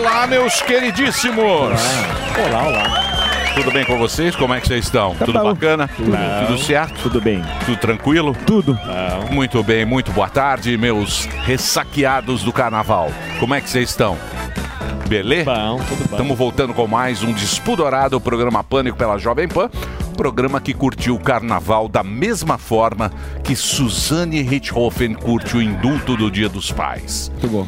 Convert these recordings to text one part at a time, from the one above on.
Olá, meus queridíssimos! Olá, olá. Tudo bem com vocês? Como é que vocês estão? Tá Tudo bom. bacana? Tudo, Não. tudo certo? Tudo bem. Tudo tranquilo? Tudo. Muito bem, muito boa tarde, meus ressaqueados do carnaval. Como é que vocês estão? Beleza? Bom, tudo bom. Estamos voltando com mais um despudorado programa Pânico pela Jovem Pan. Programa que curtiu o carnaval da mesma forma que Suzane Richthofen curte o indulto do Dia dos Pais. Muito bom.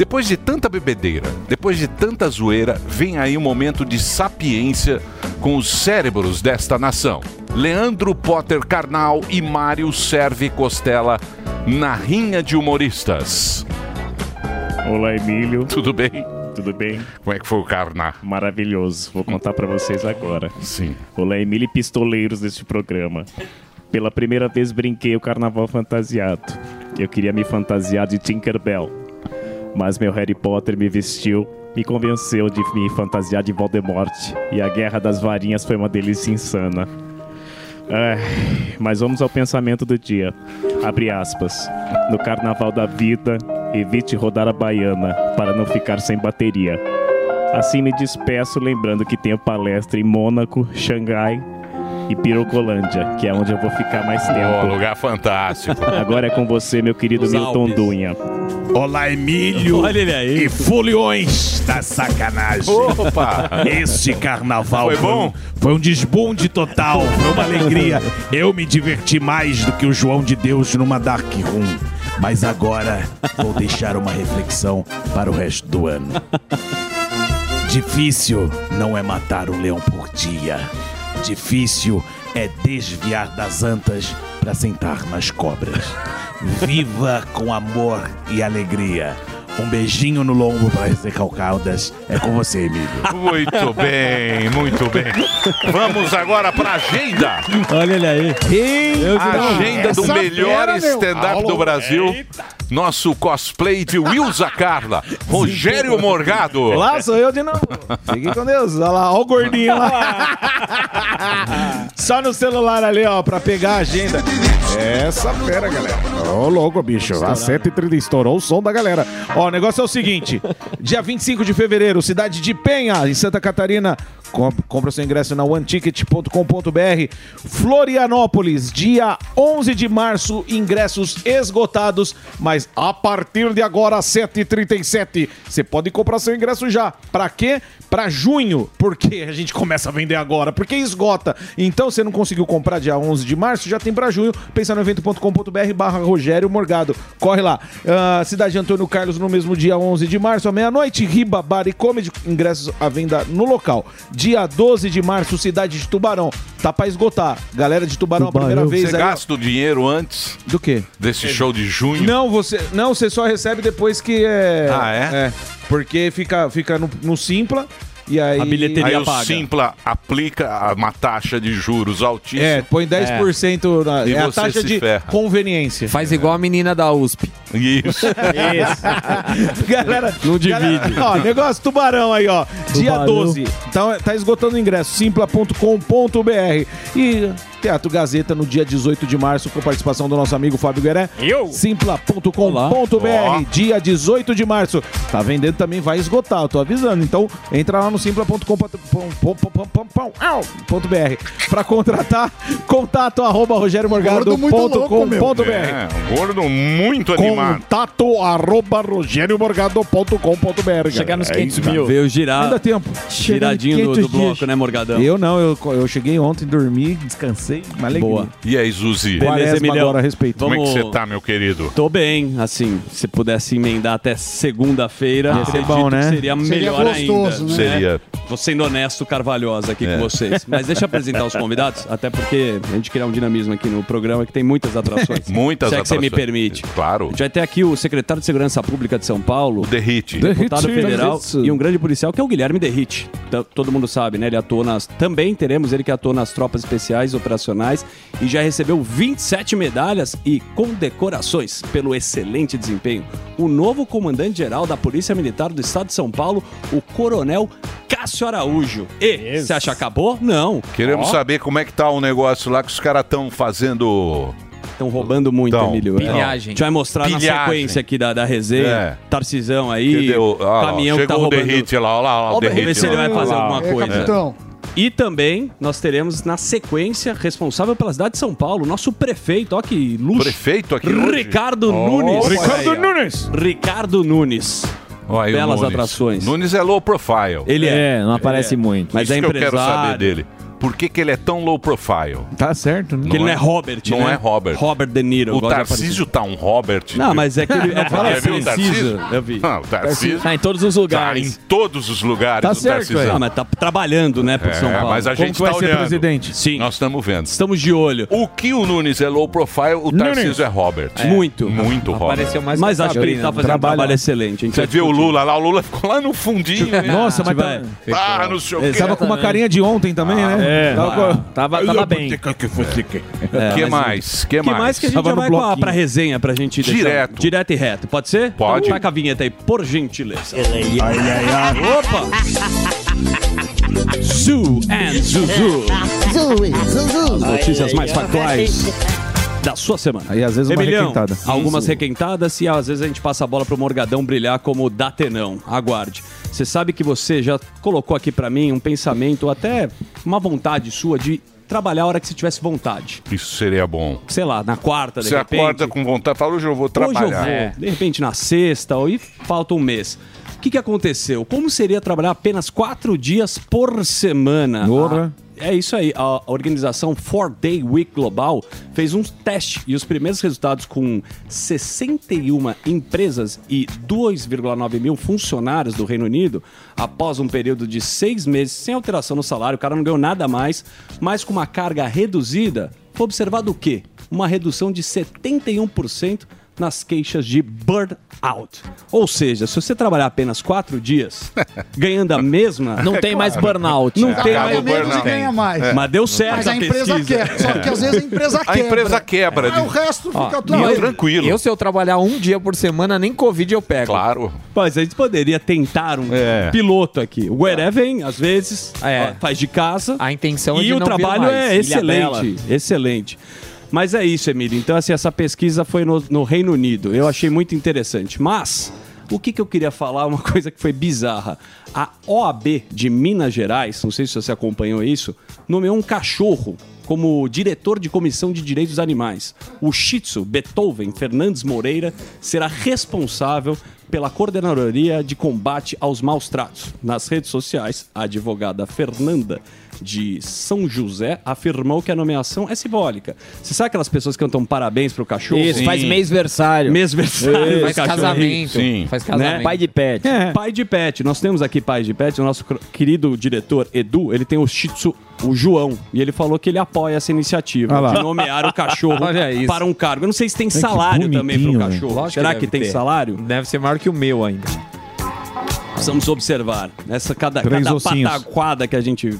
Depois de tanta bebedeira, depois de tanta zoeira, vem aí um momento de sapiência com os cérebros desta nação. Leandro Potter Carnal e Mário Serve Costela na rinha de humoristas. Olá, Emílio. Tudo bem? Tudo bem? Como é que foi o carnaval? Maravilhoso. Vou contar pra vocês agora. Sim. Olá, Emílio e pistoleiros deste programa. Pela primeira vez brinquei o carnaval fantasiado. Eu queria me fantasiar de Tinkerbell. Mas meu Harry Potter me vestiu, me convenceu de me fantasiar de Voldemort. E a Guerra das Varinhas foi uma delícia insana. Ai, mas vamos ao pensamento do dia. Abre aspas. No carnaval da vida, evite rodar a baiana para não ficar sem bateria. Assim me despeço lembrando que tenho palestra em Mônaco, Xangai e Pirocolândia, que é onde eu vou ficar mais Oh, tempo. lugar fantástico. Agora é com você, meu querido Os Milton Alpes. Dunha. Olá, Emílio Olha ele aí. e foliões da sacanagem. Opa! Esse carnaval Foi bom? um, foi um desbunde total, foi uma alegria. Eu me diverti mais do que o João de Deus numa Dark Room. Mas agora vou deixar uma reflexão para o resto do ano. Difícil não é matar um leão por dia. Difícil é desviar das antas para sentar nas cobras. Viva com amor e alegria. Um beijinho no lombo para as recalcadas. É com você, Emílio. Muito bem, muito bem. Vamos agora para a agenda. Olha ele aí. A agenda do melhor stand-up do Brasil. Nosso cosplay de Wilza Carla, Rogério Morgado. Lá sou eu de novo. Fique com Deus. Olha lá, ó o gordinho lá. Só no celular ali, ó, pra pegar a agenda. Essa fera, galera. Ô, louco, bicho. A 7h30 estourou o som da galera. Ó, o negócio é o seguinte. Dia 25 de fevereiro, cidade de Penha, em Santa Catarina. Com- Compra seu ingresso na oneticket.com.br. Florianópolis, dia 11 de março, ingressos esgotados, mas a partir de agora, 7h37, você pode comprar seu ingresso já. Pra quê? Pra junho, porque a gente começa a vender agora, porque esgota. Então, você não conseguiu comprar dia 11 de março, já tem pra junho. Pensa no evento.com.br barra Rogério Morgado. Corre lá. Ah, Cidade de Antônio Carlos no mesmo dia 11 de março, à meia-noite. Riba, Bar e Comedy, ingressos à venda no local. Dia 12 de março, Cidade de Tubarão. Tá pra esgotar. Galera de Tubarão, a primeira vez Você aí. ó. gasta o dinheiro antes Do quê? desse show de junho? Não, você, não, você só recebe depois que é. Ah, é? porque fica, fica no, no Simpla e aí. A bilheteria Aí o paga. Simpla aplica uma taxa de juros altíssima. É, põe 10% na. E É a taxa de ferra. conveniência. Faz igual a menina da USP. Isso. galera, Não divide. galera, ó, negócio tubarão aí, ó. Dia Tubarão. 12. Então tá esgotando o ingresso. Simpla.com.br. E Teatro Gazeta no dia 18 de março, com participação do nosso amigo Fábio Gueré. Eu? Simpla.com.br, dia 18 de março. Tá vendendo também, vai esgotar, eu tô avisando. Então, entra lá no simpla.com.br pra contratar. Contato arroba rogeriomorgado.com.br. É, gordo muito animado. Contato arroba rogeriomorgado.com.br. Chegar nos galera. 500 É mil. Veio girar. Ainda tempo. Giradinho do, do 500 bloco, né, Morgadão? Eu não, eu, eu cheguei ontem, dormi, descansei, uma alegria. Boa. E aí, Zuzi? Beleza, Emilhão. agora a respeito. Como é que Vamos- você tá, meu querido? Tô bem, assim, se pudesse emendar até segunda-feira, Ia ser acredito bom, né? que seria melhor gostoso, ainda. né? Seria. Vou sendo honesto, Carvalhosa aqui É. com vocês. Mas deixa eu apresentar os convidados, até porque a gente criar um dinamismo aqui no programa que tem muitas atrações. Muitas Se é que você me atrações. permite. Claro. A gente vai ter aqui o secretário de Segurança Pública de São Paulo, O Hit. deputado Derrite. federal Derrite. e um grande policial que é o Guilherme Derrite. Todo mundo sabe, né? Ele atuou nas. Também teremos ele que atuou nas tropas especiais operacionais e já recebeu 27 medalhas e condecorações pelo excelente desempenho. O novo comandante-geral da Polícia Militar do Estado de São Paulo, o Coronel Cássio Araújo. E você acha que acabou? Não. Queremos Ó, saber como é que tá o negócio lá que os caras estão fazendo Estão roubando muito, Então, Emílio. É. pilhagem. A gente vai mostrar na Pilhagem. sequência aqui da, da resenha. É. Tarcisão aí, ah, caminhão que tá chegou o roubando. Derrite lá, olha lá, olha lá, o Vamos ver se ele vai fazer lá. alguma É, coisa. capitão. E também nós teremos na sequência responsável pela cidade de São Paulo, nosso prefeito, ó que luxo. Prefeito aqui hoje? Ricardo Oh, Nunes. Ricardo Nunes. Ricardo Nunes. Olha aí o Belas Nunes. atrações. Nunes é low profile. Ele é. É, não aparece é. muito. Mas Isso é que eu quero saber empresário. dele. Por que, que ele é tão low profile? Tá certo, né? Que ele não é Robert, Não né? é Robert. Robert De Niro. O Tarcísio tá um Robert. Não, mas é que ele- é fala assim, o Tarcísio? Eu vi. Não, o Tarcísio Tá em todos os lugares. Tá em todos os lugares. Tá o certo, Tarcísio. é. Ah, mas tá trabalhando, né, por É, São Paulo. Mas a Como gente vai tá ser olhando. presidente? Sim. Nós estamos vendo. Estamos de olho. O que o Nunes é low profile, o Tarcísio é Robert. Muito. Muito Robert. Apareceu mais Mas acho que ele tá Sabrina. fazendo um Trabalha. trabalho excelente. Você vai viu o. Lula lá? O Lula ficou lá no fundinho. né? Nossa, mas vai. tá, Ah, não sei o quê. tava com uma carinha de ontem também, né? É, Tava com- tava, tava bem. É, que mas- mais? Que que mais, mais? que a gente Tava já vai com a, bloquinho. pra resenha pra gente deixar Direto. direto e reto. Pode ser? Pode. Então, Taca a vinheta aí, por gentileza. Opa! Zoo and Zuzu. As notícias mais factuais da sua semana. Aí às vezes uma Emilhão, requentada. algumas requentadas e às vezes a gente passa a bola pro Morgadão brilhar como Datenão. Aguarde. Você sabe que você já colocou aqui pra mim um pensamento, ou até uma vontade sua de trabalhar a hora que você tivesse vontade. Isso seria bom. Sei lá, na quarta, de Você repente. acorda com vontade, fala, hoje eu vou Hoje eu trabalhar. vou, de repente na sexta, ou e falta um mês. O que, que aconteceu? Como seria trabalhar apenas quatro dias por semana? Porra. Ah, é isso aí. A organização 4 Day Week Global fez um teste e os primeiros resultados com 61 empresas e 2,9 mil funcionários do Reino Unido, após um período de seis meses sem alteração no salário, o cara não ganhou nada mais, mas com uma carga reduzida, foi observado o quê? Uma redução de 71% nas queixas de burnout. Ou seja, se você trabalhar apenas quatro dias, ganhando a mesma, Não tem mais burnout. não É, tem acaba mais o menos e burnout. ganha mais. É. Mas deu certo Mas a empresa pesquisa. quer. Só que às vezes a empresa A quebra. empresa quebra. Aí o de- resto Ó, fica tudo. Tranquilo. Eu, se eu trabalhar um dia por semana, nem Covid eu pego. Claro. Mas a gente poderia tentar um É. piloto aqui. O Gueré vem, às vezes, É. faz de casa. A intenção é e de o não vir trabalho mais. é excelente. Excelente. Mas é isso, Emílio. Então, assim, essa pesquisa foi no, no Reino Unido. Eu achei muito interessante. Mas, o que, que eu queria falar? Uma coisa que foi bizarra. A OAB de Minas Gerais, não sei se você acompanhou isso, nomeou um cachorro como diretor de comissão de direitos dos animais. O Shih Tzu Beethoven Fernandes Moreira será responsável pela Coordenadoria de Combate aos Maus Tratos. Nas redes sociais, a advogada Fernanda de São José afirmou que a nomeação é simbólica. Você sabe aquelas pessoas que cantam parabéns pro cachorro? Isso, Sim. faz mêsversário. Mêsversário do Faz casamento. Sim. Faz casamento. Né? Pai de pet. Pai de pet. Nós temos aqui pai de pet. O nosso querido diretor Edu, ele tem o Shih Tzu, o João. E ele falou que ele apoia essa iniciativa Ah de nomear o cachorro Olha isso. para um cargo. Eu não sei se tem que salário também pro bonitinho, cachorro. Lógico Será que que, tem ter. salário? Deve ser maior que o meu ainda. Precisamos observar. Essa cada, Três cada ossinhos. pataquada que a gente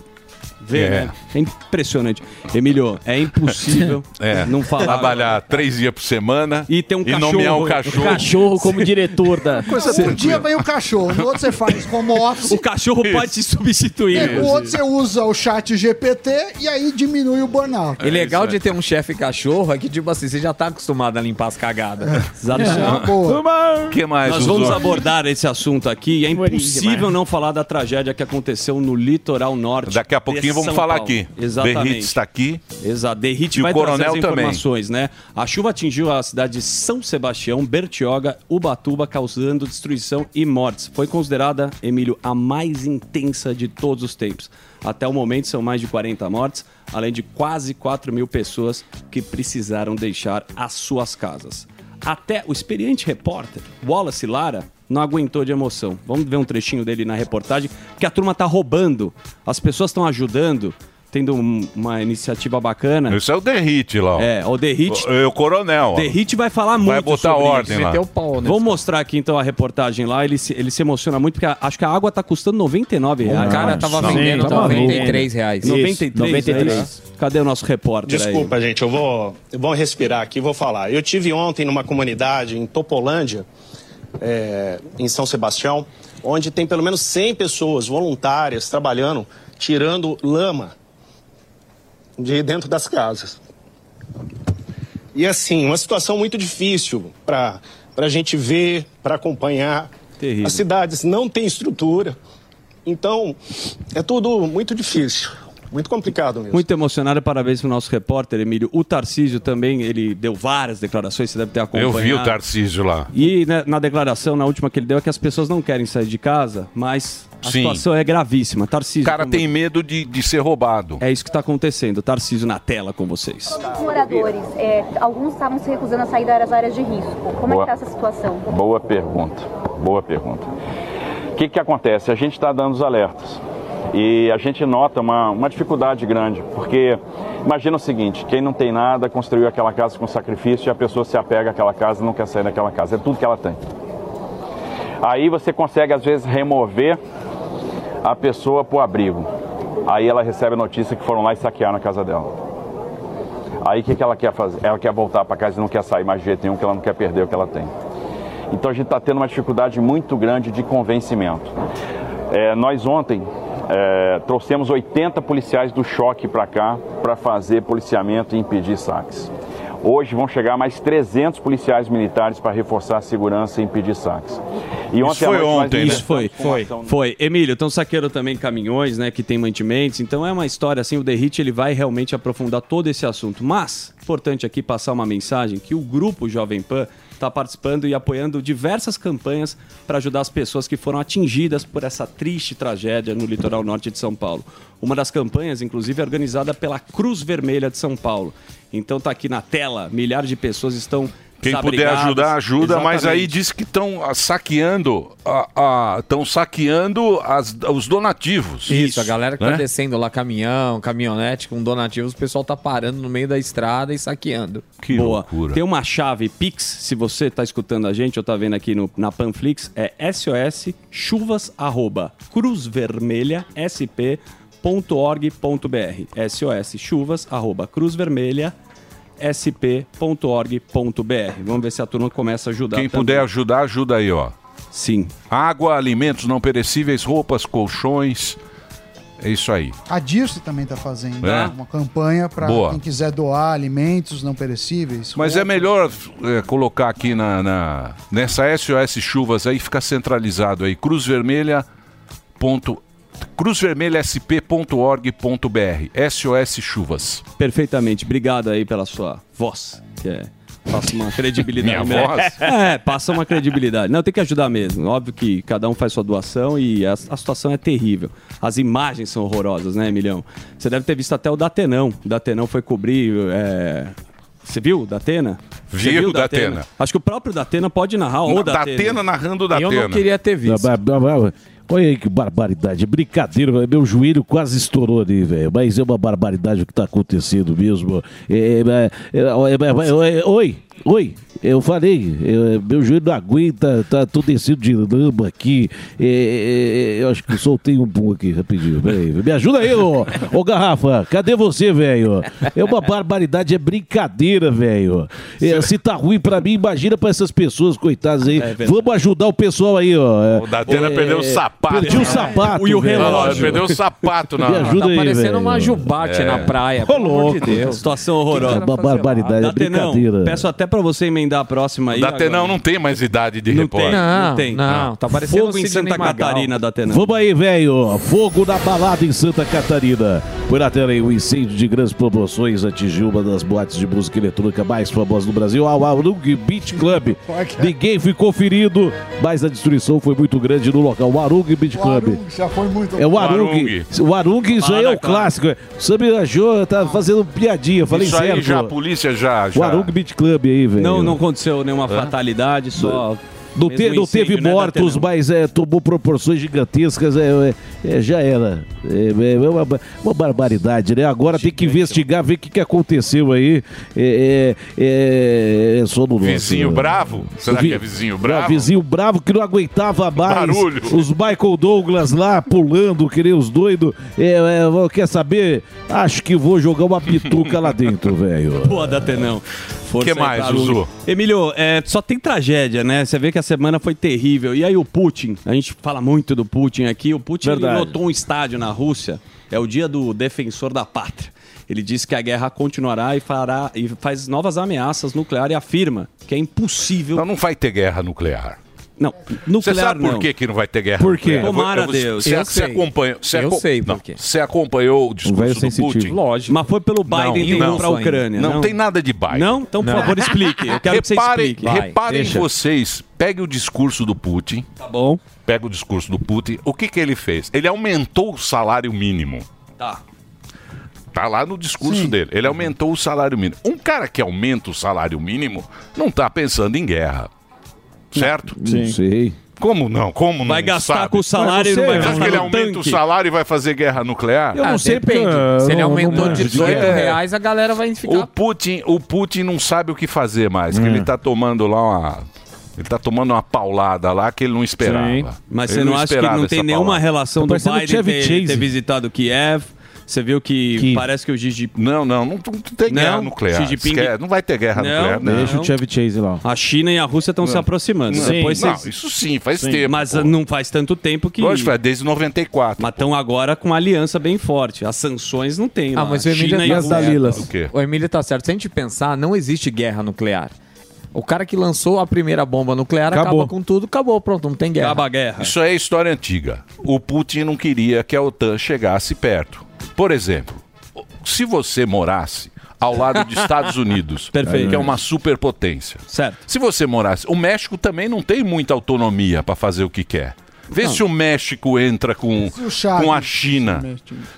vê, É. né? É impressionante. Emílio, é impossível É. não falar. Trabalhar três dias por semana E ter um e cachorro. nomear o cachorro. Cachorro como diretor da. Um dia vem o cachorro, no outro você faz home office. O cachorro pode te substituir. e no outro você usa o chat GPT e aí diminui o burnout. E legal isso de ter um chefe cachorro é que, tipo assim, você já tá acostumado a limpar as cagadas. Exatamente. É uma boa. O que mais, Nós vamos abordar esse assunto aqui e é impossível não falar da tragédia que aconteceu no litoral norte. Daqui a de pouquinho vamos São falar Paulo. aqui. Exatamente. Berrite está aqui. Exato. Derrite E o vai coronel trazer as também. informações, né? A chuva atingiu a cidade de São Sebastião, Bertioga, Ubatuba, causando destruição e mortes. Foi considerada, Emílio, a mais intensa de todos os tempos. Até o momento são mais de 40 mortes, além de quase 4 mil pessoas que precisaram deixar as suas casas. Até o experiente repórter Wallace Lara não aguentou de emoção. Vamos ver um trechinho dele na reportagem, porque a turma tá roubando, as pessoas estão ajudando, tendo um- uma iniciativa bacana. Esse é o Derrite lá. ó. É, o Derrite. O, o coronel. Derrite vai falar muito Vai botar sobre ordem isso. lá. Meteu o pau, né? Vamos mostrar aqui então a reportagem lá. Ele se, ele se emociona muito porque a- acho que a água tá custando 99 reais. O cara tava Não, vendendo tá maluco. 93 reais. 93, 93. é isso? Cadê o nosso repórter Desculpa, gente, eu vou, eu vou respirar aqui e vou falar. Eu tive ontem numa comunidade em Topolândia, é, em São Sebastião, onde tem pelo menos 100 pessoas voluntárias trabalhando, tirando lama de dentro das casas. E assim, uma situação muito difícil para a gente ver, para acompanhar. Terrível. As cidades não têm estrutura. Então, é tudo muito difícil, muito complicado mesmo. Muito emocionado, parabéns pro nosso repórter, Emílio. O Tarcísio também, ele deu várias declarações, você deve ter Eu acompanhado. vi o Tarcísio lá. E né, na declaração, na última que ele deu, é que as pessoas não querem sair de casa, mas a Sim. situação é gravíssima. Tarcísio. O cara como- tem medo de, de ser roubado. É isso que está acontecendo. Tarcísio na tela com vocês. Os moradores, é, alguns estavam se recusando a sair das áreas de risco. Como Boa. é que está essa situação? Boa pergunta, boa pergunta. O que, que acontece? A gente está dando os alertas e a gente nota uma, uma dificuldade grande, porque imagina o seguinte: quem não tem nada construiu aquela casa com sacrifício e a pessoa se apega àquela casa e não quer sair daquela casa, é tudo que ela tem. Aí você consegue às vezes remover a pessoa para o abrigo. Aí ela recebe a notícia que foram lá e saquearam a casa dela. Aí o que, que ela quer fazer? Ela quer voltar para casa e não quer sair mais de jeito nenhum, porque ela não quer perder o que ela tem. Então a gente está tendo uma dificuldade muito grande de convencimento. É, nós ontem é, trouxemos 80 policiais do choque para cá para fazer policiamento e impedir saques. Hoje vão chegar mais 300 policiais militares para reforçar a segurança e impedir saques. E Isso foi ontem, né? Isso foi, ingressamos com uma foi. ação Foi. Emílio, estão saqueando também caminhões, né, que tem mantimentos. Então é uma história assim, o The Hit, ele vai realmente aprofundar todo esse assunto. Mas, importante aqui passar uma mensagem que o grupo Jovem Pan está participando e apoiando diversas campanhas para ajudar as pessoas que foram atingidas por essa triste tragédia no litoral norte de São Paulo. Uma das campanhas, inclusive, é organizada pela Cruz Vermelha de São Paulo. Então tá aqui na tela, milhares de pessoas estão Quem puder ajudar, ajuda, mas aí Exatamente. diz que estão saqueando, estão saqueando as- os donativos. Isso, a galera que tá Né? descendo lá caminhão, caminhonete com donativos, o pessoal tá parando no meio da estrada e saqueando. Que Boa. Tem uma chave Pix, se você está escutando a gente ou está vendo aqui no, na Panflix, é SOS chuvas arroba cruzvermelhasp.org.br SOS chuvas arroba cruzvermelha sp.org.br. Vamos ver se a turma começa a ajudar. Quem também. puder ajudar, ajuda aí, ó. Sim. Água, alimentos não perecíveis, roupas, colchões. É isso aí. A Dirce também está fazendo É? uma campanha para quem quiser doar alimentos não perecíveis. Mas é melhor é, colocar aqui na, na- nessa SOS Chuvas aí, fica centralizado aí, Cruz Vermelha. Ponto, cruzvermelhasp.org.br SOS Chuvas. Perfeitamente. Obrigado aí pela sua voz, que é passa uma credibilidade. Minha né? voz? É, passa uma credibilidade. Não, tem que ajudar mesmo. Óbvio que cada um faz sua doação e a, a situação é terrível. As imagens são horrorosas, né, Emilhão? Você deve ter visto até o Datenão. O Datenão foi cobrir. é, Você viu o Datena? Você Viu o Datena? Acho que o próprio Datena pode narrar o Datena. Datena narrando o Datena. Eu não queria ter visto. Olha aí que barbaridade. Brincadeira, velho. meu joelho quase estourou ali, velho. Mas é uma barbaridade o que tá acontecendo mesmo. É, é, é, é, é, é, oi, oi. Eu falei, é, meu joelho não aguenta, tá tô descendo de lama aqui. É, é, é, eu acho que soltei um pum aqui rapidinho. Peraí. Me ajuda aí, ô, ô Garrafa. Cadê você, velho? É uma barbaridade, é brincadeira, velho. É, se tá ruim pra mim, imagina pra essas pessoas, coitadas aí. Vamos ajudar o pessoal aí, ó. O Datena perdeu o sapato. Perdi o sapato. E o relógio. Perdeu o sapato na- Me ajuda Tá aí, parecendo velho. uma jubarte na praia, Ô, pelo amor louco. de Deus. Situação horrorosa. Uma barbaridade, é brincadeira. peço até pra você emendar a próxima aí. Datenão agora. não tem mais idade de Não repórter. tem, não tem. não, tá parecendo Fogo em Santa Magal. Catarina, Datenão. Vamos aí, velho. Fogo na balada em Santa Catarina. Foi na tela aí, um incêndio de grandes proporções atingiu uma das boates de música eletrônica mais famosas do Brasil, a Warung Beach Club. Ninguém ficou ferido, mas a destruição foi muito grande no local. Warung Beach Club. Já foi muito É o Arung. O Arung, isso aí é o clássico. O Samir achou, tá fazendo piadinha. Falei Isso aí certo. já, a polícia já. O já... Arung Beach Club aí, velho. Não, não aconteceu nenhuma fatalidade, só. Não, te- não incêndio, teve né, mortos, mas é, tomou proporções gigantescas. É, é, é, já era. É, é uma, uma barbaridade, né? Agora tem que investigar, ver o que, que aconteceu aí. É, é, é, é só no nosso, Vizinho né? bravo? Será Vi- que é vizinho Não, bravo? vizinho bravo que não aguentava mais. Barulho. Os Michael Douglas lá pulando, que nem os doidos. É, é, quer saber? Acho que vou jogar uma pituca lá dentro, velho. Pô, Datenão. Força Que aí, mais. Zuzu? Emílio, é, só tem tragédia, né? Você vê que a semana foi terrível. E aí o Putin, a gente fala muito do Putin aqui. O Putin lotou um estádio na Rússia. É o dia do defensor da pátria. Ele disse que a guerra continuará e, fará, e faz novas ameaças nucleares e afirma que é impossível. Então não vai ter guerra nuclear. Não, Você nuclear sabe por não. que, que não vai ter guerra Por quê? nuclear? Eu vou- Tomara eu vou- Deus. Você, Eu você sei. acompanhou, você Eu acom- sei não, por quê. Você acompanhou o discurso do Putin? Lógico. Mas foi pelo Biden não, não, para a Ucrânia. Não, tem nada de Biden. Não? Então, por favor, explique. Eu quero que você reparem, explique. Reparem deixa. vocês, pegue o discurso do Putin. Tá bom. Pega o discurso do Putin. O que, que ele fez? Ele aumentou o salário mínimo. Tá. Tá lá no discurso dele. Ele aumentou o salário mínimo. Um cara que aumenta o salário mínimo não tá pensando em guerra. Certo? Não sei. Como não? Como não? Vai gastar sabe? com o salário e não vai Você acha gastar que ele aumenta tanque? o salário e vai fazer guerra nuclear? Ah, depende. Se ele aumentou de 18 reais, a galera vai ficar. O Putin, o Putin não sabe o que fazer mais, que ele tá tomando lá uma. Ele tá tomando uma paulada lá que ele não esperava. Sim. Mas Ele você não acha que não tem nenhuma paulada. relação do Biden ter, ter visitado Kiev? Você viu que, parece que o Xi Jinping... Não, não, não, tem guerra nuclear. Xi Jinping... Não vai ter guerra nuclear, não. Deixa o Chevy Chase lá. A China e a Rússia estão se Não. aproximando. Não, Depois não, isso sim, faz tempo, Mas pô. não faz tanto tempo que... Lógico, é desde 94. Mas estão agora com uma aliança bem forte. As sanções não tem Ah, lá. mas o Emílio China tá e a certo. Rússia. O Emílio tá certo. Se a gente pensar, não existe guerra nuclear. O cara que lançou a primeira bomba nuclear Acabou. acaba com tudo, acabou, pronto, não tem guerra. Acaba a guerra. Isso é história antiga. O Putin não queria que a OTAN chegasse perto. Por exemplo, se você morasse ao lado dos Estados Unidos, Perfeito. que é uma superpotência. Certo. Se você morasse, o México também não tem muita autonomia para fazer o que quer. Vê Não. se o México entra com, o Chaves com a China.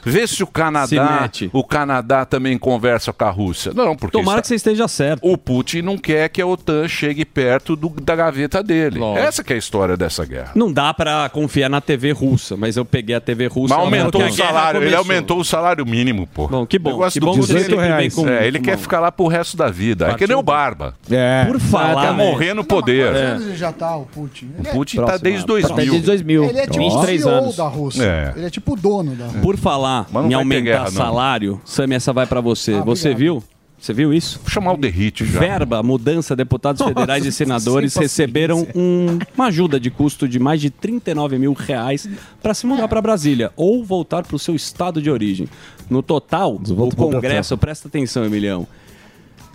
Vê se o Se Canadá, mete. o Canadá também conversa com a Rússia. Não, porque Tomara está- que você esteja certo. o Putin não quer que a OTAN chegue perto do- da gaveta dele. Essa que é a história dessa guerra. Não dá pra confiar na TV russa, mas eu peguei a TV russa... Mas aumentou o salário, ele começou. aumentou o salário mínimo, pô. Bom, que bom, Eu gosto que do bom que Putin, você sempre vem com- É, ele quer ficar lá pro resto da vida. É que nem o Barba. É. Por falar... Tá morrendo no poder. É. ele já tá, o Putin? Ele O Putin tá desde 2000. Ele é tipo o CEO da Rússia. É. Ele é tipo o dono da Rússia. Por falar Mas não em vai ter aumentar guerra, não. salário, Sam, essa vai pra você. Ah, você obrigado. viu? Você viu isso? Vou chamar o Derrite já. Verba, mudança, deputados Nossa, federais e senadores receberam um- uma ajuda de custo de mais de 39 mil reais para se mudar para Brasília ou voltar para o seu estado de origem. No total, o Congresso, presta atenção, Emilhão,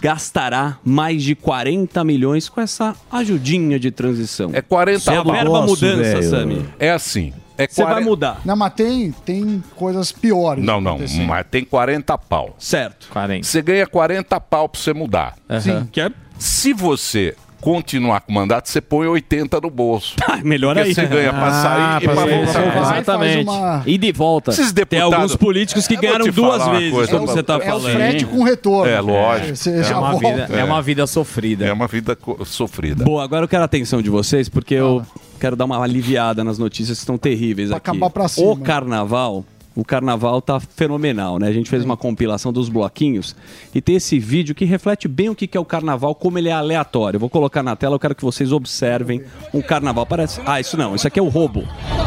gastará mais de 40 milhões com essa ajudinha de transição. É 40 É a verba Nossa, mudança, velho. Sami. É assim. É Você vai 40 mudar. Não, mas tem, tem coisas piores. Não, não, mas tem 40 pau. Certo. Você ganha 40 pau pra você mudar. Sim. Que é Se você continuar com o mandato, você põe 80 no bolso. melhor Porque aí. você ganha pra Ah, sair e pra pra sair, voltar. faz Exatamente. uma- E de volta. Esses Tem deputados- alguns políticos que ganharam duas vezes, coisa, como mano. você tá É o falando. frete com retorno. É, lógico. É uma, volta. vida, é uma vida sofrida. É uma vida sofrida. Boa, agora eu quero a atenção de vocês, porque eu quero dar uma aliviada nas notícias que estão terríveis Pra aqui. acabar pra cima. O carnaval, o carnaval tá fenomenal, né? A gente fez uma compilação dos bloquinhos e tem esse vídeo que reflete bem o que é o carnaval, como ele é aleatório. Eu vou colocar na tela, eu quero que vocês observem um carnaval. Parece. Ah, isso não, isso aqui é o roubo.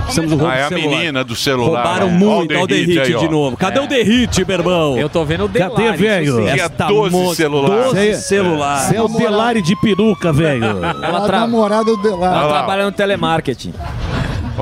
Estamos o roubo Ah, é a celular. menina do celular. Roubaram É. muito, o olha o Derrite de novo. Cadê o Derrite, meu irmão? Eu tô vendo o Cadê, Delari, isso velho? Esta 12 mo- celulares. 12 celulares. Você é o Delari de peruca, velho. Ela tra... namorada do Delar. Olha lá. trabalha no telemarketing.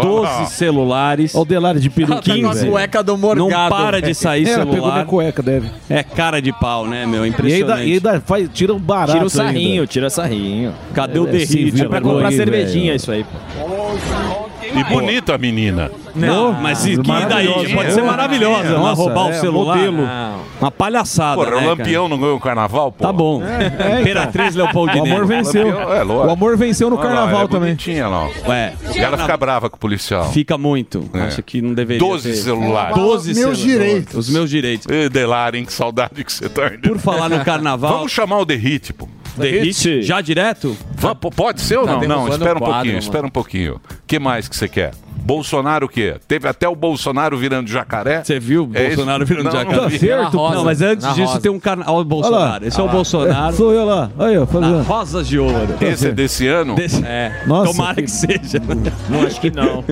12 celulares. Olha o Delari de Ela tá cueca do Não Morgado. para de sair É, ela pegou minha celular. cueca, deve. É cara de pau, né, meu? E Impressionante. e ainda faz, tira um barato Tira o sarrinho, ainda. tira sarrinho. Cadê o É, Derrite? se vira É pra comprar aí, cervejinha velho. isso aí. pô. E bonita a menina. Não, mas e que daí? maravilhosa. Pode ser maravilhosa, É, mas nossa, roubar o é, celular. modelo. Não. Uma palhaçada. Porra, né, o cara? Lampião não ganhou o carnaval, pô? Tá bom. então. Imperatriz O Leopoldinense. amor venceu. Lampião, é, o amor venceu no Olha carnaval é também. ó. Ué, E ela fica brava com o policial. fica muito. É. Acho que não deveria 12 ter. celulares. 12 Meus celulares. direitos. Os meus direitos. Ê, Delari, hein, que saudade que você tá. Por falar no carnaval, Vamos chamar o Derrite, pô. Derrite, já direto? P- Pode ser ou Tá não? Não, espera um quadro, pouquinho, mano. espera um pouquinho. O que mais que você quer? Bolsonaro o quê? Teve até o Bolsonaro virando jacaré? Você viu o É isso? Bolsonaro virando Não, jacaré? não vi. certo? Na rosa, não, mas antes disso rosa. tem um carnaval. Olha o Olha lá. Bolsonaro. Esse é o Bolsonaro. Sou eu lá. Aí, ó, fazendo. Rosas de Ouro. Esse é desse ano? Desse- É. Nossa, Tomara que seja. Não, acho que não.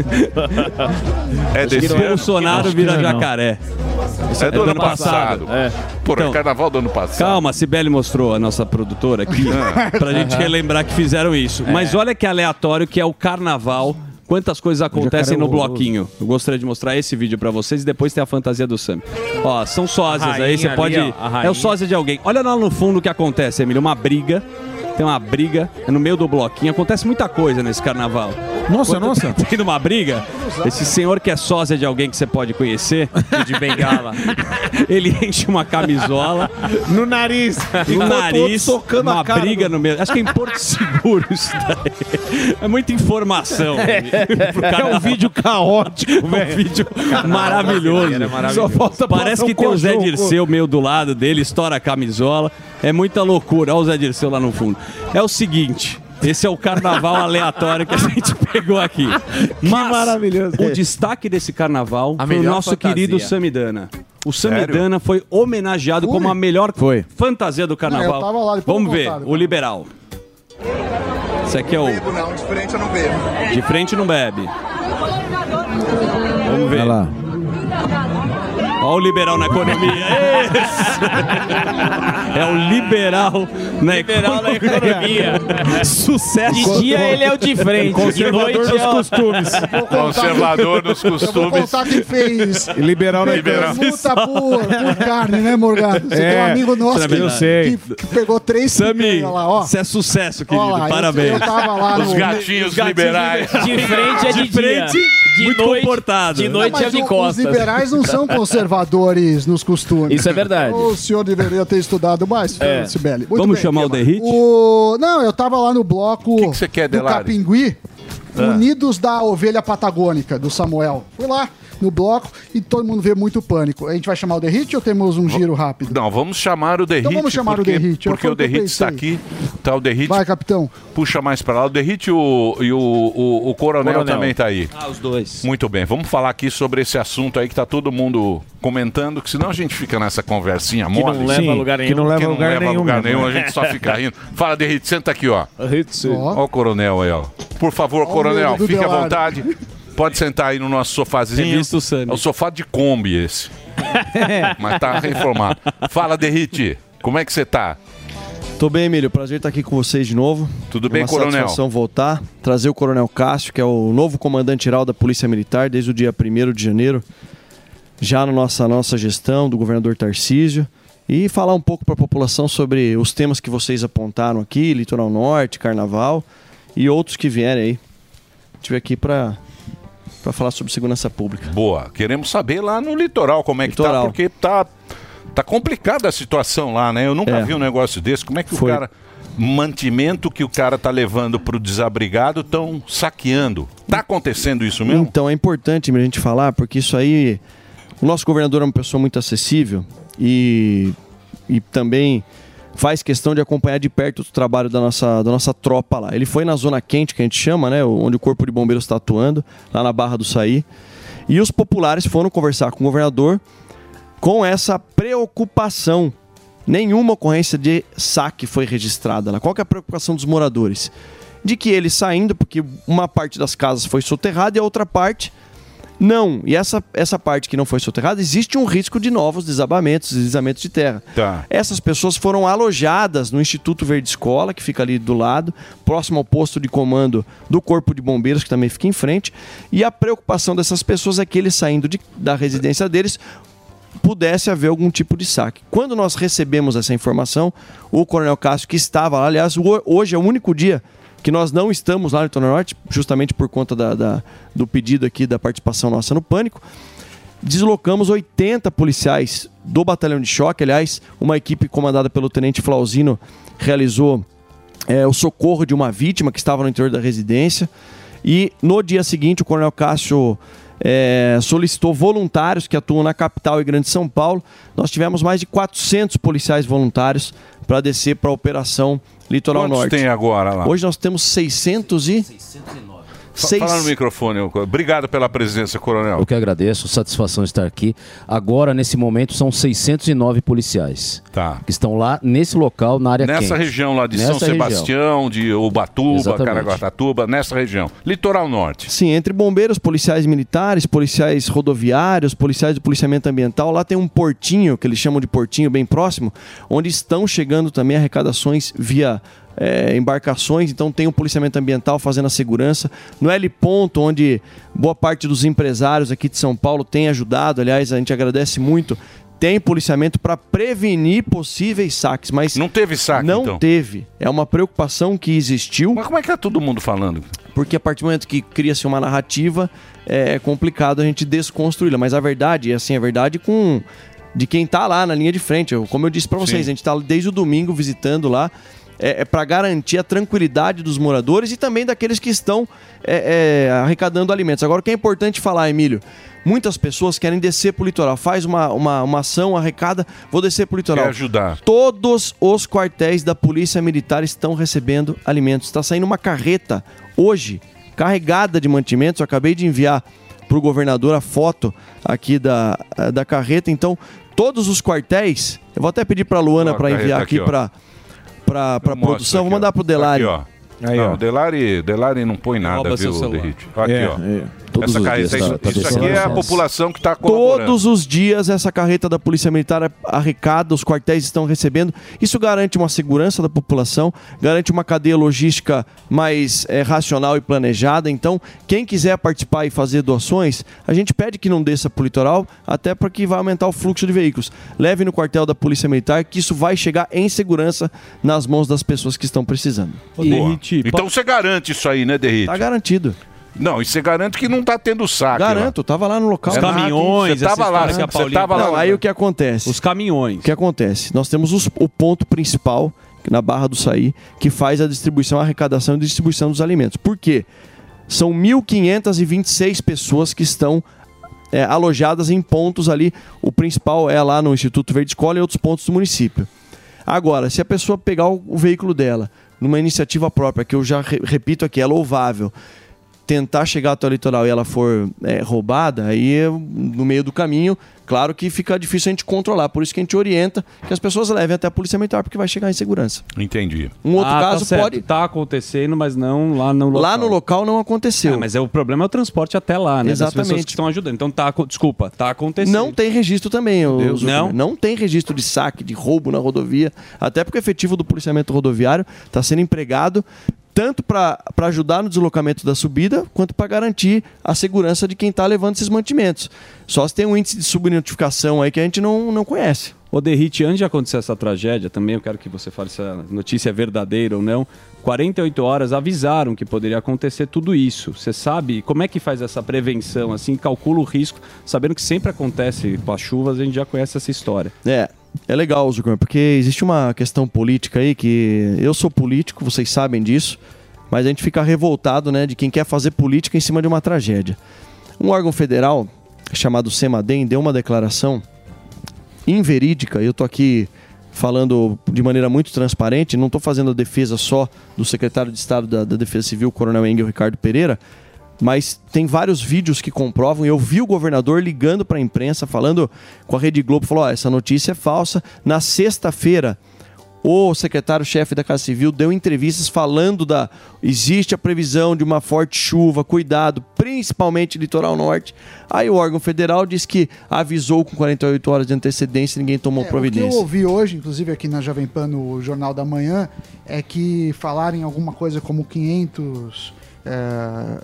É desse ano? Bolsonaro que vira não é, não. jacaré. É do ano passado. É. Porra, Então- carnaval do ano passado. Calma, a Cibele mostrou a nossa produtora aqui Ah. pra gente relembrar que fizeram isso. É. Mas olha que aleatório que é o carnaval quantas coisas acontecem no bloquinho. Eu gostaria de mostrar esse vídeo pra vocês e depois tem a fantasia do Sam. Ó, são sósias aí, você ali, pode. ó, a rainha. é o sósia de alguém. Olha lá no fundo o que acontece, Emílio. Uma briga. Tem uma briga é no meio do bloquinho. Acontece muita coisa nesse carnaval. Nossa, Quando nossa. tá Tendo uma briga, esse senhor que é sósia de alguém que você pode conhecer, de bengala. ele enche uma camisola No nariz. no nariz, outro socando uma briga do- no meio. Acho que é em Porto Seguro isso daí. É muita informação. pro É um vídeo caótico, É um vídeo maravilhoso. Maravilhoso. Só falta Parece que um tem o Zé. Dirceu meio do lado dele, estoura a camisola. É muita loucura. Olha o Zé Dirceu lá no fundo. É o seguinte. Esse é o carnaval aleatório que a gente pegou aqui. Mas maravilhoso. o destaque desse carnaval A foi o nosso fantasia. querido Samidana. O Sério? Samidana foi homenageado como a melhor Foi. fantasia do carnaval. Não, eu tava lá, Vamos ver, o liberal. Esse aqui é o. Não, de frente eu não bebo. De frente não bebe. Vamos ver. Olha lá. Olha o liberal na economia. Esse! É o liberal na Liberal na economia. Sucesso. De dia ele é o de frente, de noite Conservador é dos o... costumes. Conservador nos Eu vou costumes. contar quem fez Liberal na Liberal. multa por, por carne, né, Morgado? Você É, tem um amigo nosso é que. Eu sei. que- que pegou três Sami, picanha lá, ó. isso é sucesso, querido. lá, eu- Parabéns. Eu, tava lá Os no... gatinhos liberais. De frente é de, De frente, dia. De muito noite, comportado. De Não, noite é mas de o- Os costas. liberais não são conservadores nos costumes. Isso é verdade. O senhor deveria ter estudado mais, É. Sibeli. Muito Vamos bem. chamar o Derrite? O... Não, eu tava lá no bloco O que que você quer, do Delari? Capingui, Unidos da Ovelha Patagônica, do Samuel. Fui lá no bloco e todo mundo vê muito pânico. A gente vai chamar o Derrite ou temos um giro rápido? Não, vamos chamar o Derrite. Então vamos chamar o porque, Derrite, Porque foi o o que eu Derrite está aqui. Tá o Derrite. Vai, capitão. Puxa mais para lá. O Derrite e o, e o, o, o coronel, Coronel. também tá aí. Ah, os dois. Muito bem, vamos falar aqui sobre esse assunto aí que tá todo mundo comentando, que senão a gente fica nessa conversinha Que mole. não leva Sim, a lugar que nenhum. não leva que não lugar leva a nenhum. lugar nenhum, a gente só fica rindo. Fala, Derrite, senta aqui, ó. Ó. Ó o coronel aí, ó. Por favor, coronel, fique à vontade. Pode sentar aí no nosso sofazinho. Revisto Sami. É o sofá de Kombi esse. Mas tá reformado. Fala, Derrite. Como é que você tá? Tô bem, Emílio. Prazer estar aqui com vocês de novo. Tudo É bem, uma coronel? satisfação voltar, trazer o Coronel Cássio, que é o novo comandante-geral da Polícia Militar desde o dia 1 de janeiro, já na nossa, nossa gestão do governador Tarcísio, e falar um pouco para a população sobre os temas que vocês apontaram aqui, Litoral Norte, Carnaval e outros que vierem aí. Estive aqui para para falar sobre segurança pública. Boa. Queremos saber lá no litoral como é que tá, Litoral. porque tá, tá complicada a situação lá, né? Eu nunca É. vi um negócio desse. Como é que Foi. o cara. Mantimento que o cara tá levando pro desabrigado estão saqueando. Tá acontecendo isso mesmo? Então é importante a gente falar, porque isso aí. O nosso governador é uma pessoa muito acessível e, e também faz questão de acompanhar de perto o trabalho da nossa, da nossa tropa lá. Ele foi na zona quente, que a gente chama, né? Onde o Corpo de Bombeiros está atuando, lá na Barra do Saí. E os populares foram conversar com o governador com essa preocupação. Nenhuma ocorrência de saque foi registrada lá. Qual que é a preocupação dos moradores? De que eles saindo, porque uma parte das casas foi soterrada e a outra parte não. E essa, essa parte que não foi soterrada, existe um risco de novos desabamentos, deslizamentos de terra. Tá. Essas pessoas foram alojadas no Instituto Verde Escola, que fica ali do lado, próximo ao posto de comando do Corpo de Bombeiros, que também fica em frente. E a preocupação dessas pessoas é que eles saindo de- da residência deles pudesse haver algum tipo de saque. Quando nós recebemos essa informação, o Coronel Cássio, que estava lá, aliás, ho- hoje é o único dia que nós não estamos lá no Litoral Norte, justamente por conta da- da- do pedido aqui da participação nossa no Pânico, deslocamos 80 policiais do batalhão de choque. Aliás, uma equipe comandada pelo tenente Flauzino realizou é, o socorro de uma vítima que estava no interior da residência. E no dia seguinte, o Coronel Cássio é, solicitou voluntários que atuam na capital e Grande São Paulo. Nós tivemos mais de 400 policiais voluntários para descer para a Operação Litoral Quantos Norte. tem agora lá? Hoje nós temos 600 e... Fa- Seis- Fala no microfone. Obrigado pela presença, coronel. Eu que agradeço, satisfação estar aqui. Agora, nesse momento, são 609 policiais Tá. que estão lá nesse local, na área Nessa quente. região lá de São Nessa região. Sebastião, de Ubatuba, Exatamente. Caraguatatuba, nessa região. Litoral Norte. Sim, entre bombeiros, policiais militares, policiais rodoviários, policiais do policiamento ambiental, lá tem um portinho, que eles chamam de portinho bem próximo, onde estão chegando também arrecadações via é, embarcações, então tem um policiamento ambiental fazendo a segurança. No L ponto, onde boa parte dos empresários aqui de São Paulo tem ajudado, aliás, a gente agradece muito. Tem policiamento para prevenir possíveis saques, mas não teve saque. Não então. teve. É uma preocupação que existiu. Mas como é que tá todo mundo falando? Porque a partir do momento que cria-se uma narrativa, é complicado a gente desconstruí-la. Mas a verdade, é assim, a verdade com de quem tá lá na linha de frente. Eu- como eu disse para vocês, Sim. a gente tá desde o domingo visitando lá. É, é para garantir a tranquilidade dos moradores e também daqueles que estão é, é, arrecadando alimentos. Agora, o que é importante falar, Emílio? Muitas pessoas querem descer pro litoral. Faz uma, uma, uma ação, arrecada, vou descer pro litoral. Quer ajudar. Todos os quartéis da Polícia Militar estão recebendo alimentos. Está saindo uma carreta hoje, carregada de mantimentos. Eu acabei de enviar para o governador a foto aqui da, da carreta. Então, todos os quartéis. Eu vou até pedir para a Luana para enviar aqui, aqui ó. para para produção. aqui, Vou mandar ó. para o Delari. Aqui, ó. Aí, não, ó. o Delari, Delari não põe nada, Rouba viu. Derrite? Aqui, É, ó. é. Todos Essa os carreta, dias isso, tá- tá isso aqui é a população que está. Todos os dias essa carreta da Polícia Militar arrecada, os quartéis estão recebendo. Isso garante uma segurança da população, garante uma cadeia logística mais eh, racional e planejada. Então, quem quiser participar e fazer doações, a gente pede que não desça para o litoral, até porque vai aumentar o fluxo de veículos. Leve no quartel da Polícia Militar, que isso vai chegar em segurança nas mãos das pessoas que estão precisando. Boa. Então você garante isso aí, né, Derrite? Tá garantido. Não, e você garante que não tá tendo saque. Garanto, tava lá no local. Os caminhões, Você tava lá, a você Paulinha tava lá. Não, aí o que acontece? Os caminhões. O que acontece? Nós temos os- o ponto principal na Barra do Saí, que faz a distribuição, a arrecadação e distribuição dos alimentos. Por quê? São 1.526 pessoas que estão é, alojadas em pontos ali. O principal é lá no Instituto Verde Escola e outros pontos do município. Agora, se a pessoa pegar o, o veículo dela numa iniciativa própria, que eu já re- repito aqui, é louvável, tentar chegar até o litoral e ela for é, roubada, aí no meio do caminho, claro que fica difícil a gente controlar. Por isso que a gente orienta que as pessoas levem até a polícia militar, porque vai chegar em segurança. Entendi. Um outro Ah, caso tá certo. pode. Tá acontecendo, mas não lá no local. Lá no local não aconteceu. É, mas é, o problema é o transporte até lá, né? Das pessoas Exatamente. que estão ajudando. Então tá, desculpa, tá acontecendo. Não tem registro também, Deus. Não? Não tem registro de saque, de roubo na rodovia. Até porque o efetivo do policiamento rodoviário está sendo empregado tanto para ajudar no deslocamento da subida, quanto para garantir a segurança de quem está levando esses mantimentos. Só se tem um índice de subnotificação aí que a gente não, não conhece. Ô Derrite, antes de acontecer essa tragédia, também eu quero que você fale se a notícia é verdadeira ou não. 48 horas avisaram que poderia acontecer tudo isso. Você sabe como é que faz essa prevenção, assim, calcula o risco, sabendo que sempre acontece com as chuvas, a gente já conhece essa história. É, é legal, Zuckerman, porque existe uma questão política aí que eu sou político, vocês sabem disso, mas a gente fica revoltado, né, de quem quer fazer política em cima de uma tragédia. Um órgão federal chamado Semadem deu uma declaração inverídica, eu tô aqui falando de maneira muito transparente, não estou fazendo a defesa só do secretário de Estado da, da Defesa Civil, Coronel Engel Ricardo Pereira, mas tem vários vídeos que comprovam. Eu vi o governador ligando para a imprensa, falando com a Rede Globo, falou: "Ó, essa notícia é falsa. Na sexta-feira, o secretário-chefe da Casa Civil deu entrevistas falando da existe a previsão de uma forte chuva, cuidado, principalmente litoral norte. Aí o órgão federal diz que avisou com 48 horas de antecedência, e ninguém tomou É, O que providência. eu ouvi hoje, inclusive aqui na Jovem Pan, no Jornal da Manhã, é que falarem alguma coisa como 500 é,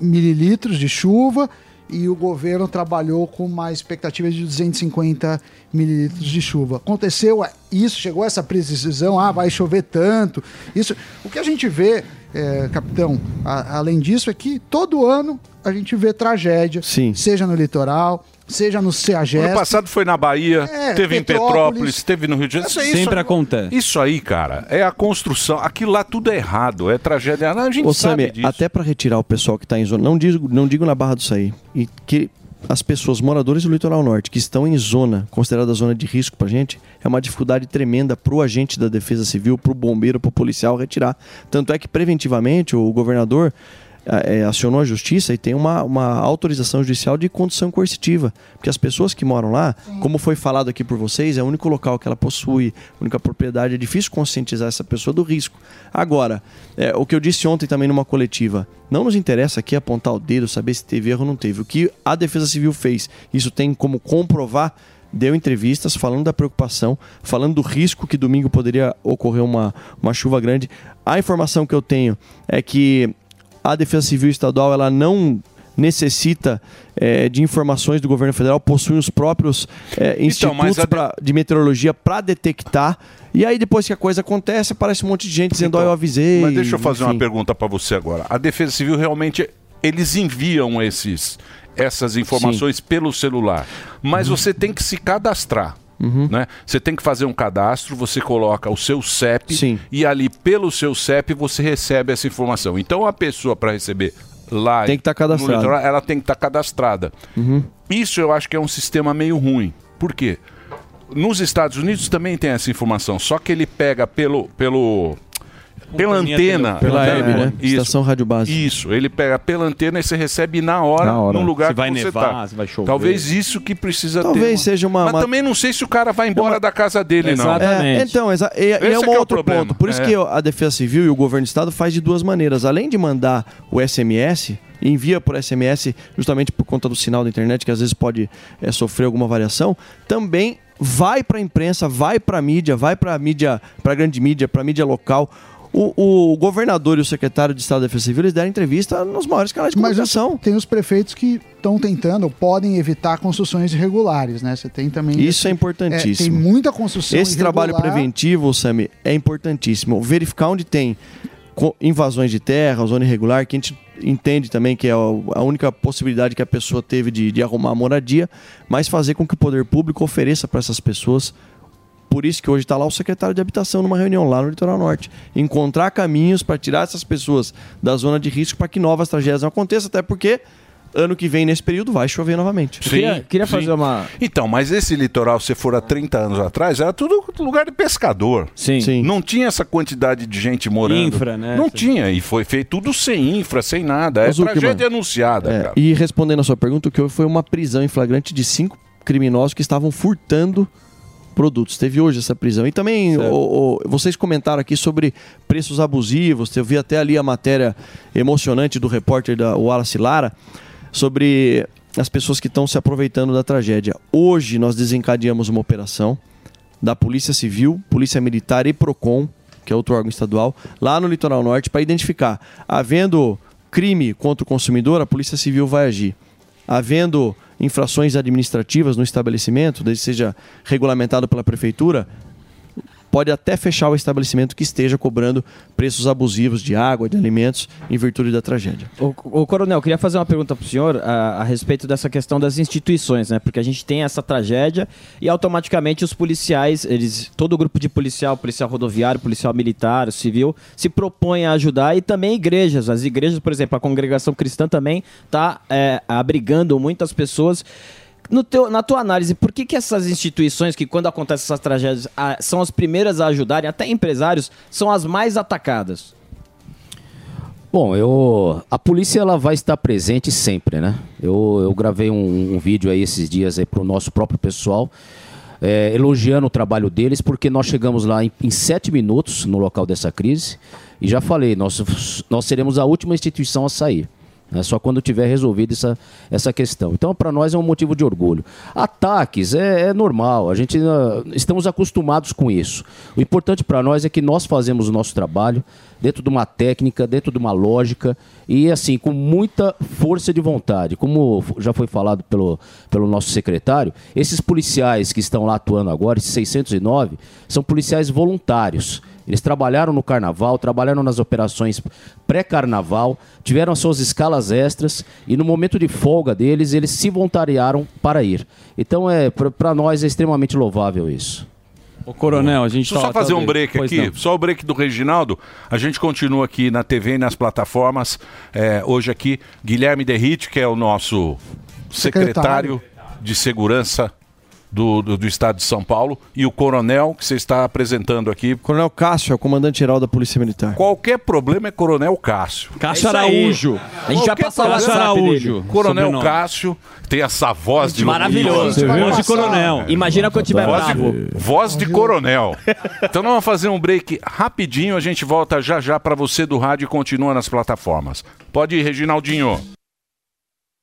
mililitros de chuva e o governo trabalhou com uma expectativa de 250 mililitros de chuva. Aconteceu isso, chegou essa precisão, ah, vai chover tanto. Isso, o que a gente vê, é, capitão, a- além disso, é que todo ano a gente vê tragédia, seja no litoral, seja no CEAGESP. Ano passado foi na Bahia, É, teve em Petrópolis. Petrópolis, teve no Rio de Janeiro. Isso aí, Sempre isso- acontece. Isso aí, cara, é a construção. Aquilo lá tudo é errado, é tragédia. A gente Ô, sabe Sammy, disso. até para retirar o pessoal que está em zona, não digo, não digo na Barra do Saí, e que as pessoas moradores do litoral norte que estão em zona considerada zona de risco para gente é uma dificuldade tremenda para o agente da Defesa Civil, para o bombeiro, para o policial retirar. Tanto é que preventivamente o governador eh, acionou a justiça e tem uma, uma autorização judicial de condução coercitiva. Porque as pessoas que moram lá, como foi falado aqui por vocês, é o único local que ela possui, a única propriedade, é difícil conscientizar essa pessoa do risco. Agora, eh, o que eu disse ontem também numa coletiva, não nos interessa aqui apontar o dedo, saber se teve erro ou não teve. O que a Defesa Civil fez, isso tem como comprovar deu entrevistas falando da preocupação, falando do risco que domingo poderia ocorrer uma, uma chuva grande. A informação que eu tenho é que a Defesa Civil Estadual ela não necessita eh, de informações do governo federal, possui os próprios eh, Então, institutos de- pra- de meteorologia para detectar. E aí, depois que a coisa acontece, aparece um monte de gente dizendo: Ó, eu avisei. Então, Mas deixa eu fazer uma enfim. pergunta para você agora. A Defesa Civil realmente eles enviam esses essas informações pelo celular, mas Uhum. você tem que se cadastrar. Né? Você tem que fazer um cadastro, você coloca o seu CEP e ali pelo seu CEP você recebe essa informação. Então a pessoa para receber lá Tem que tá no cadastrada. litoral, ela tem que estar cadastrada. Uhum. Isso eu acho que é um sistema meio ruim. Por quê? Nos Estados Unidos também tem essa informação, só que ele pega pelo pelo pela antena, Pela Pela- Hebe, né? Isso. Estação Rádio Base. Isso, ele pega pela antena e você recebe na hora, Na hora. no lugar Se vai que você nevar, tá. se vai chover. Talvez isso que precisa ter. Talvez seja uma- Mas uma- também não sei se o cara vai embora da casa dele, não. É, então, exa- Esse é um é o outro problema. ponto. Por isso É. que a Defesa Civil e o governo do estado faz de duas maneiras. Além de mandar o SMS, envia por SMS justamente por conta do sinal da internet, que às vezes pode é, sofrer alguma variação, também vai para a imprensa, vai para a mídia, vai para a mídia, para a grande mídia, para a mídia local. O, o governador e o secretário de Estado da Defesa Civil eles deram entrevista nos maiores canais de Mas comunicação. tem os prefeitos que estão tentando, podem evitar construções irregulares, né? Você tem também. Isso é esse- importantíssimo. tem muita construção Esse trabalho irregular. preventivo, Sami, é importantíssimo. Verificar onde tem invasões de terra, zona irregular, que a gente entende também que é a única possibilidade que a pessoa teve de, de arrumar a moradia, mas fazer com que o poder público ofereça para essas pessoas. Por isso que hoje está lá o secretário de habitação numa reunião lá no Litoral Norte. Encontrar caminhos para tirar essas pessoas da zona de risco para que novas tragédias não aconteçam, até porque ano que vem, nesse período, vai chover novamente. Sim, sim. Então, mas esse litoral, se for há 30 anos atrás, era tudo lugar de pescador. Sim. Não tinha essa quantidade de gente morando. Infra, né? Não tinha. E foi feito tudo sem infra, sem nada. É Zuckerman, tragédia anunciada, É, cara. e respondendo a sua pergunta, o que houve foi uma prisão em flagrante de cinco criminosos que estavam furtando produtos. Teve hoje essa prisão. E também o- o- vocês comentaram aqui sobre preços abusivos. Eu vi até ali a matéria emocionante do repórter da Wallace Lara sobre as pessoas que estão se aproveitando da tragédia. Hoje nós desencadeamos uma operação da Polícia Civil, Polícia Militar e Procon, que é outro órgão estadual, lá no Litoral Norte para identificar, havendo crime contra o consumidor, a Polícia Civil vai agir. Havendo infrações administrativas no estabelecimento, desde seja regulamentado pela prefeitura, pode até fechar o estabelecimento que esteja cobrando preços abusivos de água, de alimentos, em virtude da tragédia. O, o Coronel, queria fazer uma pergunta para o senhor a, a respeito dessa questão das instituições, né? Porque a gente tem essa tragédia e automaticamente os policiais, eles, todo o grupo de policial, policial rodoviário, policial militar, civil, se propõe a ajudar e também igrejas. As igrejas, por exemplo, a congregação cristã também está abrigando muitas pessoas. Teu, na tua análise, por que, que essas instituições que, quando acontecem essas tragédias, ah, são as primeiras a ajudarem, até empresários, são as mais atacadas? Bom, eu a polícia ela vai estar presente sempre, né? Eu, eu gravei um, um vídeo aí esses dias para o nosso próprio pessoal, é, elogiando o trabalho deles, porque nós chegamos lá em, em sete minutos no local dessa crise e já falei, nós, nós seremos a última instituição a sair. Né? Só quando tiver resolvido essa, essa questão. Então, para nós é um motivo de orgulho. Ataques é, é normal, a gente ah, estamos acostumados com isso. O importante para nós é que nós fazemos o nosso trabalho dentro de uma técnica, dentro de uma lógica e assim com muita força de vontade. Como já foi falado pelo, pelo nosso secretário, esses policiais que estão lá atuando agora, esses 609, são policiais voluntários. Eles trabalharam no carnaval, trabalharam nas operações pré-carnaval, tiveram suas escalas extras e no momento de folga deles, eles se voluntariaram para ir. Então, é para nós é extremamente louvável isso. Ô, Coronel, a gente Deixa eu só fazer um tava- break Pois aqui, não. só o break do Reginaldo. A gente continua aqui na TV e nas plataformas. É, hoje aqui, Guilherme Derrite, que é o nosso secretário, Secretário. de Segurança do, do, do Estado de São Paulo, e o coronel que você está apresentando aqui. Coronel Cássio é o comandante-geral da Polícia Militar. Qualquer problema é Coronel Cássio. Cássio É. Araújo. A gente vai Qualquer passar o problema- WhatsApp dele. Coronel Sobrenome. Cássio tem essa voz de Maravilhoso. Voz de coronel. Imagina quando tiver voz bravo. De, voz de coronel. Então nós vamos fazer um break rapidinho, a gente volta já já para você do rádio e continua nas plataformas. Pode ir, Reginaldinho.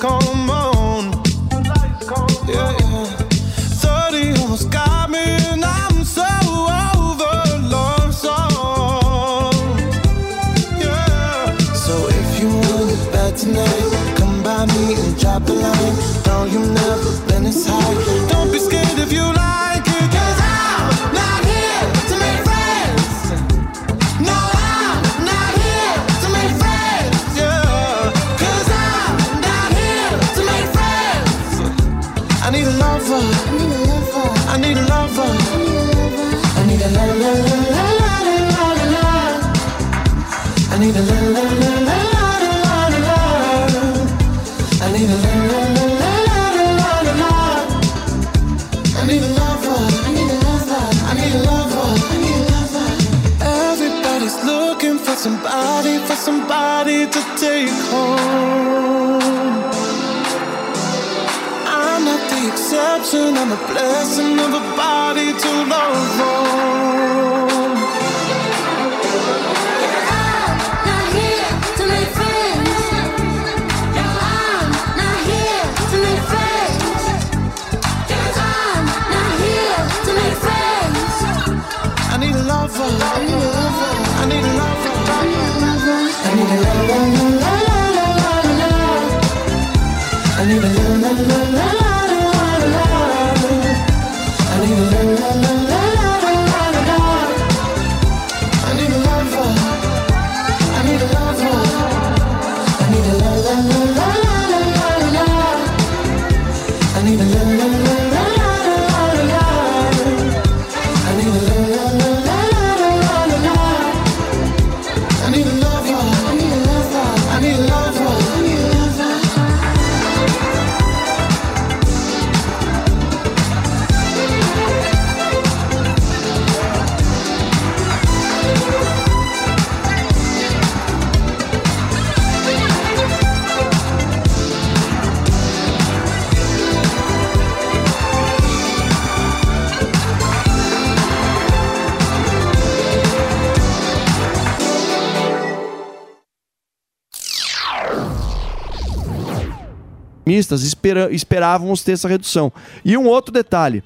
come on. Yeah, yeah. 30 almost got me, and I'm so over love. Yeah. So if you want it bad tonight, come by me and drop a line. No, you've never been this high. I'm a blessing of a body to love mistas espera, esperávamos ter essa redução. E um outro detalhe.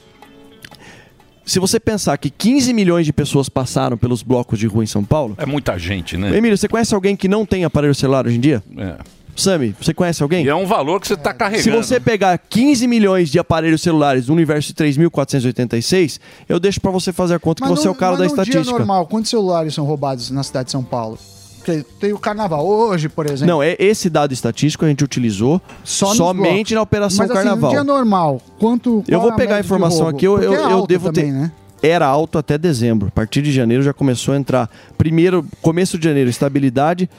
Se você pensar que 15 milhões de pessoas passaram pelos blocos de rua em São Paulo. É muita gente, né? Emílio, você conhece alguém que não tem aparelho celular hoje em dia? É. Sami, você conhece alguém? E é um valor que você está Se carregando. você pegar 15 milhões de aparelhos celulares do universo de 3.486, eu deixo pra você fazer a conta que Mas você é num- o cara mas da num dia estatística. normal, quantos celulares são roubados na cidade de São Paulo? Porque tem o carnaval hoje, por exemplo. Não, é esse dado estatístico a gente utilizou Só nos somente blocos. na Operação Mas, assim, Carnaval. Um dia normal, quanto. Eu vou é pegar a informação aqui, eu, eu, é eu devo também, ter. né? Era alto até dezembro. A partir de janeiro já começou a entrar. Primeiro, começo de janeiro, estabilidade.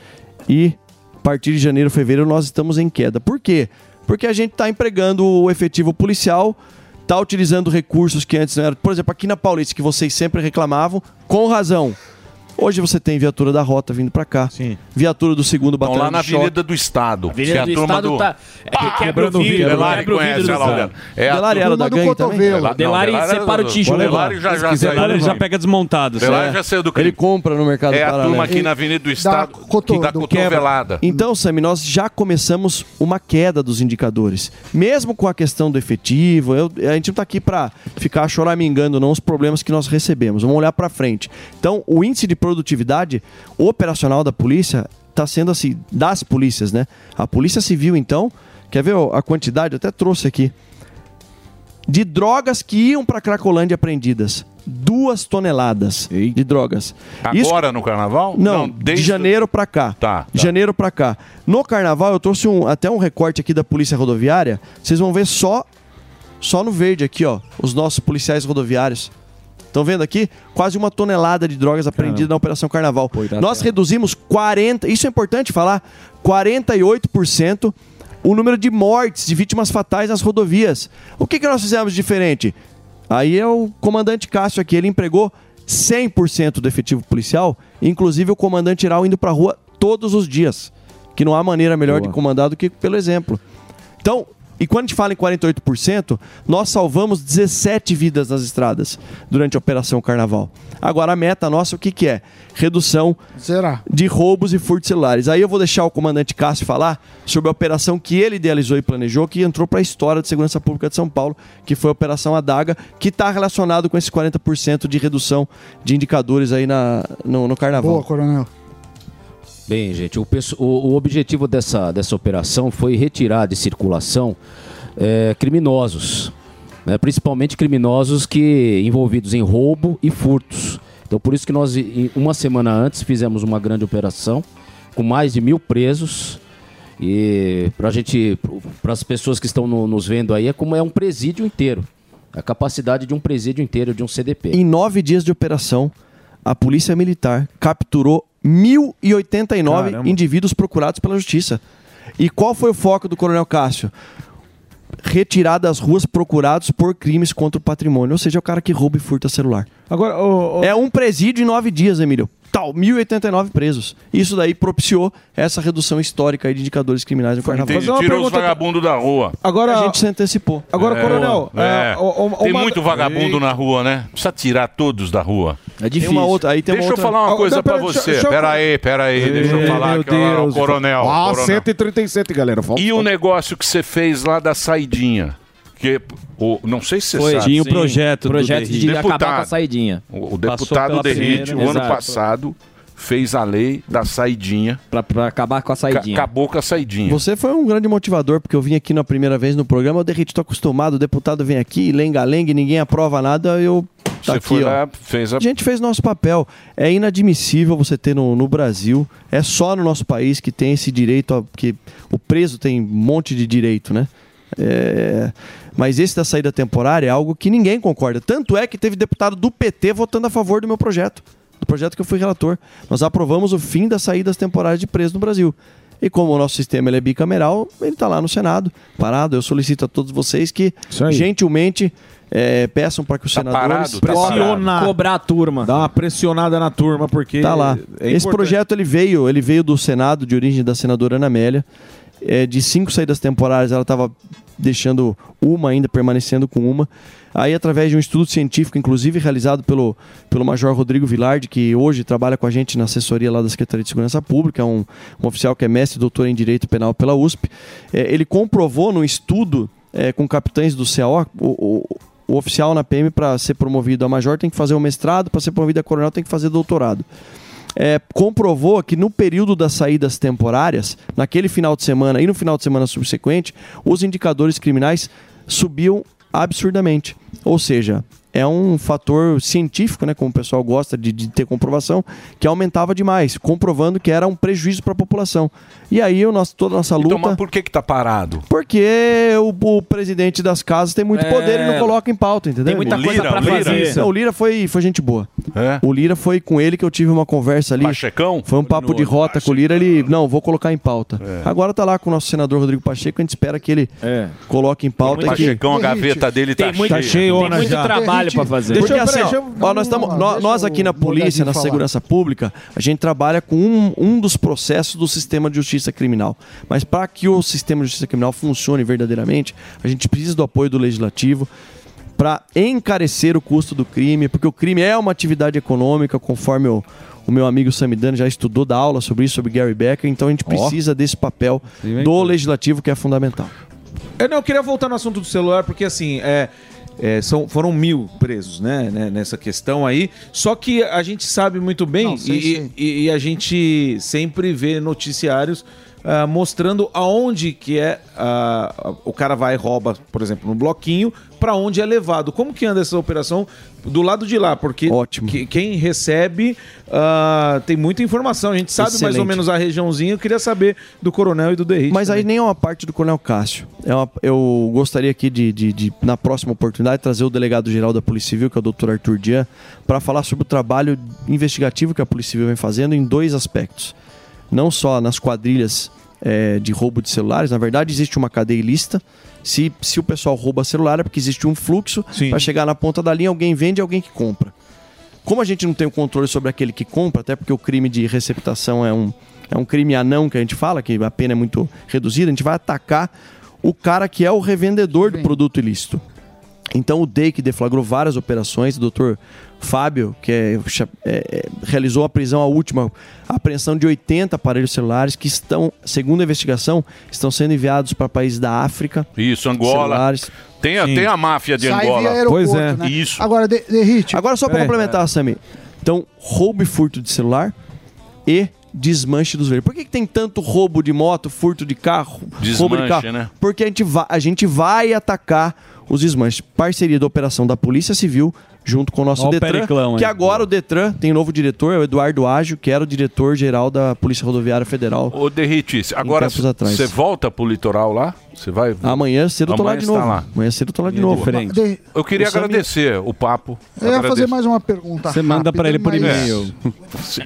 E a partir de janeiro, fevereiro, nós estamos em queda. Por quê? Porque a gente está empregando o efetivo policial, está utilizando recursos que antes não eram. Por exemplo, aqui na Paulista, que vocês sempre reclamavam, com razão. Hoje você tem viatura da rota vindo para cá. Viatura do segundo Estão batalhão lá na. Avenida do Estado. Avenida do Estado do... tá- é que quebra o vidro, Delari conhece. É a Delari era turma da do gangue cotovelo. também? Delari Delari separa o tijolo. Delari já, já, Delari já pega desmontado. Delari É. já saiu do crime. Ele compra no mercado É a paralelo. turma aqui na Avenida do Estado que dá cotovelada. Então, Sami, nós já começamos uma queda dos indicadores. Mesmo com a questão do efetivo, eu- a gente não está aqui para ficar choramingando não os problemas que nós recebemos. Vamos olhar para frente. Então, o índice de produtividade operacional da polícia está sendo assim, das polícias, né? A Polícia Civil, então, quer ver a quantidade? Eu até trouxe aqui. De drogas que iam para Cracolândia apreendidas. Duas toneladas de drogas. Isso- Agora no carnaval? não, desde de janeiro pra cá. Tá, De janeiro pra cá. No carnaval, eu trouxe um- até um recorte aqui da Polícia Rodoviária. Vocês vão ver só, só no verde aqui, ó, os nossos policiais rodoviários. Estão vendo aqui? Quase uma tonelada de drogas apreendidas na Operação Carnaval. Nós reduzimos 40, isso é importante falar, 48% o número de mortes, de vítimas fatais nas rodovias. O que, que nós fizemos diferente? Aí é o comandante Cássio aqui, ele empregou 100% do efetivo policial, inclusive o comandante geral indo pra rua todos os dias. Que não há maneira melhor de comandar do que pelo exemplo. Então, e quando a gente fala em 48%, nós salvamos 17 vidas nas estradas durante a Operação Carnaval. Agora a meta nossa, o que, que é? Redução de roubos e furtos celulares. Aí eu vou deixar o comandante Cássio falar sobre a operação que ele idealizou e planejou, que entrou para a história de segurança pública de São Paulo, que foi a Operação Adaga, que está relacionado com esse 40% de redução de indicadores aí na, no, no Carnaval. Boa, coronel. Bem, gente, o, o- objetivo dessa, dessa operação foi retirar de circulação eh, criminosos, né, principalmente criminosos que envolvidos em roubo e furtos. Então, por isso que nós, uma semana antes, fizemos uma grande operação com mais de mil presos. E para gente, para as pessoas que estão no- nos vendo aí, é como é um presídio inteiro. A capacidade de um presídio inteiro, de um CDP. Em nove dias de operação, a Polícia Militar capturou 1.089 Caramba. indivíduos procurados pela Justiça. E qual foi o foco do Coronel Cássio? Retirar das ruas procurados por crimes contra o patrimônio. Ou seja, é o cara que rouba e furta celular. Agora, É um presídio em nove dias, Emílio. Tal, 1.089 presos. Isso daí propiciou essa redução histórica aí de indicadores criminais no Carnaval. Entendi. Tirou os vagabundos da rua. Agora, a gente se antecipou. Agora, É, coronel, é. é, o- o- tem uma- muito vagabundo na rua, né? Precisa tirar todos da rua. É difícil. Tem uma outra- aí tem deixa uma eu outra- falar uma Ah, coisa pera, você. deixa- deixa eu- Pera aí, pera aí. Deixa eu falar Deus. o coronel. Ah, coronel. 137, galera. Falta- E o negócio que você fez lá da saidinha? Que, o, não sei se você Foi, sabe. tinha o Sim. projeto do Projeto de Derrite. acabar com a saidinha. O, o deputado Derrite, o ano passado, fez a lei da saidinha. Pra, pra acabar com a saidinha. acabou com a saidinha. Você foi um grande motivador, porque eu vim aqui na primeira vez no programa, eu derrete, tô acostumado, o deputado vem aqui, lenga-lenga, e ninguém aprova nada, eu... Tá Você aqui, foi ó. lá, fez a... A gente fez nosso papel. É inadmissível você ter no, no Brasil, é só no nosso país que tem esse direito, a, que o preso tem um monte de direito, né? É, mas esse da saída temporária é algo que ninguém concorda. Tanto é que teve deputado do PT votando a favor do meu projeto, do projeto que eu fui relator. Nós aprovamos o fim das saídas temporárias de preso no Brasil. E como o nosso sistema ele é bicameral, ele está lá no Senado, parado. Eu solicito a todos vocês que gentilmente é, peçam para que os senadores Pressiona. Cobrar a turma. Dá uma pressionada na turma, porque. Tá lá. é Esse importante. projeto ele veio, ele veio do Senado, de origem da senadora Ana Amélia. É, de cinco saídas temporárias, ela estava deixando uma ainda, permanecendo com uma. Aí, através de um estudo científico, inclusive realizado pelo, pelo Major Rodrigo Vilardi, que hoje trabalha com a gente na assessoria lá da Secretaria de Segurança Pública, um, um oficial que é mestre e doutor em Direito Penal pela USP, é, ele comprovou no estudo é, com capitães do CAO, o, o, o oficial na PM, para ser promovido a major, tem que fazer o mestrado, para ser promovido a coronel, tem que fazer doutorado. É, comprovou que no período das saídas temporárias, naquele final de semana e no final de semana subsequente, os indicadores criminais subiam absurdamente. Ou seja, é um fator científico, né, como o pessoal gosta de, de ter comprovação, que aumentava demais, comprovando que era um prejuízo para a população. E aí o nosso, toda a nossa luta... Então, mas por que que tá parado? Porque o, o presidente das casas tem muito É. poder e não coloca em pauta, entendeu? Tem muita O coisa Lira? fazer. Não, o Lira foi, foi gente boa. O Lira foi com ele que eu tive uma conversa ali. Pachecão? Foi um papo de rota com o Lira, ele, não, vou colocar em pauta. Agora tá lá com o nosso senador Rodrigo Pacheco, a gente espera que ele coloque em pauta. O e que- Pachecão, a gaveta dele tá muito- cheia. Tem muito trabalho pra fazer. Porque Deixa eu- assim, peraí, ó, deixa eu- ó, nós, tamo, nó- nós aqui na polícia, na falar. segurança pública, a gente trabalha com um, um dos processos do sistema de justiça criminal. Mas para que o sistema de justiça criminal funcione verdadeiramente, a gente precisa do apoio do legislativo para encarecer o custo do crime, porque o crime é uma atividade econômica, conforme o, o meu amigo Samidana já estudou da aula sobre isso, sobre Gary Becker, então a gente precisa desse papel do legislativo que é fundamental. Eu não eu queria voltar no assunto do celular, porque assim, é, é, são, foram mil presos, né, né, nessa questão aí. Só que a gente sabe muito bem Não, sei, e, sei. e- e a gente sempre vê noticiários ah, mostrando aonde que é ah, o cara vai e rouba, por exemplo, no bloquinho, para onde é levado. Como que anda essa operação do lado de lá? Porque que- quem recebe ah, tem muita informação. A gente sabe mais ou Excelente. menos a regiãozinha. Eu queria saber do coronel e do Derrite. Mas aí nem é uma parte do Coronel Cássio. É uma- eu gostaria aqui de, de- de, na próxima oportunidade, trazer o delegado-geral da Polícia Civil, que é o Dr. Arthur Dian, para falar sobre o trabalho investigativo que a Polícia Civil vem fazendo em dois aspectos. Não só nas quadrilhas eh, de roubo de celulares, na verdade existe uma cadeia ilícita. Se, se o pessoal rouba celular é porque existe um fluxo para chegar na ponta da linha, alguém vende e alguém que compra. Como a gente não tem o controle sobre aquele que compra, até porque o crime de receptação é um, é um crime anão que a gente fala, que a pena é muito reduzida, a gente vai atacar o cara que é o revendedor do produto ilícito. Então o DEI que deflagrou várias operações, o doutor Fábio, que é- é- é, realizou a prisão, a última, a apreensão de 80 aparelhos celulares que estão, segundo a investigação, estão sendo enviados para países da África. Isso, Angola. Celulares. Tem a, tem a máfia de Sai Angola. via aeroporto, né? Isso. Agora, de, Derrite. Agora só para complementar, Sami. Então, roubo e furto de celular e desmanche dos veículos. Por que, que tem tanto roubo de moto, furto de carro, roubo de Desmanche, carro? né? Porque a gente, vai, a gente vai atacar os desmanches. Parceria da operação da Polícia Civil junto com o nosso Ó o Detran, Periclão, que agora o Detran tem novo diretor, é o Eduardo Ágio, que era o diretor-geral da Polícia Rodoviária Federal. Ô, Derritis, agora você volta pro litoral lá? Você vai? Amanhã cedo eu tô lá de está novo. lá. Amanhã cedo eu tô lá de É novo. diferente. Eu queria O agradecer o papo. Eu ia fazer Agradeço. mais uma pergunta. Você manda pra ele por mas- e-mail.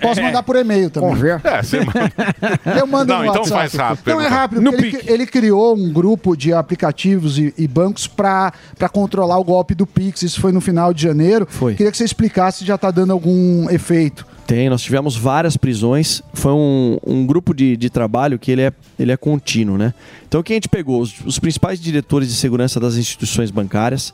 Posso mandar por e-mail também. É, você manda. Eu mando Não, no então WhatsApp. faz rápido, Não é rápido, No ele, ele criou um grupo de aplicativos e, e bancos para controlar o golpe do Pix. Isso foi no final de janeiro. Foi. Queria que você explicasse se já está dando algum efeito. Tem, nós tivemos várias prisões. Foi um, um grupo de, de trabalho que ele é, ele é contínuo, né? Então, quem a gente pegou? Os, os principais diretores de segurança das instituições bancárias,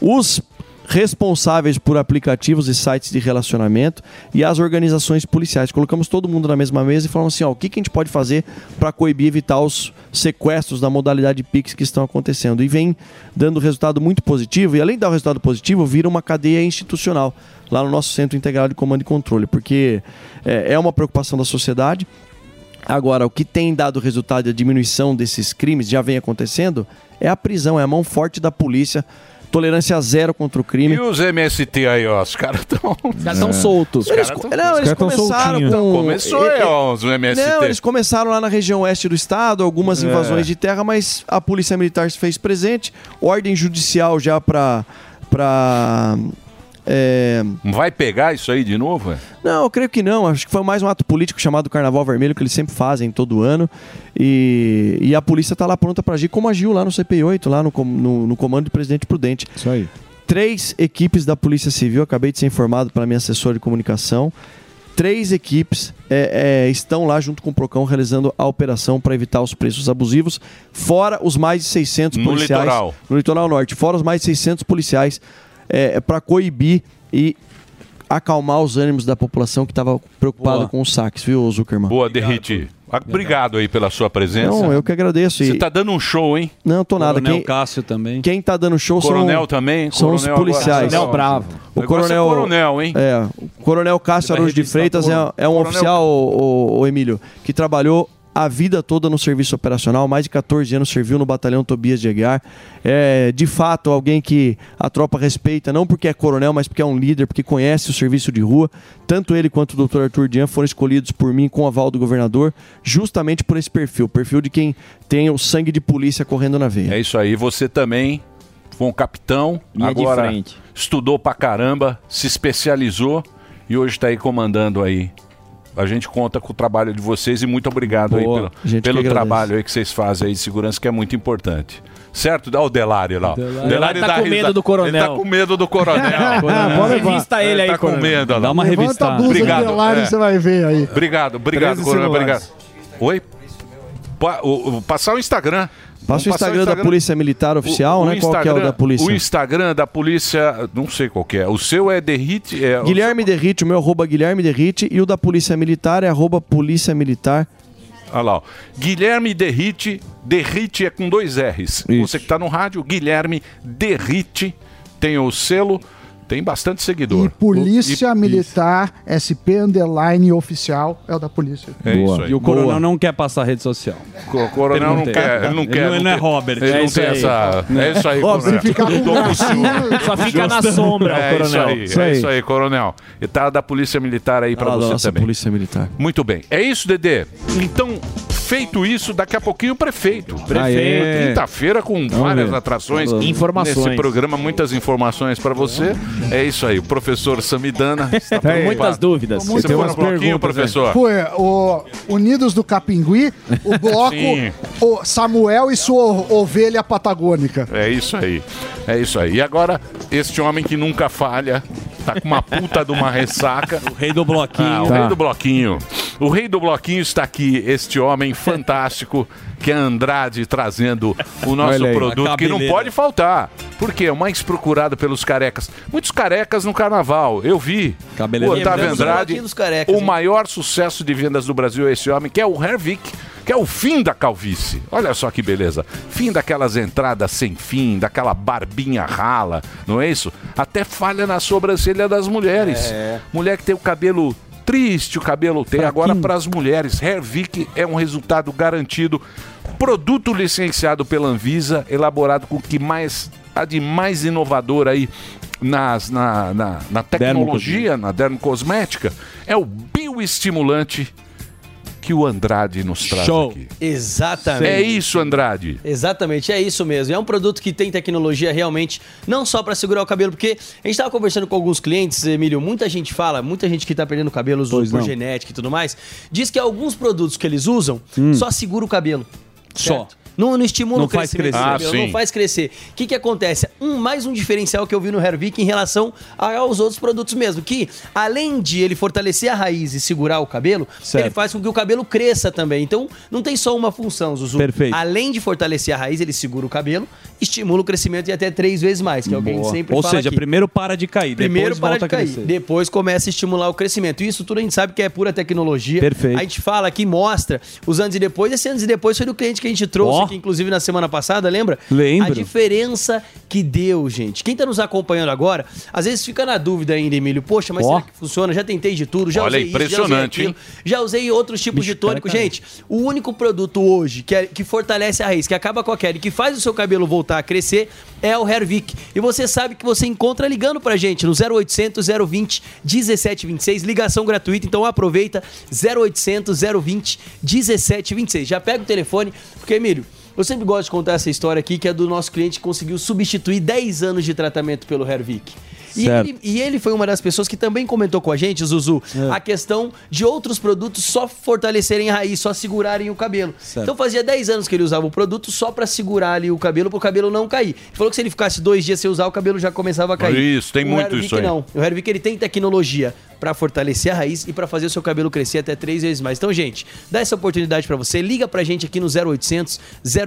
os responsáveis por aplicativos e sites de relacionamento e as organizações policiais. Colocamos todo mundo na mesma mesa e falamos assim: ó, o que, que a gente pode fazer para coibir evitar os sequestros da modalidade Pix que estão acontecendo? E vem dando resultado muito positivo, e além de dar um resultado positivo, vira uma cadeia institucional lá no nosso Centro Integrado de Comando e Controle, porque é, é uma preocupação da sociedade. Agora, o que tem dado resultado e a diminuição desses crimes já vem acontecendo é a prisão, é a mão forte da polícia, tolerância zero contra o crime. E os MST aí, ó, os caras estão. Os caras tão soltos. Eles co- não, eles começaram com- Começou, É, é, ó, os MST. Não, eles começaram lá na região oeste do estado, algumas É. invasões de terra, mas a polícia militar se fez presente, ordem judicial já para para é, Vai pegar isso aí de novo? é? não, eu creio que não. Acho que foi mais um ato político chamado Carnaval Vermelho, que eles sempre fazem todo ano. E, e a polícia está lá pronta para agir, como agiu lá no CPI-8, lá no, com- no, no comando do presidente Prudente. Isso aí. Três equipes da Polícia Civil, acabei de ser informado pela minha assessora de comunicação. Três equipes é, é, estão lá junto com o Procão realizando a operação para evitar os preços abusivos, fora os mais de 600 No policiais litoral. no litoral norte, fora os mais de 600 policiais é, para coibir e acalmar os ânimos da população que estava preocupada Boa. com os saques, viu, Zuckerman? Boa, Derrite. Obrigado aí pela sua presença. Não, eu que agradeço. Você E- tá dando um show, hein? Não, tô nada. Coronel Quem, Cássio também. Quem tá dando show Coronel são, também? são os Coronel policiais. agora. Coronel bravo. O O negócio é coronel, coronel, hein? É, o coronel Cássio Araújo de Freitas é, é um Coronel- oficial, o, o Emílio, que trabalhou a vida toda no serviço operacional, mais de 14 anos serviu no batalhão Tobias de Aguiar. É, de fato, alguém que a tropa respeita, não porque é coronel, mas porque é um líder, porque conhece o serviço de rua. Tanto ele quanto o Dr. Arthur Dian foram escolhidos por mim com o aval do governador, justamente por esse perfil, perfil de quem tem o sangue de polícia correndo na veia. É isso aí. Você também foi um capitão, Linha agora estudou pra caramba, se especializou e hoje está aí comandando aí. A gente conta com o trabalho de vocês e muito obrigado aí Boa. pelo, pelo trabalho aí que vocês fazem aí de segurança, que é muito importante. Certo? Dá o Delari lá. Delari tá dá com risa- medo do coronel. Ele tá com medo do coronel. Coronel. Levar. Revista ele aí, tá com coronel. medo. olha lá. Dá uma Levanta a revistada. blusa Obrigado. do Delari é. você vai ver aí. Obrigado, obrigado, 13 coronel. Obrigado. Oi? Pa- o- o- passar o Instagram. Passa o Vamos passar Instagram da Polícia Militar Oficial, né? Qual que é o da polícia? O Instagram da polícia, não sei qual que é. O seu é Derrite. É, Guilherme Derrite, o meu arroba Guilherme Derrite e o da Polícia Militar é arroba Polícia Militar. Olha lá, ó. Guilherme Derrite. Derrite é com dois R's. Você que está no rádio, Guilherme Derrite. Tem o selo, tem bastante seguidor. Polícia E- Militar SP Underline Oficial é o da polícia. É isso aí. E o coronel não quer passar rede social. O coronel não Perguntei. quer, ele não quer. Ele não é tem- Robert. Ele É não isso tem aí. essa. É isso aí, Robert. coronel. Fica com o. Só fica na sombra, o é coronel. Isso aí, é isso aí, coronel. E tá da Polícia Militar aí pra Ah, da você nossa também. Polícia Militar. Muito bem. É isso, Dedê? Então, feito isso, daqui a pouquinho o prefeito. Prefeito. Aê. Quinta-feira com várias atrações. Informações. Nesse programa, muitas informações pra você. É isso aí. O professor Samidana está Tem preocupado. muitas dúvidas. Você no umas bloquinho, perguntas, professor? Foi o Unidos do Capingui, o bloco Sim. o Samuel e sua ovelha patagônica. É isso aí. É isso aí. E agora, este homem que nunca falha, tá com uma puta de uma ressaca. O rei do bloquinho. Ah, o Tá. rei do bloquinho. O rei do bloquinho está aqui, este homem fantástico, que é Andrade, trazendo o nosso aí, produto, que não pode faltar. Porque é o mais procurado pelos carecas. Muitos carecas no carnaval, eu vi. O Otávio Andrade, carecas, o hein? maior sucesso de vendas do Brasil é esse homem, que é o Hervik, que é o fim da calvície. Olha só que beleza. Fim daquelas entradas sem fim, daquela barbinha rala, não é isso? Até falha na sobrancelha das mulheres. É. Mulher que tem o cabelo triste, o cabelo tem. Agora para as mulheres, Hervik é um resultado garantido. Produto licenciado pela Anvisa, elaborado com o que mais há de mais inovador aí nas, na, na, na tecnologia, na dermocosmética, é o bioestimulante que o Andrade nos traz Show. aqui. Exatamente. É isso, Andrade. Exatamente, é isso mesmo. É um produto que tem tecnologia realmente, não só para segurar o cabelo, porque a gente estava conversando com alguns clientes, Emílio, muita gente fala, muita gente que está perdendo cabelo Pois por não. genética e tudo mais, diz que alguns produtos que eles usam só segura o cabelo. Só. Não, não estimula Não o faz crescimento do crescer. cabelo, Ah, não faz crescer. O que, que acontece? Um, mais um diferencial que eu vi no Hervik em relação aos outros produtos mesmo, que além de ele fortalecer a raiz e segurar o cabelo, Certo. ele faz com que o cabelo cresça também. Então, não tem só uma função, Zuzu. Perfeito. Além de fortalecer a raiz, ele segura o cabelo, estimula o crescimento e até três vezes mais, que é o que a gente sempre Ou fala seja, aqui. primeiro para de cair, Primeiro depois para volta de cair, a crescer. depois começa a estimular o crescimento. Isso tudo a gente sabe que é pura tecnologia. Perfeito. A gente fala aqui, mostra os antes e depois. Esse antes e depois foi do cliente que a gente trouxe Ó. aqui, inclusive na semana passada, lembra? Lembro. A diferença que deu, gente. Quem tá nos acompanhando agora, às vezes fica na dúvida ainda, Emílio. Poxa, mas Ó. será que funciona? Já tentei de tudo, já Olha, usei isso, já usei impressionante, aquilo, já usei outros tipos Bicho, de tônico. cara, cara. Gente, o único produto hoje que, é- que fortalece a raiz, que acaba com a queda e que faz o seu cabelo voltar a crescer é o Hervik. E você sabe que você encontra ligando pra gente no 0800 020 1726, ligação gratuita. Então aproveita 0800 020 1726. Já pega o telefone, porque Emílio, eu sempre gosto de contar essa história aqui, que é do nosso cliente que conseguiu substituir 10 anos de tratamento pelo Hervik. E ele, e ele foi uma das pessoas que também comentou com a gente, Zuzu, É. a questão de outros produtos só fortalecerem a raiz, só segurarem o cabelo. Certo. Então fazia 10 anos que ele usava o produto só pra segurar ali o cabelo, pro cabelo não cair. Ele falou que se ele ficasse dois dias sem usar, o cabelo já começava a cair. Isso, tem O muito Hervik isso aí. não. O Hervik ele tem tecnologia pra fortalecer a raiz e pra fazer o seu cabelo crescer até três vezes mais. Então, gente, dá essa oportunidade pra você. Liga pra gente aqui no 0800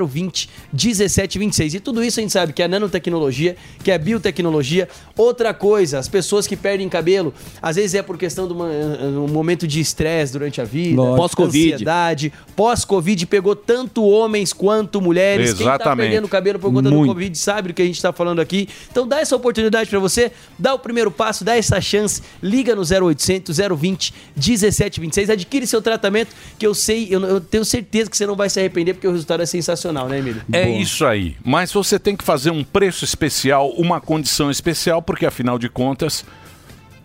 020 1726. E tudo isso a gente sabe que é nanotecnologia, que é biotecnologia. Outra coisa, as pessoas que perdem cabelo, às vezes é por questão de uma- um momento de estresse durante a vida. Pós-Covid. ansiedade, pós-Covid pegou tanto homens quanto mulheres. Quem tá Exatamente. perdendo cabelo por conta do Muito. Covid sabe do que a gente tá falando aqui. Então dá essa oportunidade pra você, dá o primeiro passo, dá essa chance, liga no 0800 020 1726, adquire seu tratamento, que eu sei, eu, eu tenho certeza que você não vai se arrepender, porque o resultado é sensacional, né, Emílio? É isso aí. Mas você tem que fazer um preço especial, uma condição especial, porque afinal de contas.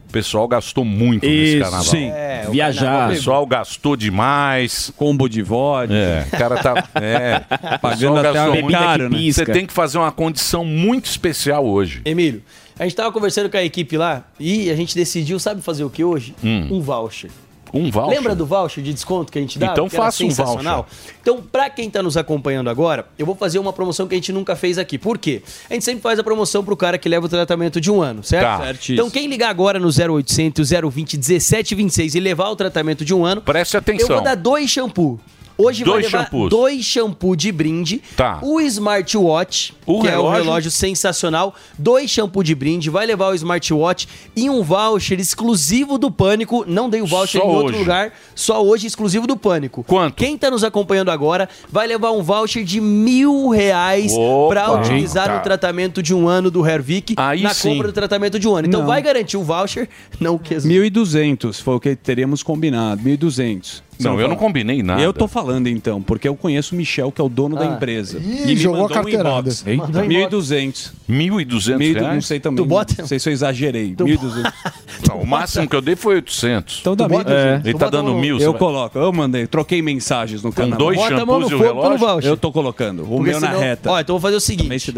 O pessoal gastou muito nesse Isso, carnaval. sim. É, o Viajar. O pessoal gastou demais. Combo de vodka. É, o cara tá. É, o Pagando até gastou a muito. caro, né? Você tem que fazer uma condição muito especial hoje. Emílio, a gente tava conversando com a equipe lá e a gente decidiu, sabe fazer o que hoje? Hum. Um voucher. Um voucher? Lembra do voucher de desconto que a gente dá? Então faça um sensacional? Então, pra quem tá nos acompanhando agora, eu vou fazer uma promoção que a gente nunca fez aqui. Por quê? A gente sempre faz a promoção pro cara que leva o tratamento de um ano, certo? Tá. Certíssimo. Então, quem ligar agora no 0800 020 1726 e levar o tratamento de um ano, Preste atenção. eu vou dar dois shampoo. Hoje Dois vai levar shampoos. dois shampoo de brinde. Tá. O smartwatch, O que é o relógio? relógio sensacional. Dois shampoo de brinde. Vai levar o smartwatch e um voucher exclusivo do Pânico. Não dei o voucher Só em outro hoje. lugar. Só hoje exclusivo do Pânico. Quanto? Quem tá nos acompanhando agora vai levar um voucher de mil reais Opa. pra utilizar Eita. no tratamento de um ano do Hervik. Aí na sim. compra do tratamento de um ano. Então Não. vai garantir o voucher. Não que 1.200 foi o que teríamos combinado. 1.200. Não, eu não combinei nada. Eu tô falando então, porque eu conheço o Michel, que é o dono da Ah. empresa. Ih, me jogou a mandou um carteirada. Eita. Um inbox. 1.200. 1.200 1.200, reais? Não sei também. Tu bota? Não sei se eu exagerei. 1.200. Não, o máximo que eu dei foi 800. Então dá É. 1.200. Ele tá dando mil. você Eu vai- coloco, eu mandei, troquei mensagens no canal. dois Bota a shampoos e o relógio? Eu tô colocando. O Porque meu na senão- reta. Ó, então vou fazer o seguinte.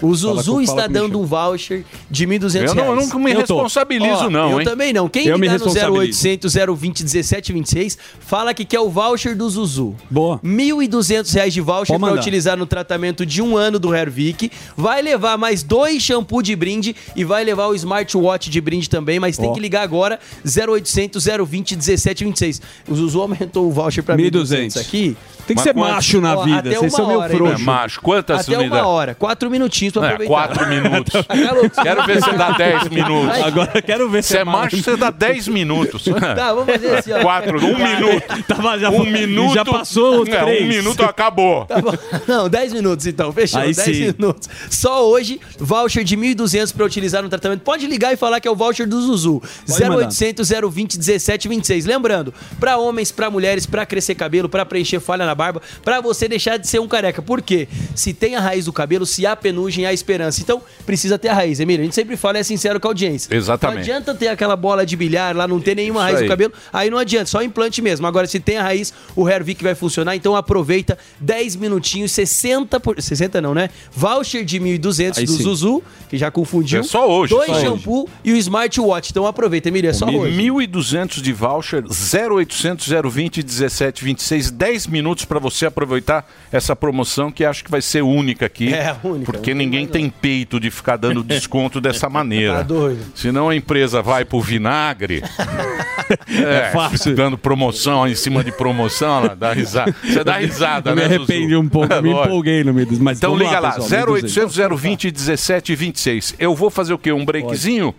O Zuzu com- está com dando um voucher de 1.200 Eu não- eu reais. não me Eu responsabilizo, não, Eu hein? também não. Quem Eu me ligar no responsabilizo. 0800 020 1726 fala que quer o voucher do Zuzu. Boa. 1.200 reais de voucher para utilizar no tratamento de um ano do Hervik. Vai levar mais dois shampoo de brinde e vai levar o smartwatch de brinde também, mas tem Ó. que ligar agora 0800 020 1726. O Zuzu aumentou o voucher para 1.200 aqui. Tem que ser macho na Ó, vida, até vocês uma são meio hora, hein, frouxo. meu? Macho, quantas Até uma unidades? hora. Quatro minutinhos pra É, aproveitar. quatro minutos. Tá? Quero ver você dar 10 minutos. Agora quero ver Se é macho, você dá 10 minutos. Tá, vamos fazer assim, ó. Quatro, um minuto. Tava, já, um minuto. já passou os É, três. Um minuto acabou. Tá bom. Não, 10 minutos então, fechou. Aí 10 sim. minutos. Só hoje, voucher de 1.200 pra utilizar no tratamento. Pode ligar e falar que é o voucher do Zuzu. Pode mandar. 0800 020 1726. Lembrando, pra homens, pra mulheres, pra crescer cabelo, pra preencher falha na barba, pra você deixar de ser um careca. Por quê? Se tem a raiz do cabelo, se há penugem, há esperança. Então, precisa ter a raiz, Emílio. A gente sempre fala é sincero com a audiência. Exatamente. Não adianta ter aquela bola de bilhar lá, não ter nenhuma Isso raiz aí. do cabelo. Aí não adianta, só implante mesmo. Agora, se tem a raiz, o Hervik vai funcionar. Então aproveita 10 minutinhos, 60 por. 60 não, né? Voucher de 1.200 Aí do sim. Zuzu, que já confundiu. É só hoje, Dois só hoje. shampoo e o smartwatch. Então aproveita, Emília, é só hoje. 1.200 de voucher, 0800 020 1726, 10 minutos para você aproveitar essa promoção que acho que vai ser única aqui. É, única, Porque ninguém tem peito de ficar dando desconto dessa maneira. Tá doido. Senão a empresa vai pro vinagre. é, fácil. Dando promoção em cima de promoção, ela dá risada. Você dá risada, Eu me né? arrependi Zuzu? um pouco, É, me empolguei no meio dos. Mas Então liga lá, pessoal, 0800 020 1726. Eu vou fazer o quê? Um breakzinho?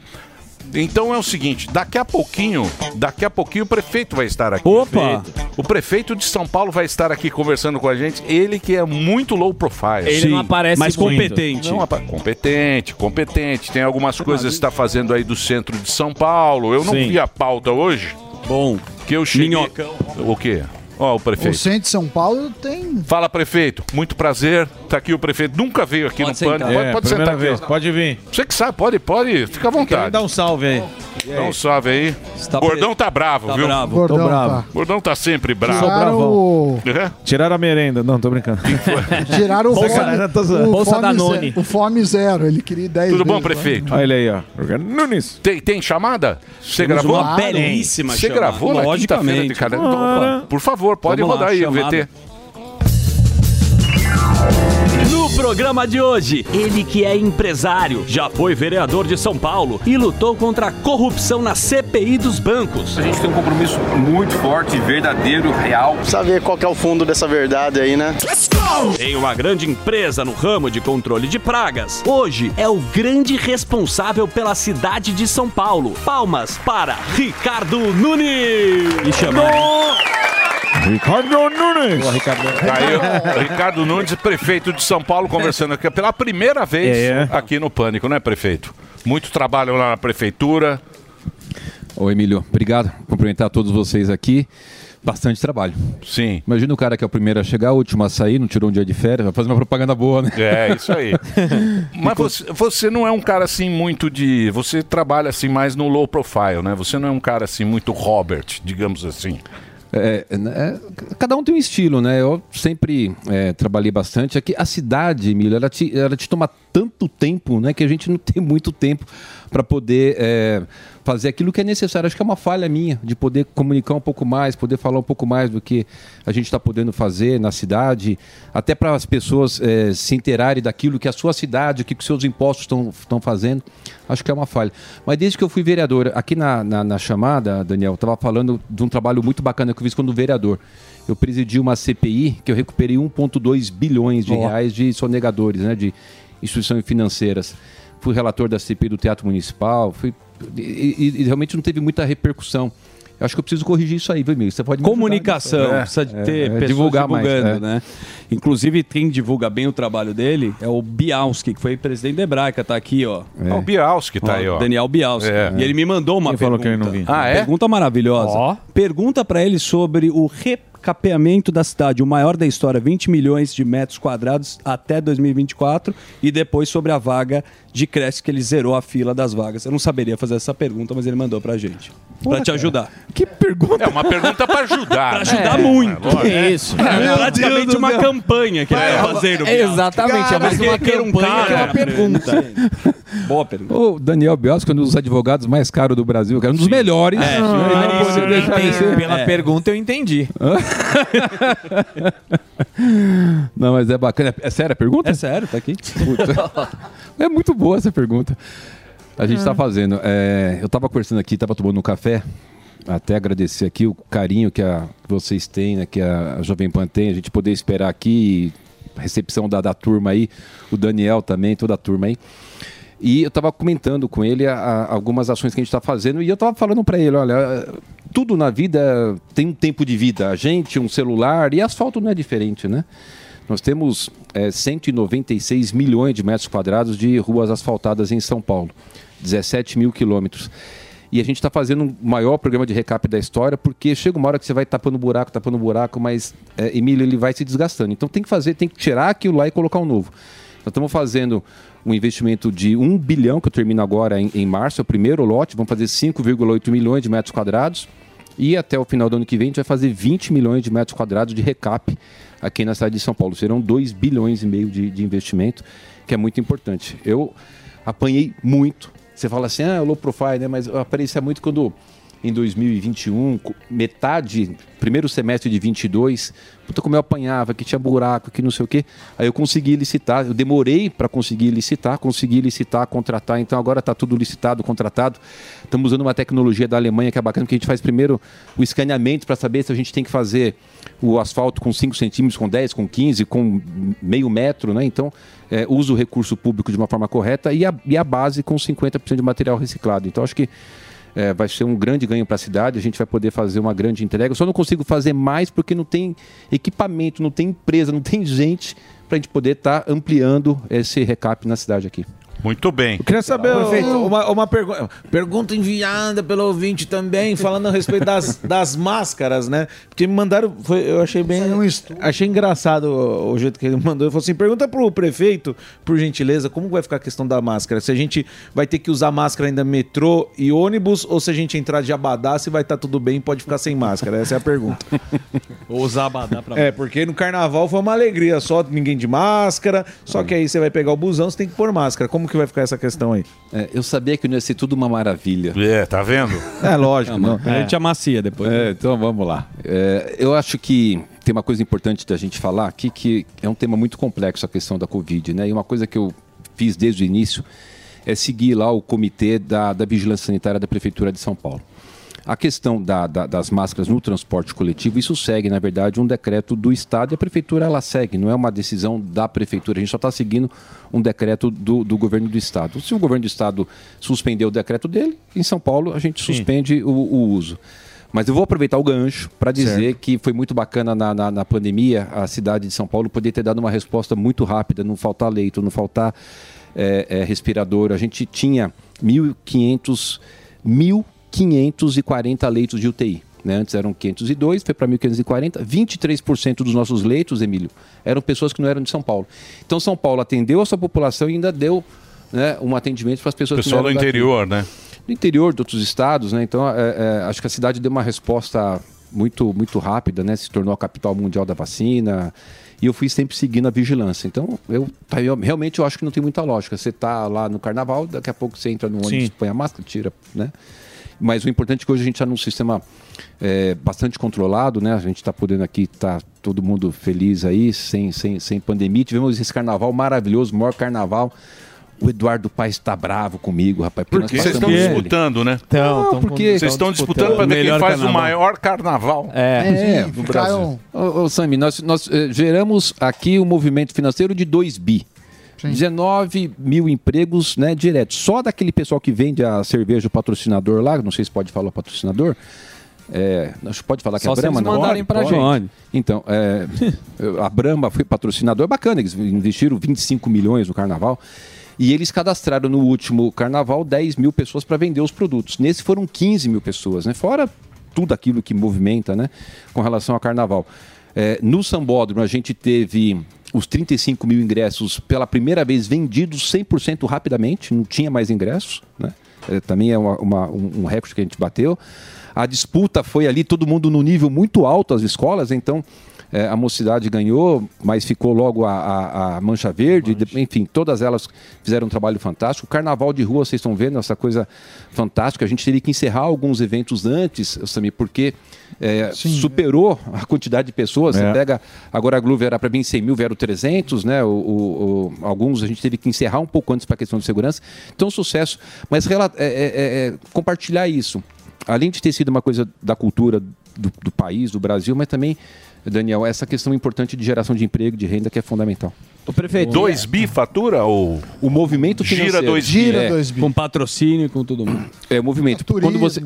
Então é o seguinte, daqui a pouquinho, daqui a pouquinho o prefeito vai estar aqui. Opa! O prefeito de São Paulo vai estar aqui conversando com a gente. Ele que é muito low profile. Ele Sim, não aparece mas muito. competente. Não competente, competente. Tem algumas coisas que está fazendo aí do centro de São Paulo. Eu não Sim. vi a pauta hoje. Bom. Que eu cheguei... Minhocão. O quê? Ó, o O prefeito. centro de São Paulo tem. Fala, prefeito. Muito prazer. Tá aqui o prefeito. Nunca veio aqui Pode no sentar. Pânico. Pode, É, pode primeira sentar aqui. vez. ó. Pode vir. Você que sabe, pode, pode. Fica à vontade. dar um salve aí. Dá um salve aí. Gordão tá bravo, Tá viu? bravo. Gordão Tô bravo. tá. Gordão tá sempre bravo. Tiraram o, É? Tiraram a merenda. Não, tô brincando. tiraram o, Bolsa- fome, tô zoando. o, Bolsa fome Danone. zero, o fome zero. Ele queria 10 Tudo bom, vezes, prefeito? Olha ele aí, ó. Nunes. Tem, tem chamada? Você gravou? uma belíssima Você chamada. gravou na quinta-feira de cara? Ora. Por favor, pode Vamos lá, rodar aí o chamada. VT. No programa de hoje, ele que é empresário, já foi vereador de São Paulo e lutou contra a corrupção na CPI dos bancos. A gente tem um compromisso muito forte, verdadeiro, real. Saber qual que é o fundo dessa verdade aí, né? Tem uma grande empresa no ramo de controle de pragas. Hoje é o grande responsável pela cidade de São Paulo. Palmas para Ricardo Nunes. Me Ricardo Nunes. Tá aí Ricardo Nunes, prefeito de São Paulo, conversando aqui pela primeira vez É. aqui no Pânico, né, prefeito? Muito trabalho lá na prefeitura. Ô Emílio, obrigado. Cumprimentar todos vocês aqui. Bastante trabalho. Sim. Imagina o cara que é o primeiro a chegar, o último a sair, não tirou um dia de férias, vai fazer uma propaganda boa, né? É, isso aí. Mas você, você não é um cara assim muito de. Você trabalha assim mais no low profile, né? Você não é um cara assim muito Robert, digamos assim. É, é, cada um tem um estilo, né? Eu sempre é, trabalhei bastante. Aqui, a cidade, Emílio, ela te, ela te toma tanto tempo, né? Que a gente não tem muito tempo para poder é, fazer aquilo que é necessário. Acho que é uma falha minha de poder comunicar um pouco mais, poder falar um pouco mais do que a gente está podendo fazer na cidade, até para as pessoas é, se interarem daquilo que a sua cidade, o que os seus impostos estão fazendo. Acho que é uma falha. Mas desde que eu fui vereador, aqui na, na, na chamada, Daniel, eu estava falando de um trabalho muito bacana que eu fiz quando vereador. Eu presidi uma CPI que eu recuperei 1,2 bilhões de reais de sonegadores, né, de instituições financeiras. Fui relator da CPI do Teatro Municipal, fui, e, e- e realmente não teve muita repercussão. Eu acho que eu preciso corrigir isso aí, viu, amigo? Você pode Comunicação. É, precisa de é, ter é, pessoas divulgar mais, divulgando, é. né? Inclusive, quem divulga bem o trabalho dele é o Bialski, que foi presidente da Hebraica, tá aqui, ó. É. o Bialski tá aí, ó. Daniel Bialski. É. E ele me mandou uma Quem pergunta. falou que ele não vinha? Ah, é? Pergunta maravilhosa. Ó. Pergunta pra ele sobre o recapeamento da cidade, o maior da história, 20 milhões de metros quadrados até 2024, e depois sobre a vaga de creche que ele zerou a fila das vagas. Eu não saberia fazer essa pergunta, mas ele mandou pra gente. pra te ajudar. Que pergunta? É uma pergunta pra ajudar. Pra né? ajudar É, muito. lógico. É isso. É praticamente uma campanha que ele tá fazendo. Bial. Exatamente, é mais uma Porque ter um campanha que uma cara- pergunta. Boa pergunta. O Daniel Biosco é um dos advogados mais caros do Brasil, cara, um dos melhores. É, ser. Pela pergunta eu entendi. Não, mas é bacana. É sério a pergunta? É sério, tá aqui. Puta. É muito boa essa pergunta. A gente está fazendo. é, eu estava conversando aqui, estava tomando um café. Até agradecer aqui o carinho que, a, que vocês têm, né, que a Jovem Pan tem, a gente poder esperar aqui, a recepção da, da turma aí, o Daniel também, toda a turma aí. E eu estava comentando com ele a- a- algumas ações que a gente está fazendo e eu estava falando para ele, olha, tudo na vida tem um tempo de vida. A gente, um celular e asfalto não é diferente, né? Nós temos é, 196 milhões de metros quadrados de ruas asfaltadas em São Paulo, 17 mil quilômetros. E a gente está fazendo um maior programa de recap da história, porque chega uma hora que você vai tapando buraco, tapando buraco, mas, é, Emílio, ele vai se desgastando. Então tem que fazer, tem que tirar aquilo lá e colocar um novo. Nós estamos fazendo um investimento de 1 bilhão, que eu termino agora em, em março, é o primeiro lote, vamos fazer 5,8 milhões de metros quadrados. E até o final do ano que vem a gente vai fazer 20 milhões de metros quadrados de recap aqui na cidade de São Paulo. Serão 2 bilhões e meio de, de investimento, que é muito importante. Eu apanhei muito. Você fala assim, ah, low profile, né? Mas eu aparecia muito quando em 2021, co- metade, primeiro semestre de 22, puta como eu apanhava, que tinha buraco, que não sei o quê. Aí eu consegui licitar, eu demorei para conseguir licitar, consegui licitar, contratar, então agora está tudo licitado, contratado. Estamos usando uma tecnologia da Alemanha que é bacana, que a gente faz primeiro o escaneamento para saber se a gente tem que fazer o asfalto com 5 centímetros, com 10, com 15, com meio metro, né? Então, é, o recurso público de uma forma correta e a, e a base com 50% de material reciclado. Então, acho que é, vai ser um grande ganho para a cidade, a gente vai poder fazer uma grande entrega. Eu só não consigo fazer mais porque não tem equipamento, não tem empresa, não tem gente para a gente poder estar ampliando esse recap na cidade aqui. Muito bem. Eu queria saber Prefeito, uma, uma pergunta. Pergunta enviada pelo ouvinte também, falando a respeito das, das máscaras, né? Porque me mandaram. foi- eu achei bem. achei engraçado o, o jeito que ele mandou. Ele falou assim: pergunta pro prefeito, por gentileza, como vai ficar a questão da máscara? Se a gente vai ter que usar máscara ainda metrô e ônibus, ou se a gente entrar de abadá, se vai estar tudo bem e pode ficar sem máscara? Essa é a pergunta. Ou usar abadá pra É, porque no carnaval foi uma alegria, só ninguém de máscara. Só que aí você vai pegar o busão, você tem que pôr máscara. Como que vai ficar essa questão aí? É, eu sabia que não ia ser tudo uma maravilha. É, tá vendo? É lógico. Não, não. A gente amacia depois. É, então vamos lá. É, eu acho que tem uma coisa importante da gente falar aqui, que é um tema muito complexo a questão da Covid, né? E uma coisa que eu fiz desde o início é seguir lá o comitê da, da Vigilância Sanitária da Prefeitura de São Paulo. A questão da- da- das máscaras no transporte coletivo, isso segue, na verdade, um decreto do Estado e a Prefeitura ela segue, não é uma decisão da Prefeitura, a gente só está seguindo um decreto do, do governo do Estado. Se o governo do Estado suspender o decreto dele, em São Paulo a gente suspende o, o uso. Mas eu vou aproveitar o gancho para dizer que foi muito bacana na, na, na pandemia a cidade de São Paulo poder ter dado uma resposta muito rápida, não faltar leito, não faltar é, é, respirador. A gente tinha 1.500 1.540 leitos de UTI. Né? Antes eram 502, foi para 1.540. 23% dos nossos leitos, Emílio, eram pessoas que não eram de São Paulo. Então, São Paulo atendeu a sua população e ainda deu né, um atendimento para as pessoas Pessoal que do não eram daqui interior, né? do interior de outros estados, né? Então, é, é, acho que a cidade deu uma resposta muito, muito rápida, né? Se tornou a capital mundial da vacina. E eu fui sempre seguindo a vigilância. Então, eu, eu realmente eu acho que não tem muita lógica. Você tá lá no carnaval, daqui a pouco você entra no ônibus, Sim. põe a máscara, tira, né? Mas o importante é que hoje a gente está num sistema é, bastante controlado, né? A gente está podendo aqui, tá todo mundo feliz aí, sem, sem, sem pandemia. Tivemos esse carnaval maravilhoso, o maior carnaval. O Eduardo Paes está bravo comigo, rapaz. Porque nós vocês estão disputando, né? Não, Então, porque Vocês estão disputando para ver quem faz o maior carnaval É, do no Brasil. Brasil. Ô, ô, Sami, nós, nós eh, geramos aqui um movimento financeiro de 2 bi. 19 mil empregos né, diretos. Só daquele pessoal que vende a cerveja, o patrocinador lá, não sei se pode falar o patrocinador. É, acho que pode falar que Só é a se Brahma, não? mandarem pra gente. Então, é, a Brahma foi patrocinador, bacana, eles investiram 25 milhões no carnaval. E eles cadastraram no último carnaval 10 mil pessoas para vender os produtos. Nesse foram 15 mil pessoas, né? Fora tudo aquilo que movimenta, né? Com relação ao carnaval. É, no Sambódromo, a gente teve os 35 mil ingressos pela primeira vez vendidos 100% rapidamente, não tinha mais ingressos, né? É, também é uma- uma- um, um recorde que a gente bateu. A disputa foi ali, todo mundo no nível muito alto, as escolas, então é, a mocidade ganhou, mas ficou logo a, a- a Mancha Verde, de- enfim, todas elas fizeram um trabalho fantástico. O Carnaval de Rua, vocês estão vendo essa coisa fantástica. A gente teve que encerrar alguns eventos antes, Samir, porque é, superou a quantidade de pessoas. É. Você pega, agora a Globo era para vir 100 mil, vieram 300, né? O, o- o- alguns a gente teve que encerrar um pouco antes para a questão de segurança. Então, sucesso. Mas rela- é- é- é compartilhar isso, além de ter sido uma coisa da cultura do, do país, do Brasil, mas também, Daniel, essa questão importante de geração de emprego, de renda, que é fundamental. O prefeito. Dois bi fatura ou o movimento gira financeiro. dois bi? Gira É. dois bi. Com patrocínio e com todo mundo. É, o movimento. Turismo. Quando você...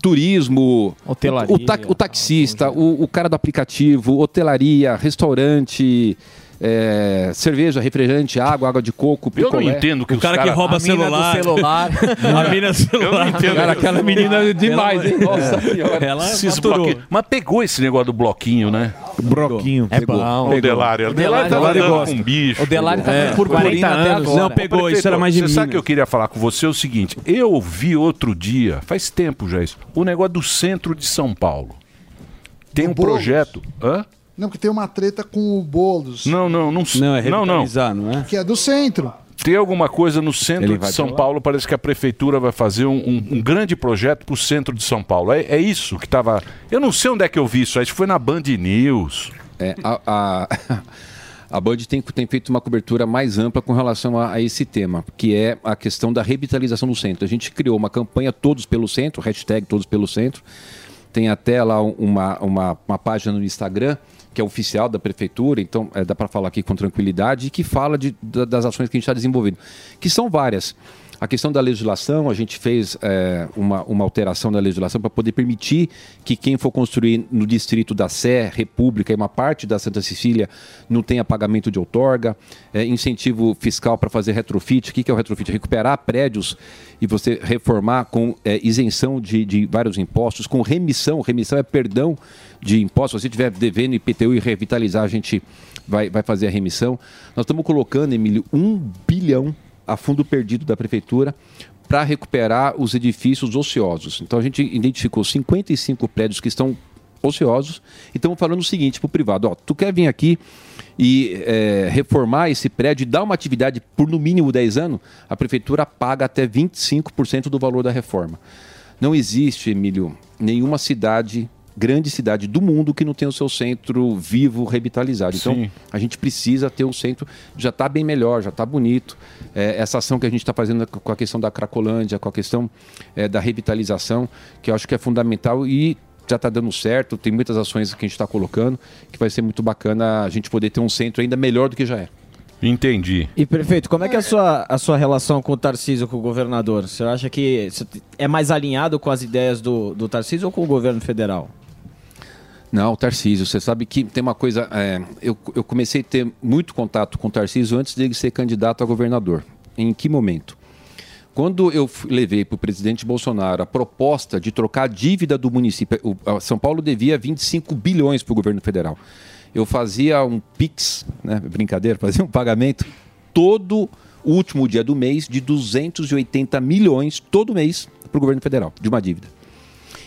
Turismo, Hotelaria. o, ta- o taxista, o, o cara do aplicativo, hotelaria, restaurante, é, cerveja, refrigerante, água, água de coco, Eu não picolé. entendo que o os cara- rouba a mina do celular. a mina celular. Eu não entendo. Cara, aquela menina é demais, hein? Nossa senhora. Bloquinhos. Mas pegou esse negócio do bloquinho, né? Bloquinho. É bom. O Delário. O Delário tá Delário andando com um bicho. O Delário tá Pegou. com purpurina até agora. Ô, prefeito, Você sabe que eu queria falar com você é o seguinte. Eu vi outro dia, faz tempo já isso, o negócio do centro de São Paulo. Tem um projeto. Hã? Não, que tem uma treta com o Boulos. Não, não, não. Não, é não, não. revitalizar, não é? Que é do centro. Tem alguma coisa no centro de São? Paulo, parece que a prefeitura vai fazer um, um- um grande projeto para o centro de São Paulo. É, é isso que estava. Eu não sei onde é que eu vi isso, acho que foi na Band News. É, a, a, a Band tem, tem feito uma cobertura mais ampla com relação a, a esse tema, que é a questão da revitalização do centro. A gente criou uma campanha Todos pelo Centro, hashtag Todos pelo Centro. Tem até lá um- uma, uma, uma página no Instagram, que é oficial da prefeitura, então é, dá para falar aqui com tranquilidade, e que fala de, da- das ações que a gente está desenvolvendo, que são várias. A questão da legislação, a gente fez é, uma, uma alteração da legislação para poder permitir que quem for construir no distrito da Sé, República e uma parte da Santa Cecília não tenha pagamento de outorga, é, incentivo fiscal para fazer retrofit. O que é o retrofit? Recuperar prédios e você reformar com é, isenção de, de vários impostos, com remissão. Remissão é perdão de impostos. Se você estiver devendo IPTU e revitalizar, a gente vai, vai fazer a remissão. Nós estamos colocando, Emílio, um bilhão a fundo perdido da prefeitura para recuperar os edifícios ociosos. Então a gente identificou 55 prédios que estão ociosos e estamos falando o seguinte para o privado: ó, tu quer vir aqui e é, reformar esse prédio e dar uma atividade por no mínimo 10 anos, a prefeitura paga até 25% do valor da reforma. Não existe, Emílio, nenhuma cidade grande cidade do mundo que não tem o seu centro vivo, revitalizado. Então, Sim. a gente precisa ter o centro, já está bem melhor, já está bonito. É, essa ação que a gente está fazendo com a questão da Cracolândia, com a questão é, da revitalização, que eu acho que é fundamental e já está dando certo. Tem muitas ações que a gente está colocando, que vai ser muito bacana a gente poder ter um centro ainda melhor do que já é. Entendi. E prefeito, como é que é a sua, a sua relação com o Tarcísio, com o governador? Você acha que é mais alinhado com as ideias do, do Tarcísio ou com o governo federal? Não, Tarcísio, você sabe que tem uma coisa. é, eu, eu comecei a ter muito contato com o Tarcísio antes dele ser candidato a governador. Em que momento? Quando eu levei para o presidente Bolsonaro a proposta de trocar a dívida do município, o- São Paulo devia 25 bilhões para o governo federal. Eu fazia um PIX, né, brincadeira, fazia um pagamento todo último dia do mês de 280 milhões todo mês para o governo federal, de uma dívida.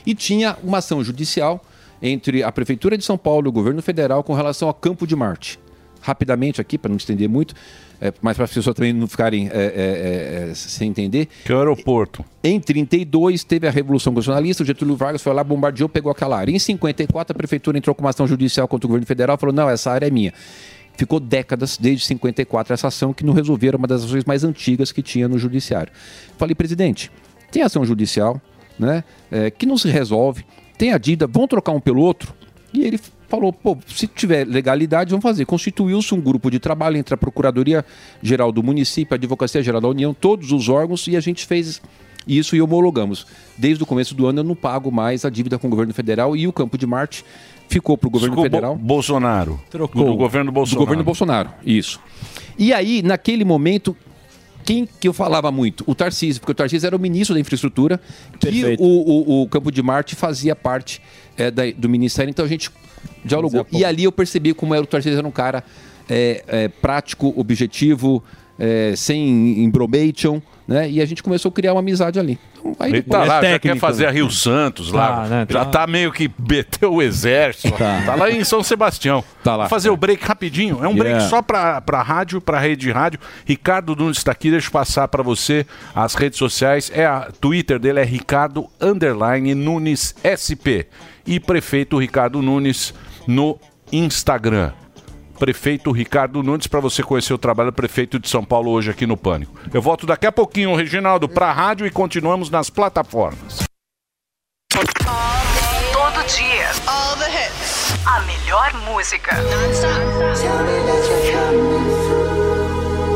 E tinha uma ação judicial entre a Prefeitura de São Paulo e o governo federal com relação ao Campo de Marte. Rapidamente aqui, para não estender muito, é, mas para as pessoas também não ficarem é, é, é, sem entender. Que é o aeroporto. Em 32 teve a Revolução Constitucionalista, o Getúlio Vargas foi lá, bombardeou, pegou aquela área. Em 54 a Prefeitura entrou com uma ação judicial contra o governo federal falou, não, essa área é minha. Ficou décadas, desde 54, essa ação que não resolveram uma das ações mais antigas que tinha no judiciário. Falei, presidente, tem ação judicial, né, é, que não se resolve, tem a dívida, vamos trocar um pelo outro? E ele falou, pô, se tiver legalidade, vamos fazer. Constituiu-se um grupo de trabalho entre a Procuradoria Geral do Município, a Advocacia Geral da União, todos os órgãos, e a gente fez isso e homologamos. Desde o começo do ano eu não pago mais a dívida com o governo federal e o Campo de Marte ficou para o governo Ficou Bo- federal. Bolsonaro. Trocou. Do governo Bolsonaro. Do governo Bolsonaro, isso. E aí, naquele momento, quem que eu falava muito? O Tarcísio, porque o Tarcísio era o ministro da infraestrutura, que o, o, o Campo de Marte fazia parte é, da- do ministério, então a gente dialogou. E ali eu percebi como era o Tarcísio era um cara é, é, prático, objetivo, é, sem embromation, né? E a gente começou a criar uma amizade ali. Então, aí Ele tá lá, já quer fazer a Rio Santos lá. Tá, né? Já Tá. tá meio que meteu o exército. Tá. lá em São Sebastião. Tá lá. Vou fazer o break rapidinho. É um break Yeah. só pra, pra rádio, pra rede de rádio. Ricardo Nunes está aqui. Deixa eu passar pra você as redes sociais. É a Twitter dele é Ricardo Underline Nunes SP. E prefeito Ricardo Nunes no Instagram. Prefeito Ricardo Nunes, para você conhecer o trabalho do prefeito de São Paulo hoje aqui no Pânico. Eu volto daqui a pouquinho, Reginaldo, para a rádio e continuamos nas plataformas. Todo dia. All the hits. A melhor música.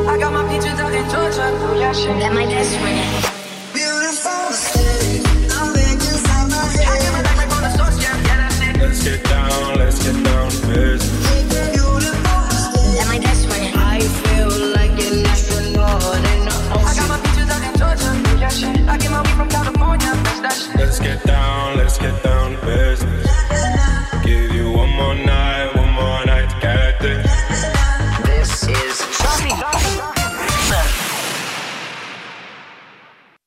I got my peaches out in Georgia. That my best friend. Beautiful city. I'm big inside my head. Let's get down, let's get down from California. That's that shit.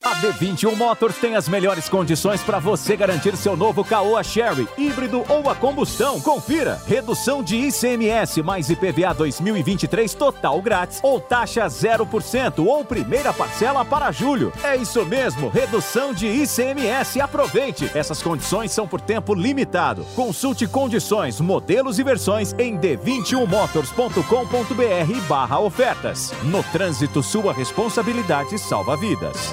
A D21 Motors tem as melhores condições para você garantir seu novo Caoa Sherry, híbrido ou a combustão. Confira. Redução de ICMS mais IPVA 2023 total grátis ou taxa 0% ou primeira parcela para julho. É isso mesmo, redução de ICMS. Aproveite. Essas condições são por tempo limitado. Consulte condições, modelos e versões em d21motors.com.br barra ofertas. No trânsito, sua responsabilidade salva vidas.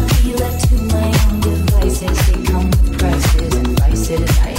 not be left to my own devices. They come with prices and vices. I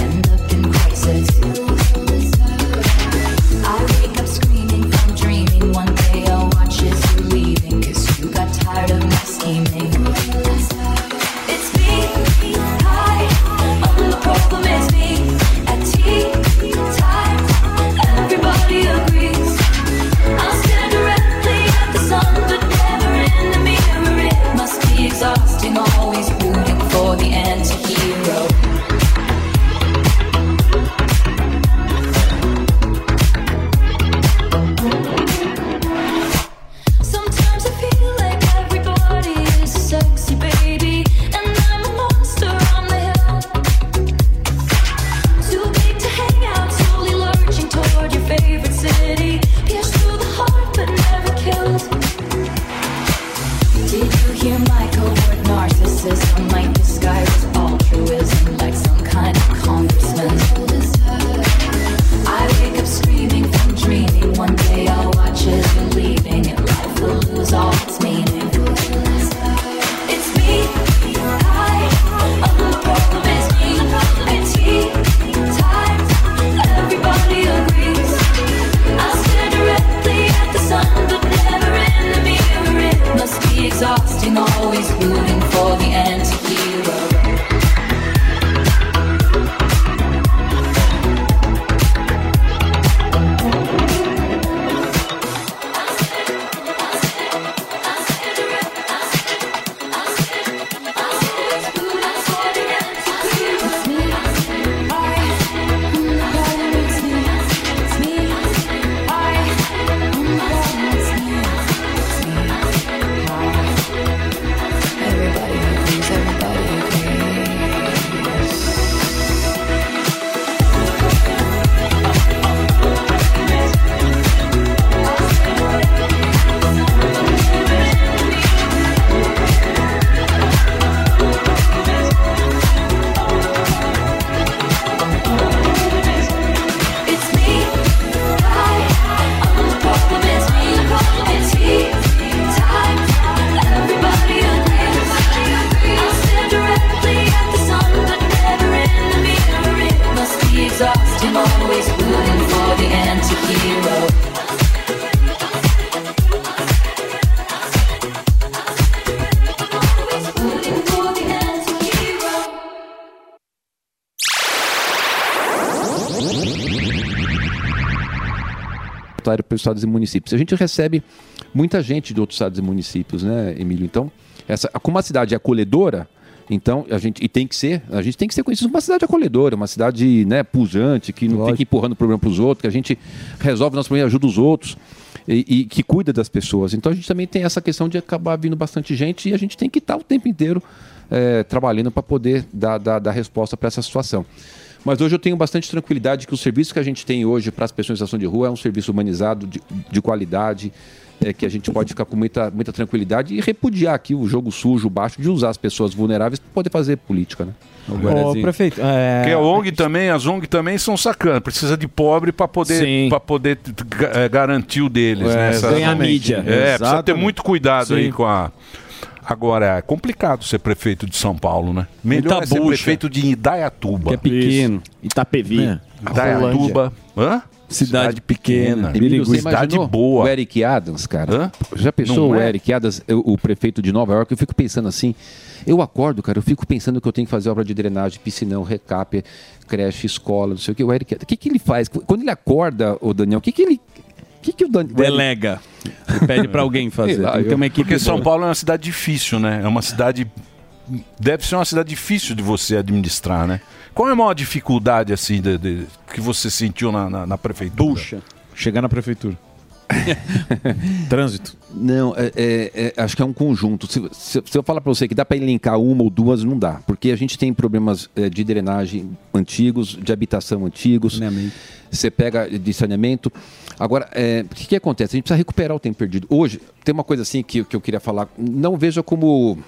estados e municípios. A gente recebe muita gente de outros estados e municípios, né, Emílio? Então, essa, como a cidade é acolhedora, então a gente e tem que ser, a gente tem que ser conhecido como uma cidade acolhedora, uma cidade, né, pujante, que não tem que ir empurrando o problema para os outros, que a gente resolve nosso problema, ajuda os outros. E, e que cuida das pessoas. Então a gente também tem essa questão de acabar vindo bastante gente e a gente tem que estar o tempo inteiro eh, trabalhando para poder dar, dar, dar resposta para essa situação. Mas hoje eu tenho bastante tranquilidade que o serviço que a gente tem hoje para as pessoas em situação de rua é um serviço humanizado, de, de qualidade, é, que a gente pode ficar com muita, muita tranquilidade e repudiar aqui o jogo sujo, baixo, de usar as pessoas vulneráveis para poder fazer política, né? Ô, prefeito, é... Porque a ONG também, as ONG também são sacanas. Precisa de pobre para poder, pra poder eh, garantir o deles, É, né? Ganhar mídia. É, precisa ter Exatamente. muito cuidado aí Sim. com a. Agora, é complicado ser prefeito de São Paulo, né? Melhor é ser prefeito de Idaiatuba. Que é pequeno. Itapevi. É. Idaiatuba. Hã? Cidade pequena. Emílio, você Cidade boa. O Eric Adams, cara. Já pensou Não o é? Eric Adams, o, o prefeito de Nova York? Eu fico pensando assim. Eu acordo, cara, eu fico pensando que eu tenho que fazer obra de drenagem, piscinão, recap, creche, escola, não sei o que. O Eric, o que, que ele faz? Quando ele acorda, o Daniel, o que, que ele. O que, que o Daniel. Delega. Pede pra alguém fazer. Lá, eu- Porque São. Paulo é uma cidade difícil, né? É uma cidade. Deve ser uma cidade difícil de você administrar, né? Qual é a maior dificuldade, assim, de- de- que você sentiu na, na, na prefeitura? Puxa. Chegar na prefeitura. Trânsito. Não, é- é- é- acho que é um conjunto. Se, se- se eu falar para você que dá para elencar uma ou duas, não dá. Porque a gente tem problemas é, de drenagem antigos, de habitação antigos. Você pega de saneamento. Agora, é, o que, que acontece? A gente precisa recuperar o tempo perdido. Hoje, tem uma coisa assim que, que eu queria falar. Não veja como.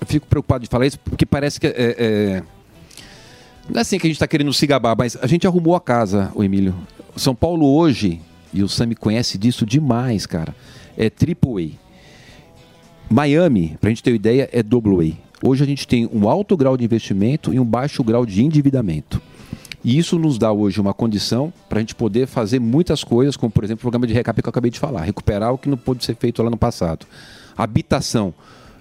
Eu fico preocupado de falar isso, porque parece que é- não é assim que a gente está querendo se gabar, mas a gente arrumou a casa, o Emílio. São Paulo hoje, e o Sami conhece disso demais, cara, é triple A. Miami, para a gente ter uma ideia, é double A. Hoje a gente tem um alto grau de investimento e um baixo grau de endividamento. E isso nos dá hoje uma condição para a gente poder fazer muitas coisas, como por exemplo o programa de recap que eu acabei de falar, recuperar o que não pôde ser feito lá no passado. Habitação.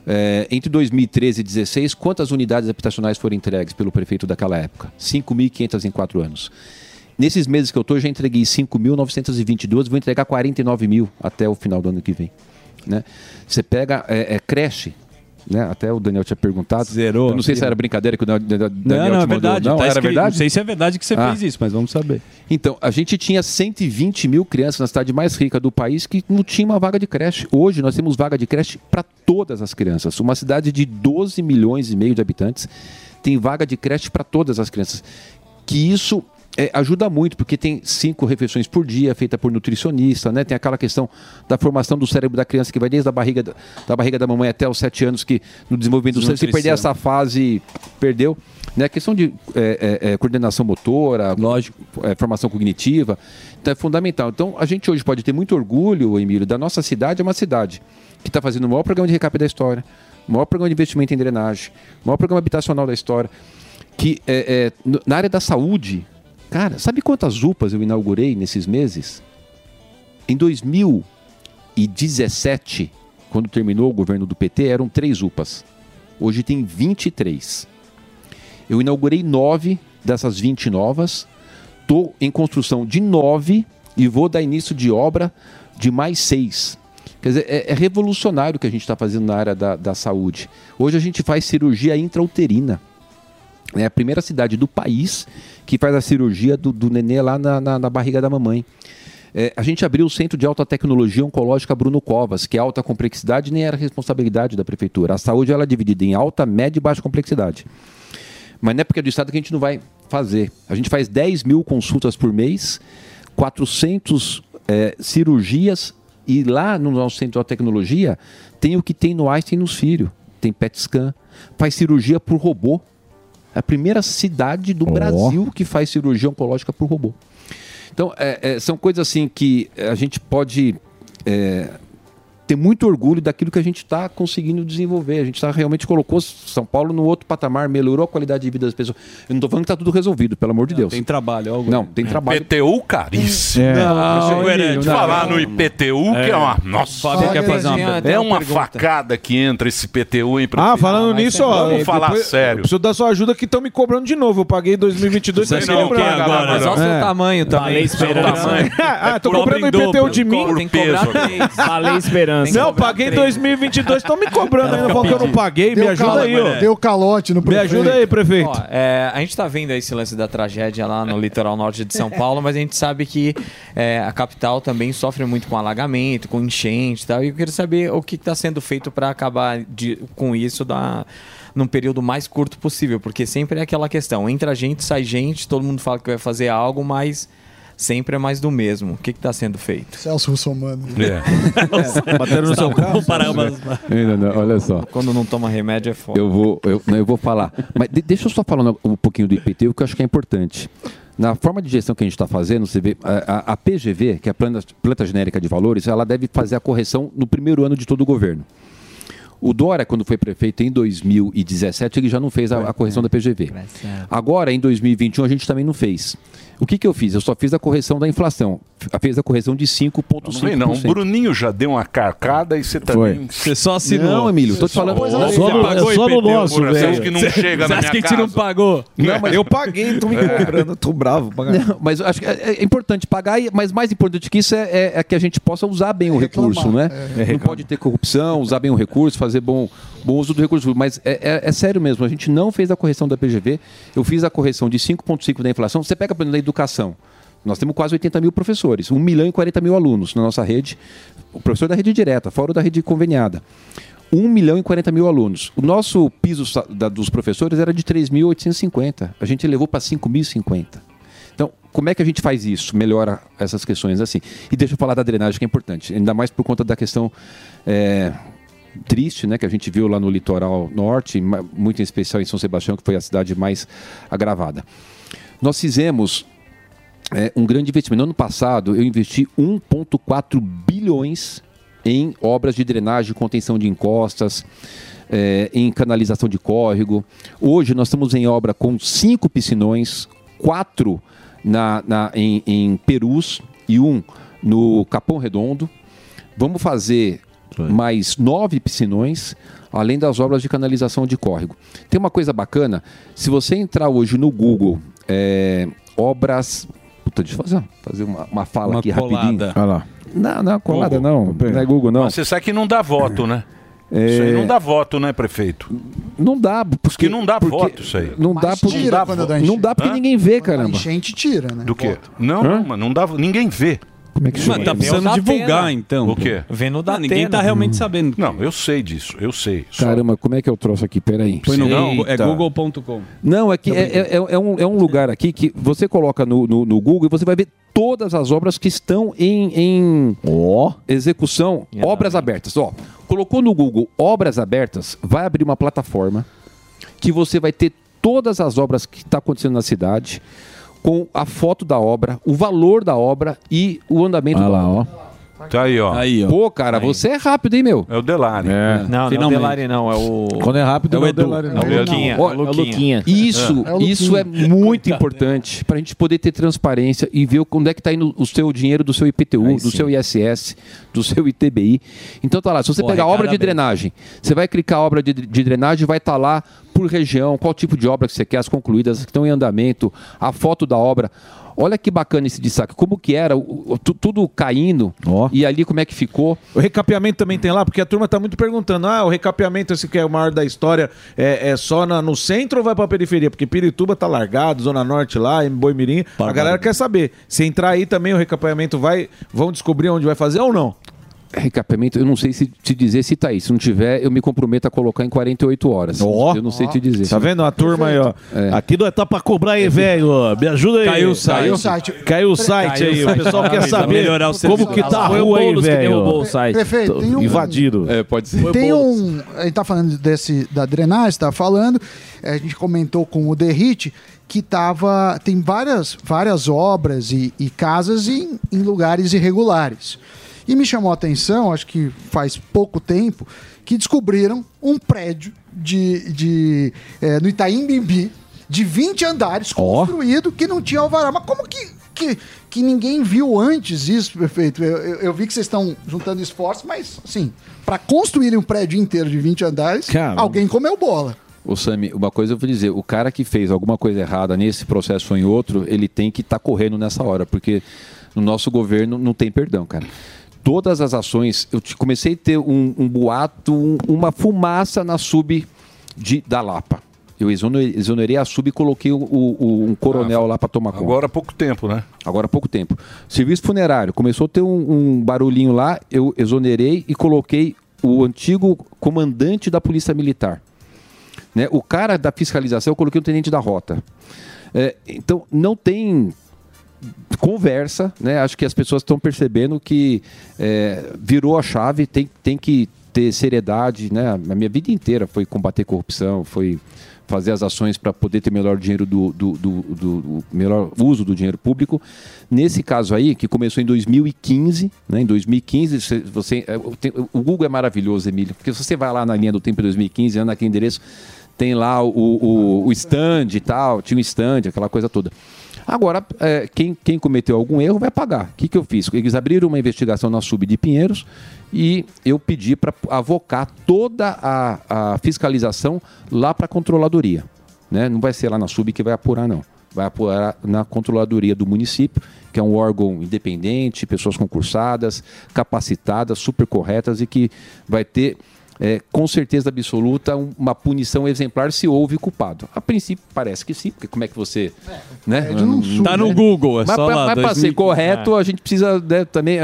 É, entre 2013 e 2016, quantas unidades habitacionais foram entregues pelo prefeito daquela época? 5.500 em quatro anos. Nesses meses que eu estou, eu já entreguei 5.922, vou entregar 49 mil até o final do ano que vem. Né? Você pega é, é, creche, né? até o Daniel tinha perguntado. Zerou. Eu não sei se era brincadeira que o Daniel Não, não, é verdade. Não, Tá era escrito- verdade? Não sei se é verdade que você Ah. fez isso, mas vamos saber. Então, a gente tinha 120 mil crianças na cidade mais rica do país que não tinha uma vaga de creche. Hoje nós temos vaga de creche para todas as crianças. Uma cidade de 12 milhões e meio de habitantes tem vaga de creche para todas as crianças. Que isso é, ajuda muito, porque tem cinco refeições por dia, feita por nutricionista, né? Tem aquela questão da formação do cérebro da criança que vai desde a barriga da, da barriga da mamãe até os sete anos, que no desenvolvimento do cérebro, se perder essa fase, perdeu. Né? A questão de é, é, é, coordenação motora, lógico, formação cognitiva, então é fundamental. Então a gente hoje pode ter muito orgulho, Emílio, da nossa cidade, é uma cidade que está fazendo o maior programa de recap da história, o maior programa de investimento em drenagem, o maior programa habitacional da história, que é, é, na área da saúde, cara, sabe quantas UPAs eu inaugurei nesses meses? Em 2017, quando terminou o governo do PT, eram três UPAs. Hoje tem 23. Eu inaugurei nove dessas 20 novas. Estou em construção de nove e vou dar início de obra de mais seis. Quer dizer, é, é revolucionário o que a gente está fazendo na área da, da saúde. Hoje a gente faz cirurgia intrauterina. É a primeira cidade do país que faz a cirurgia do, do nenê lá na, na- na barriga da mamãe. É, a gente abriu o Centro de Alta Tecnologia Oncológica Bruno Covas, que é alta complexidade nem era responsabilidade da prefeitura. A saúde ela é dividida em alta, média e baixa complexidade. Mas não é porque é do Estado que a gente não vai fazer. A gente faz 10 mil consultas por mês, 400 é, cirurgias, e lá no nosso Centro de Alta Tecnologia tem o que tem no Einstein nos Filhos. Tem PET scan, faz cirurgia por robô. É a primeira cidade do Brasil que faz cirurgia oncológica por robô. Então, é, é, são coisas assim que a gente pode é, ter muito orgulho daquilo que a gente está conseguindo desenvolver. A gente tá, realmente colocou São Paulo no outro patamar, melhorou a qualidade de vida das pessoas. Eu não estou falando que está tudo resolvido, pelo amor de Deus. Tem trabalho, algo. Não, tem trabalho. IPTU caríssimo. É. Não, Emílio, não. falar no IPTU, que é uma. Nossa, Fábio quer fazer uma- é uma pergunta. facada que entra esse IPTU em Ah, falando nisso, ó. Vamos falar depois- sério. Eu preciso da sua ajuda que estão me cobrando de novo. Eu paguei em 2022, Você tá me quer o quê cobrando. agora? Mas olha o seu tamanho também. Esperança. tamanho. Ah, tô em o IPTU de mim. Tem que cobrar três. Valeu Não, paguei em 2022, estão me cobrando ainda. Falando que eu não paguei. Me ajuda aí, ó. Deu calote no Me ajuda aí, prefeito. Ó, é, a gente tá vendo aí esse lance da tragédia lá no litoral norte de São Paulo, mas a gente sabe que é, a capital também sofre muito com alagamento, com enchente e tal. E eu queria saber o que está sendo feito para acabar de- com isso da, num período mais curto possível, porque sempre é aquela questão: entra gente, sai gente, todo mundo fala que vai fazer algo, mas sempre é mais do mesmo. O que está sendo feito? Celso Russomano. É. Bateram no seu carro? Olha só. Quando não toma remédio é foda. Eu vou, eu, não, eu vou falar. Mas de- deixa eu só falar um pouquinho do IPTU, que eu acho que é importante. Na forma de gestão que a gente está fazendo, você vê, a, a- a PGV, que é a planta, planta genérica de valores, ela deve fazer a correção no primeiro ano de todo o governo. O Dória, quando foi prefeito em 2017, ele já não fez a, a correção da PGV. Agora, em 2021, a gente também não fez. O que, que eu fiz? Eu só fiz a correção da inflação. Fez a correção de 5,5%. Não não, o Bruninho já deu uma carcada e você também. Você só assinou. Não, Emílio, tô te falando. Só, Só só, é só no nosso, porra, Você velho. acha que não Cê- chega cê na acha minha que a gente casa? não pagou? Não, mas eu paguei, tô me cobrando, tô bravo. Não, mas acho que é, é importante pagar, mas mais importante que isso é, é- é que a gente possa usar bem o recurso, né? É, Não pode ter corrupção, usar bem o recurso, fazer bom, bom uso do recurso. Mas é, é- é sério mesmo, a gente não fez a correção da PGV, eu fiz a correção de 5,5% da inflação. Você pega, por exemplo, educação. Nós temos quase 80 mil professores, 1 milhão e 40 mil alunos na nossa rede. O professor da rede direta, fora da rede conveniada. 1 milhão e 40 mil alunos. O nosso piso da- dos professores era de 3.850. A gente elevou para 5.050. Então, como é que a gente faz isso? Melhora essas questões assim. E deixa eu falar da drenagem, que é importante. Ainda mais por conta da questão é, triste, né? Que a gente viu lá no litoral norte, muito em especial em São Sebastião, que foi a cidade mais agravada. Nós fizemos é, um grande investimento. No ano passado, eu investi 1,4 bilhões em obras de drenagem, contenção de encostas, é, em canalização de córrego. Hoje nós estamos em obra com cinco piscinões, quatro na, na- em, em Perus e um no Capão Redondo. Vamos fazer mais nove piscinões, além das obras de canalização de córrego. Tem uma coisa bacana, se você entrar hoje no Google, é, obras. Puta, deixa eu fazer, fazer uma, uma fala Uma aqui colada. rapidinho. Olha lá. Não, não, colada Google. não. Não é Google, não. Mas você sabe que não dá voto, né? É. Isso aí não dá voto, né, prefeito? Não dá, porque não dá porque- voto isso aí. Não dá, porque, tira não dá, quando dá não dá porque Hã? ninguém vê, A caramba. enchente tira, né? Do quê? Não, não, mas não dá, ninguém vê. Como é que Mas tá precisando divulgar, então. O quê? Vendo da Ninguém tá realmente sabendo. Não, eu sei disso, eu sei. Só- Caramba, como é que eu trouxe aqui? Peraí. Põe no Não, Google, é google.com. Não, é que é, é- é um, é um lugar aqui que você coloca no, no, no Google e você vai ver todas as obras que estão em, em execução, obras abertas. Ó, colocou no Google obras abertas, vai abrir uma plataforma que você vai ter todas as obras que estão acontecendo na cidade, com a foto da obra, o valor da obra e o andamento da obra. Tá aí, ó. Aí, ó. Pô, cara, você é rápido, hein, meu? É o Delari. Não, não é o. Delari não, é o... Quando é rápido, é o é Edu. Delari, É não. o Luquinha. Ó, é o Luquinha. Isso, É. isso é muito importante para a gente poder ter transparência e ver onde é que está indo o seu dinheiro do seu IPTU, do seu ISS, do seu ITBI. Então tá lá, se você Pô, pegar obra de bem. drenagem, você vai clicar a obra de, de drenagem, vai estar lá por região, qual tipo de obra que você quer, as concluídas, as que estão em andamento, a foto da obra. Olha que bacana esse destaque, como que era, o- o- tu- tudo caindo, e ali como é que ficou. O recapeamento também tem lá, porque a turma tá muito perguntando: ah, o recapeamento, esse que é o maior da história, é, é só na- no centro ou vai pra periferia? Porque Pirituba tá largado, Zona Norte lá, em Boimirim. A galera quer saber. Se entrar aí também o recapeamento vai. Vão descobrir onde vai fazer ou não? Recapeamento, eu não sei se te dizer se tá aí. Se não tiver, eu me comprometo a colocar em 48 horas. eu não sei te dizer. Tá vendo a turma aí, ó? Aqui não é tá pra cobrar aí, velho. ó. Me ajuda aí. Caiu o site. Caiu o site, Caiu o site aí. O pessoal quer saber Melhorar o como que tá a o rua aí, velho. o site. Prefeito, tem um- Invadido. É, pode ser. Tem um. A gente tá falando desse, da drenagem, tá falando. A gente comentou com o Derrite que tava. Tem várias, várias obras e, e casas em, em lugares irregulares. E me chamou a atenção, acho que faz pouco tempo, que descobriram um prédio de, de, é, no Itaim Bibi de 20 andares construído que não tinha alvará. Mas como que, que, que ninguém viu antes isso, prefeito? Eu, eu- eu vi que vocês estão juntando esforços, mas, assim, para construírem um prédio inteiro de 20 andares, alguém comeu bola. Ô Sami, uma coisa eu vou dizer, o cara que fez alguma coisa errada nesse processo ou em outro, ele tem que estar correndo nessa hora, porque no nosso governo não tem perdão, cara. Todas as ações, eu comecei a ter um, um boato, um- uma fumaça na sub de, da Lapa. Eu exonerei, a sub e coloquei o- o- um coronel lá para tomar conta. Agora há pouco tempo, né? Agora há pouco tempo. Serviço funerário, começou a ter um, um barulhinho lá, eu exonerei e coloquei o antigo comandante da Polícia Militar. Né? O cara da fiscalização, eu coloquei o tenente da rota. É, então, não tem conversa, né? Acho que as pessoas estão percebendo que é, virou a chave, tem, tem que ter seriedade, né? A minha vida inteira foi combater corrupção, foi fazer as ações para poder ter melhor dinheiro do, do, do- do- melhor uso do dinheiro público. Nesse caso aí, que começou em 2015, né? Em 2015, você, é, o Google é maravilhoso, Emílio, porque se você vai lá na linha do tempo de 2015, anda naquele endereço, tem lá o, o, o stand e tal, tinha um stand, aquela coisa toda. Agora, é, quem, quem cometeu algum erro vai pagar. O que, que eu fiz? Eles abriram uma investigação na Sub de Pinheiros e eu pedi para avocar toda a, a fiscalização lá para a controladoria. Né? Não vai ser lá na Sub que vai apurar, não. Vai apurar na controladoria do município, que é um órgão independente, pessoas concursadas, capacitadas, super corretas e que vai ter é, com certeza absoluta, um- uma punição exemplar se houve culpado. A princípio, parece que sim, porque como é que você. né? prédio não suja, Tá no né? Google, é mas só pra- lá, mas para 2015. ser correto, É. a gente precisa né, também.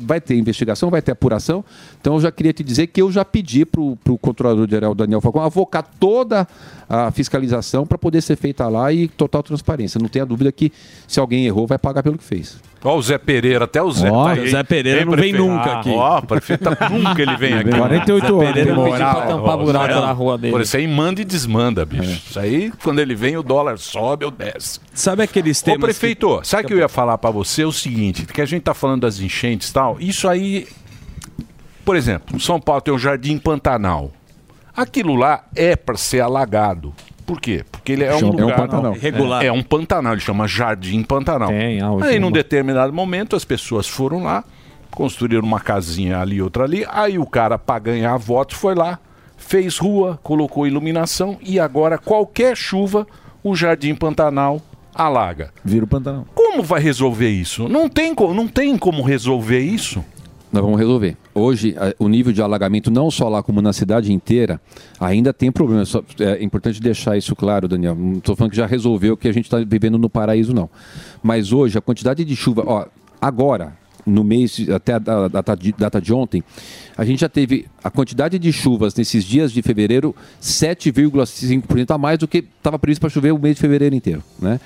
vai ter investigação, vai ter apuração. Então, eu já queria te dizer que eu já pedi para o controlador-geral Daniel Falcão avocar toda a fiscalização para poder ser feita lá e total transparência. Não tenha dúvida que se alguém errou, vai pagar pelo que fez. Ó, o Zé Pereira, até o Zé. Ó, tá aí, o Zé Pereira não vem prefeito? nunca aqui. Ó, prefeito, tá- nunca ele vem aqui. 48 Zé anos. Pereira pediu pra tampar buraco na rua dele. Por isso aí manda e desmanda, bicho. Isso aí, quando ele vem, o dólar sobe ou desce. Sabe aqueles Ô, temas prefeito, sabe o que eu ia falar pra você? É o seguinte, que a gente tá falando das enchentes e tal, isso aí... Por exemplo, São Paulo tem o Jardim Pantanal. Aquilo lá é para ser alagado. Por quê? Porque ele é um É um lugar Pantanal. Irregular. É um Pantanal, ele chama Jardim Pantanal. Aí, num determinado momento, as pessoas foram lá, construíram uma casinha ali, outra ali. Aí o cara, para ganhar votos, foi lá, fez rua, colocou iluminação e agora qualquer chuva, o Jardim Pantanal alaga. Vira o Pantanal. Como vai resolver isso? Não tem, co- não tem como resolver isso? Nós vamos resolver. Hoje, o nível de alagamento, não só lá como na cidade inteira, ainda tem problema. Só- é importante deixar isso claro, Daniel. Não estou falando que já resolveu o que a gente está vivendo no paraíso, não. Mas hoje, a quantidade de chuva, ó, agora, no mês, até a da- data de, data de ontem, a gente já teve a quantidade de chuvas nesses dias de fevereiro 7,5% a mais do que estava previsto para chover o mês de fevereiro inteiro, né?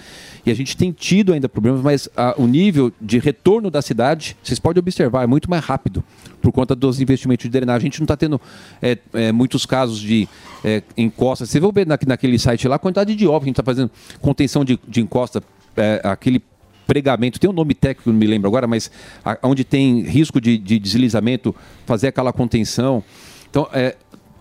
E a gente tem tido ainda problemas, mas ah, o nível de retorno da cidade, vocês podem observar, é muito mais rápido por conta dos investimentos de drenagem. A gente não está tendo é, é, muitos casos de é, encosta. Você vai ver na- naquele site lá a quantidade de obras que a gente está fazendo, contenção de, de encosta, é, aquele pregamento, tem um nome técnico, não me lembro agora, mas a- onde tem risco de, de deslizamento, fazer aquela contenção. Então, é,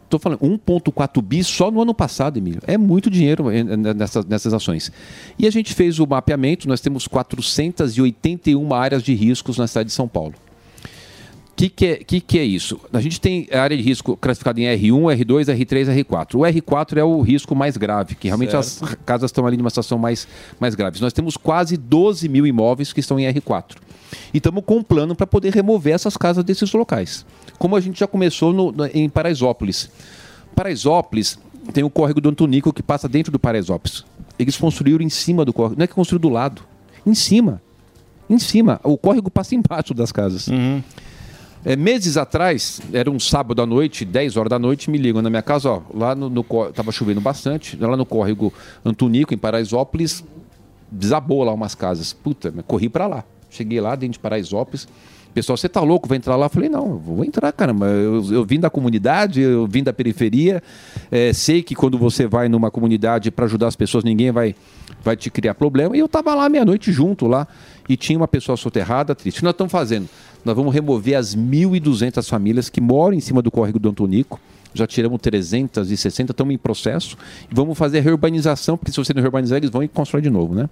Estou falando 1,4 bi só no ano passado, Emílio. É muito dinheiro eh, nessas, nessas ações. E a gente fez o mapeamento, nós temos 481 áreas de riscos na cidade de São Paulo. O que, que, é, que, que é isso? A gente tem a área de risco classificada em R1, R2, R3, R4. O R4 é o risco mais grave, que realmente as casas estão ali numa situação mais, mais grave. Nós temos quase 12 mil imóveis que estão em R4. E estamos com um plano para poder remover essas casas desses locais. Como a gente já começou no- no- em Paraisópolis. Paraisópolis tem o córrego do Antonico que passa dentro do Paraisópolis. Eles construíram em cima do córrego. Não é que construíram do lado. Em cima. Em cima. O córrego passa embaixo das casas. É, meses atrás, era um sábado à noite, 10 horas da noite, me ligam na minha casa, ó, lá no, no tava chovendo bastante, lá no córrego Antonico, em Paraisópolis, desabou lá umas casas. Puta, corri pra lá. Cheguei lá dentro de Paraisópolis. Pessoal, você tá louco? Vai entrar lá? Eu falei, não, vou entrar, caramba. Eu, eu vim da comunidade, eu vim da periferia. é, sei que quando você vai numa comunidade para ajudar as pessoas, ninguém vai, vai te criar problema. E eu tava lá meia-noite junto lá. E tinha uma pessoa soterrada, triste. O que nós estamos fazendo? Nós vamos remover as 1.200 famílias que moram em cima do córrego do Antonico. Já tiramos 360, estamos em processo. Vamos fazer a reurbanização, porque se você não reurbanizar, eles vão e constroem de novo, né?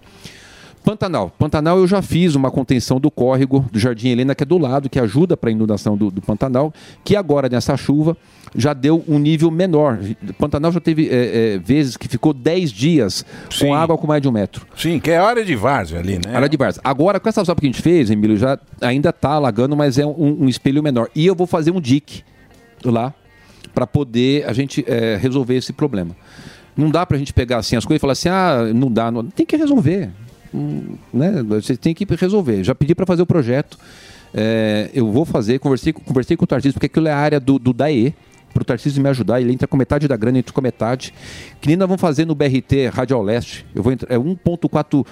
Pantanal. Pantanal eu já fiz uma contenção do córrego do Jardim Helena, que é do lado, que ajuda para a inundação do, do Pantanal, que agora, nessa chuva, já deu um nível menor. Pantanal já teve é, é, vezes que ficou 10 dias com água com mais de um metro. Sim, que é área de várzea ali, né? Área de várzea. Agora, com essa obra que a gente fez, Emílio, já ainda está alagando, mas é um, um espelho menor. E eu vou fazer um dique lá para poder a gente é, resolver esse problema. Não dá para a gente pegar assim as coisas e falar assim, ah, não dá, não... tem que resolver. Hum, né? Você tem que resolver. Já pedi para fazer o projeto. É, eu vou fazer, conversei, conversei com o Tarcísio, porque aquilo é a área do, do DAE, para o Tarcísio me ajudar. Ele entra com metade da grana, entra com metade. Que nem nós vamos fazer no BRT Radial Leste. Eu vou entrar, é 1,4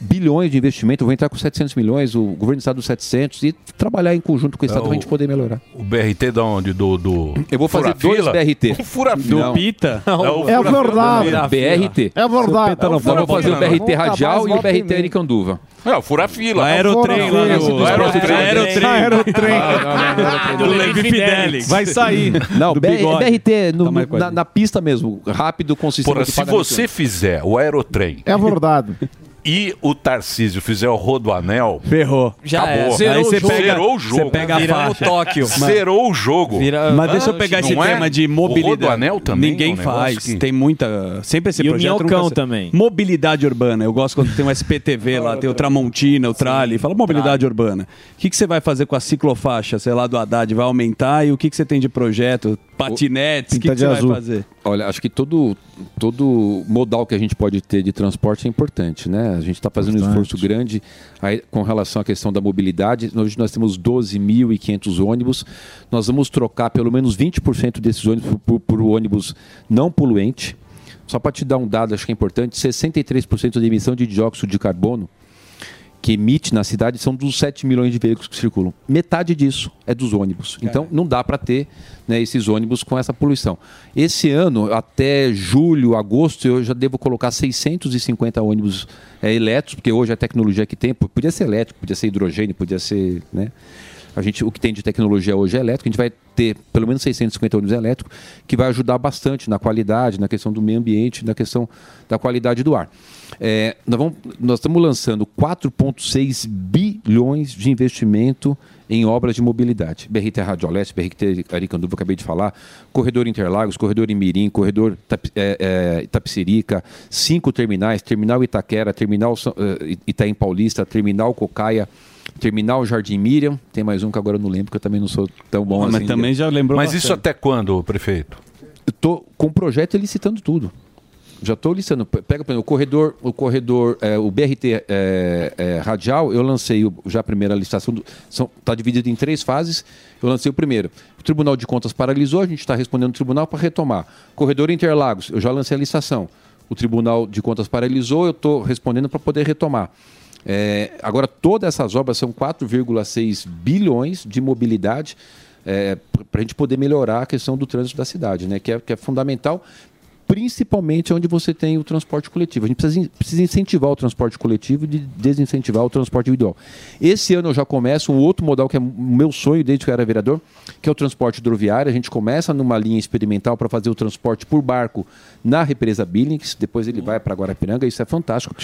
bilhões de investimento. Vou entrar com 700 milhões, o governo do estado 700 e trabalhar em conjunto com o estado É para a gente o- poder melhorar. O BRT da onde? Do, do... Eu vou fazer dois? BRT. Um fura-fila. Não. Pita? É, o É fura-fila verdade. da- BRT. É verdade. Então nós vamos fazer o BRT radial e o BRT Aricanduva. É, o fura-fila. O aerotrem lá no- O aerotrem. Aerotrem. Do Levi Fidelix. Vai sair. Não, Do. BRT no- Tá na, na pista mesmo, rápido, com sistema Porra, se você fizer o aerotrem É verdade. E o Tarcísio fizer o Rodoanel, Ferrou. Já Acabou. era. Zerou Aí o você jogo. pega, zerou o jogo. Você pega a Viramos faixa. Tóquio. Zerou o jogo. Mas deixa eu pegar esse Não é? tema de O mobilidade. Rodoanel também Ninguém é um faz. que- Tem muita. Sempre esse E o projeto. nunca Minhocão se- também. Mobilidade urbana. Eu gosto quando tem o SPTV lá, tem o Tramontina, o Trali. Fala mobilidade urbana. O que, que você vai fazer com a ciclofaixa, sei lá, do Haddad? Vai aumentar? E o que, que você tem de projeto? Patinetes? O que, que você vai fazer? Olha, acho que todo, todo modal que a gente pode ter de transporte é importante, né? A gente está fazendo um Importante. esforço grande aí, com relação à questão da mobilidade. Hoje nós temos 12.500 ônibus. Nós vamos trocar pelo menos 20% desses ônibus por, por, por ônibus não poluente. Só para te dar um dado, acho que é importante, 63% da emissão de dióxido de carbono que emite na cidade são dos 7 milhões de veículos que circulam. Metade disso é dos ônibus. Então não dá para ter né, esses ônibus com essa poluição. Esse ano, até julho, agosto, eu já devo colocar 650 ônibus é, elétricos, porque hoje a tecnologia que tem, podia ser elétrico, podia ser hidrogênio, podia ser. Né, a gente, o que tem de tecnologia hoje é elétrico, a gente vai ter pelo menos 650 ônibus elétricos, que vai ajudar bastante na qualidade, na questão do meio ambiente, na questão da qualidade do ar. É, nós, vamos, nós estamos lançando 4,6 bilhões de investimento em obras de mobilidade. BRT Radioleste, BRT Aricanduva, acabei de falar, Corredor Interlagos, Corredor Imirim, Corredor Itapi- é, é, Itapecerica, cinco terminais, Terminal Itaquera, Terminal eh, Itaim Paulista, Terminal Cocaia, Terminal Jardim Miriam, tem mais um que agora eu não lembro, porque eu também não sou tão bom Mas assim. também já lembrou Mas isso até quando, prefeito? Eu tô com o projeto licitando tudo. Já estou listando. Pe- Pega exemplo, o corredor, o corredor, é, o BRT é, é, radial, eu lancei o- já a primeira licitação. Está dividido em três fases. Eu lancei o primeiro. O Tribunal de Contas paralisou, a gente está respondendo o tribunal para retomar. Corredor Interlagos, eu já lancei a licitação. O Tribunal de Contas paralisou, eu estou respondendo para poder retomar. É, agora, todas essas obras são 4,6 bilhões de mobilidade para a gente poder melhorar a questão do trânsito da cidade, né? que, é, que é fundamental, principalmente onde você tem o transporte coletivo. A gente precisa, precisa incentivar o transporte coletivo e de desincentivar o transporte individual. Esse ano eu já começo um outro modal que é o meu sonho desde que eu era vereador, que é o transporte hidroviário. A gente começa numa linha experimental para fazer o transporte por barco na represa Billings, depois ele vai para Guarapiranga, isso é fantástico.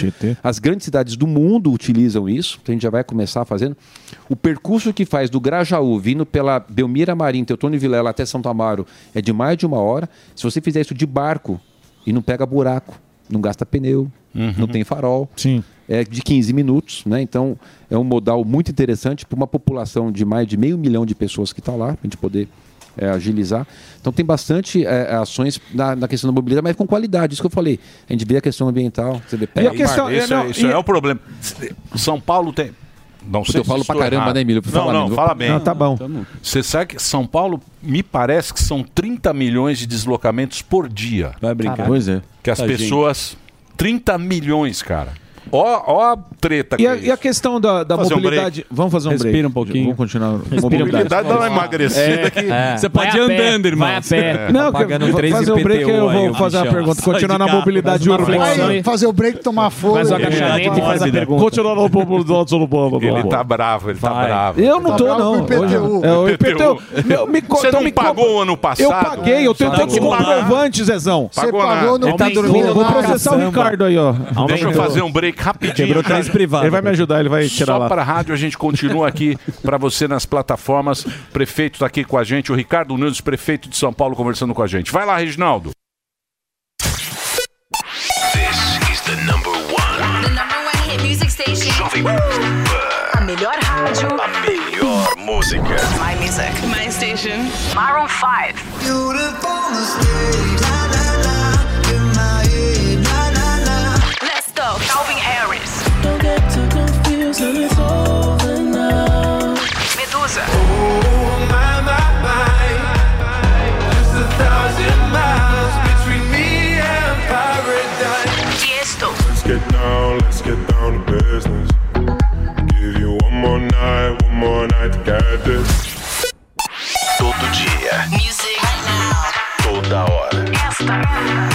As grandes cidades do mundo utilizam isso, então a gente já vai começar fazendo. O percurso que faz do Grajaú, vindo pela Belmira Marim, Teotônio Vilela até Santo Amaro, é de mais de uma hora. Se você fizer isso de barco e não pega buraco, não gasta pneu, não tem farol, é de 15 minutos, né? Então é um modal muito interessante para uma população de mais de meio milhão de pessoas que está lá, para a gente poder é, agilizar. Então tem bastante é, ações na, na questão da mobilidade, mas com qualidade. Isso que eu falei. A gente vê a questão ambiental. Você vê, pega- isso, é- isso é o problema. São Paulo tem. Não Puta, sei eu se falo pra estou caramba, errado. né, Emílio? Não, Fala, não, fala bem. Não, tá bom. Você sabe que São Paulo, me parece que são 30 milhões de deslocamentos por dia. Vai brincar. Pois é. Que as Tá, pessoas. 30 milhões, cara. Ó, ó a treta. E a, e a questão da, da Fazer um mobilidade. break. Vamos fazer um break. Respira um pouquinho. Vamos continuar. Mobilidade dá uma emagrecida que- Você pode ir andando, irmão. Vai a pé. Não, fazer um break eu vou fazer uma pergunta. Continuar na mobilidade urbana. Fazer o break, tomar fôlego. Continuar na mobilidade urbana. Ele tá bravo, ele tá, bravo. Eu não tô, não. o É, o IPTU. Você não pagou o ano passado? Eu paguei, eu tenho todos os comprovantes, Zezão. Você Pagou no Ele tá dormindo. Vou processar o. Ricardo aí, ó. Deixa eu fazer um break rapidinho. cara. Ele vai me ajudar, ele vai tirar Só lá. para a rádio, a gente continua aqui para você nas plataformas. Prefeito está aqui com a gente, o Ricardo Nunes, prefeito de São Paulo, conversando com a gente. Vai lá, Reginaldo. This is the number one. The number one hit music station. A melhor rádio. A melhor música. My music. My station. Maroon 5. Let's Medusa. Oh my my my, just a thousand miles between me and paradise. Tiesto. Let's get down, let's get down to business. Give you one more night, one more night to get this. Todo dia. Music. Toda hora. Esta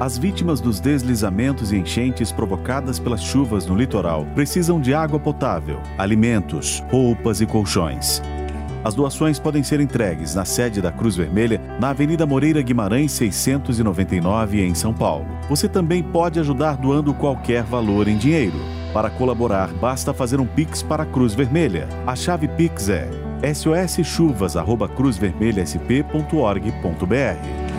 As vítimas dos deslizamentos e enchentes provocadas pelas chuvas no litoral precisam de água potável, alimentos, roupas e colchões. As doações podem ser entregues na sede da Cruz Vermelha, na Avenida Moreira Guimarães 699, em São Paulo. Você também pode ajudar doando qualquer valor em dinheiro. Para colaborar, basta fazer um Pix para a Cruz Vermelha. A chave Pix é soschuvas.cruzvermelhasp.org.br.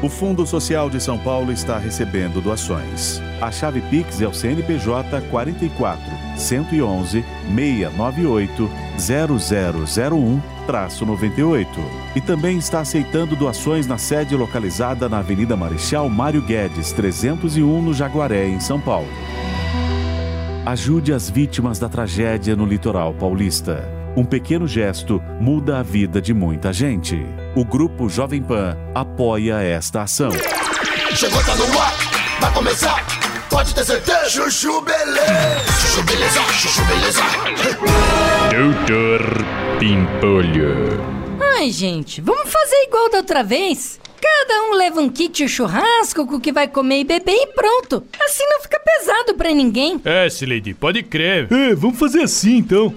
O Fundo Social de São Paulo está recebendo doações. A chave Pix é o CNPJ 44 111 698 0001-98 e também está aceitando doações na sede localizada na Avenida Marechal Mário Guedes 301 no Jaguaré, em São Paulo. Ajude as vítimas da tragédia no litoral paulista. Um pequeno gesto muda a vida de muita gente. O Grupo Jovem Pan apoia esta ação. Chegou, tá no ar, vai começar. Pode ter certeza. Chuchu beleza. Chuchu beleza, chuchu beleza. Doutor Pimpolho. Ai, gente, vamos fazer igual da outra vez? Cada um leva um kit churrasco com o que vai comer e beber e pronto. Assim não fica pesado pra ninguém. É, Sileidi, pode crer. É, vamos fazer assim então.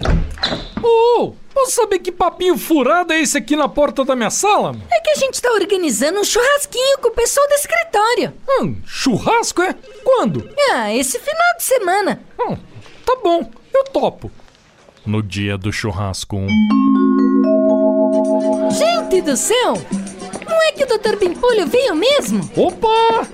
Ô, posso saber que papinho furado é esse aqui na porta da minha sala? É que a gente tá organizando um churrasquinho com o pessoal do escritório. Hum, churrasco é? Quando? Ah, esse final de semana. Hum, tá bom, eu topo. No dia do churrasco. Gente do céu! Não é que o Dr. Bimpolho veio mesmo? Opa!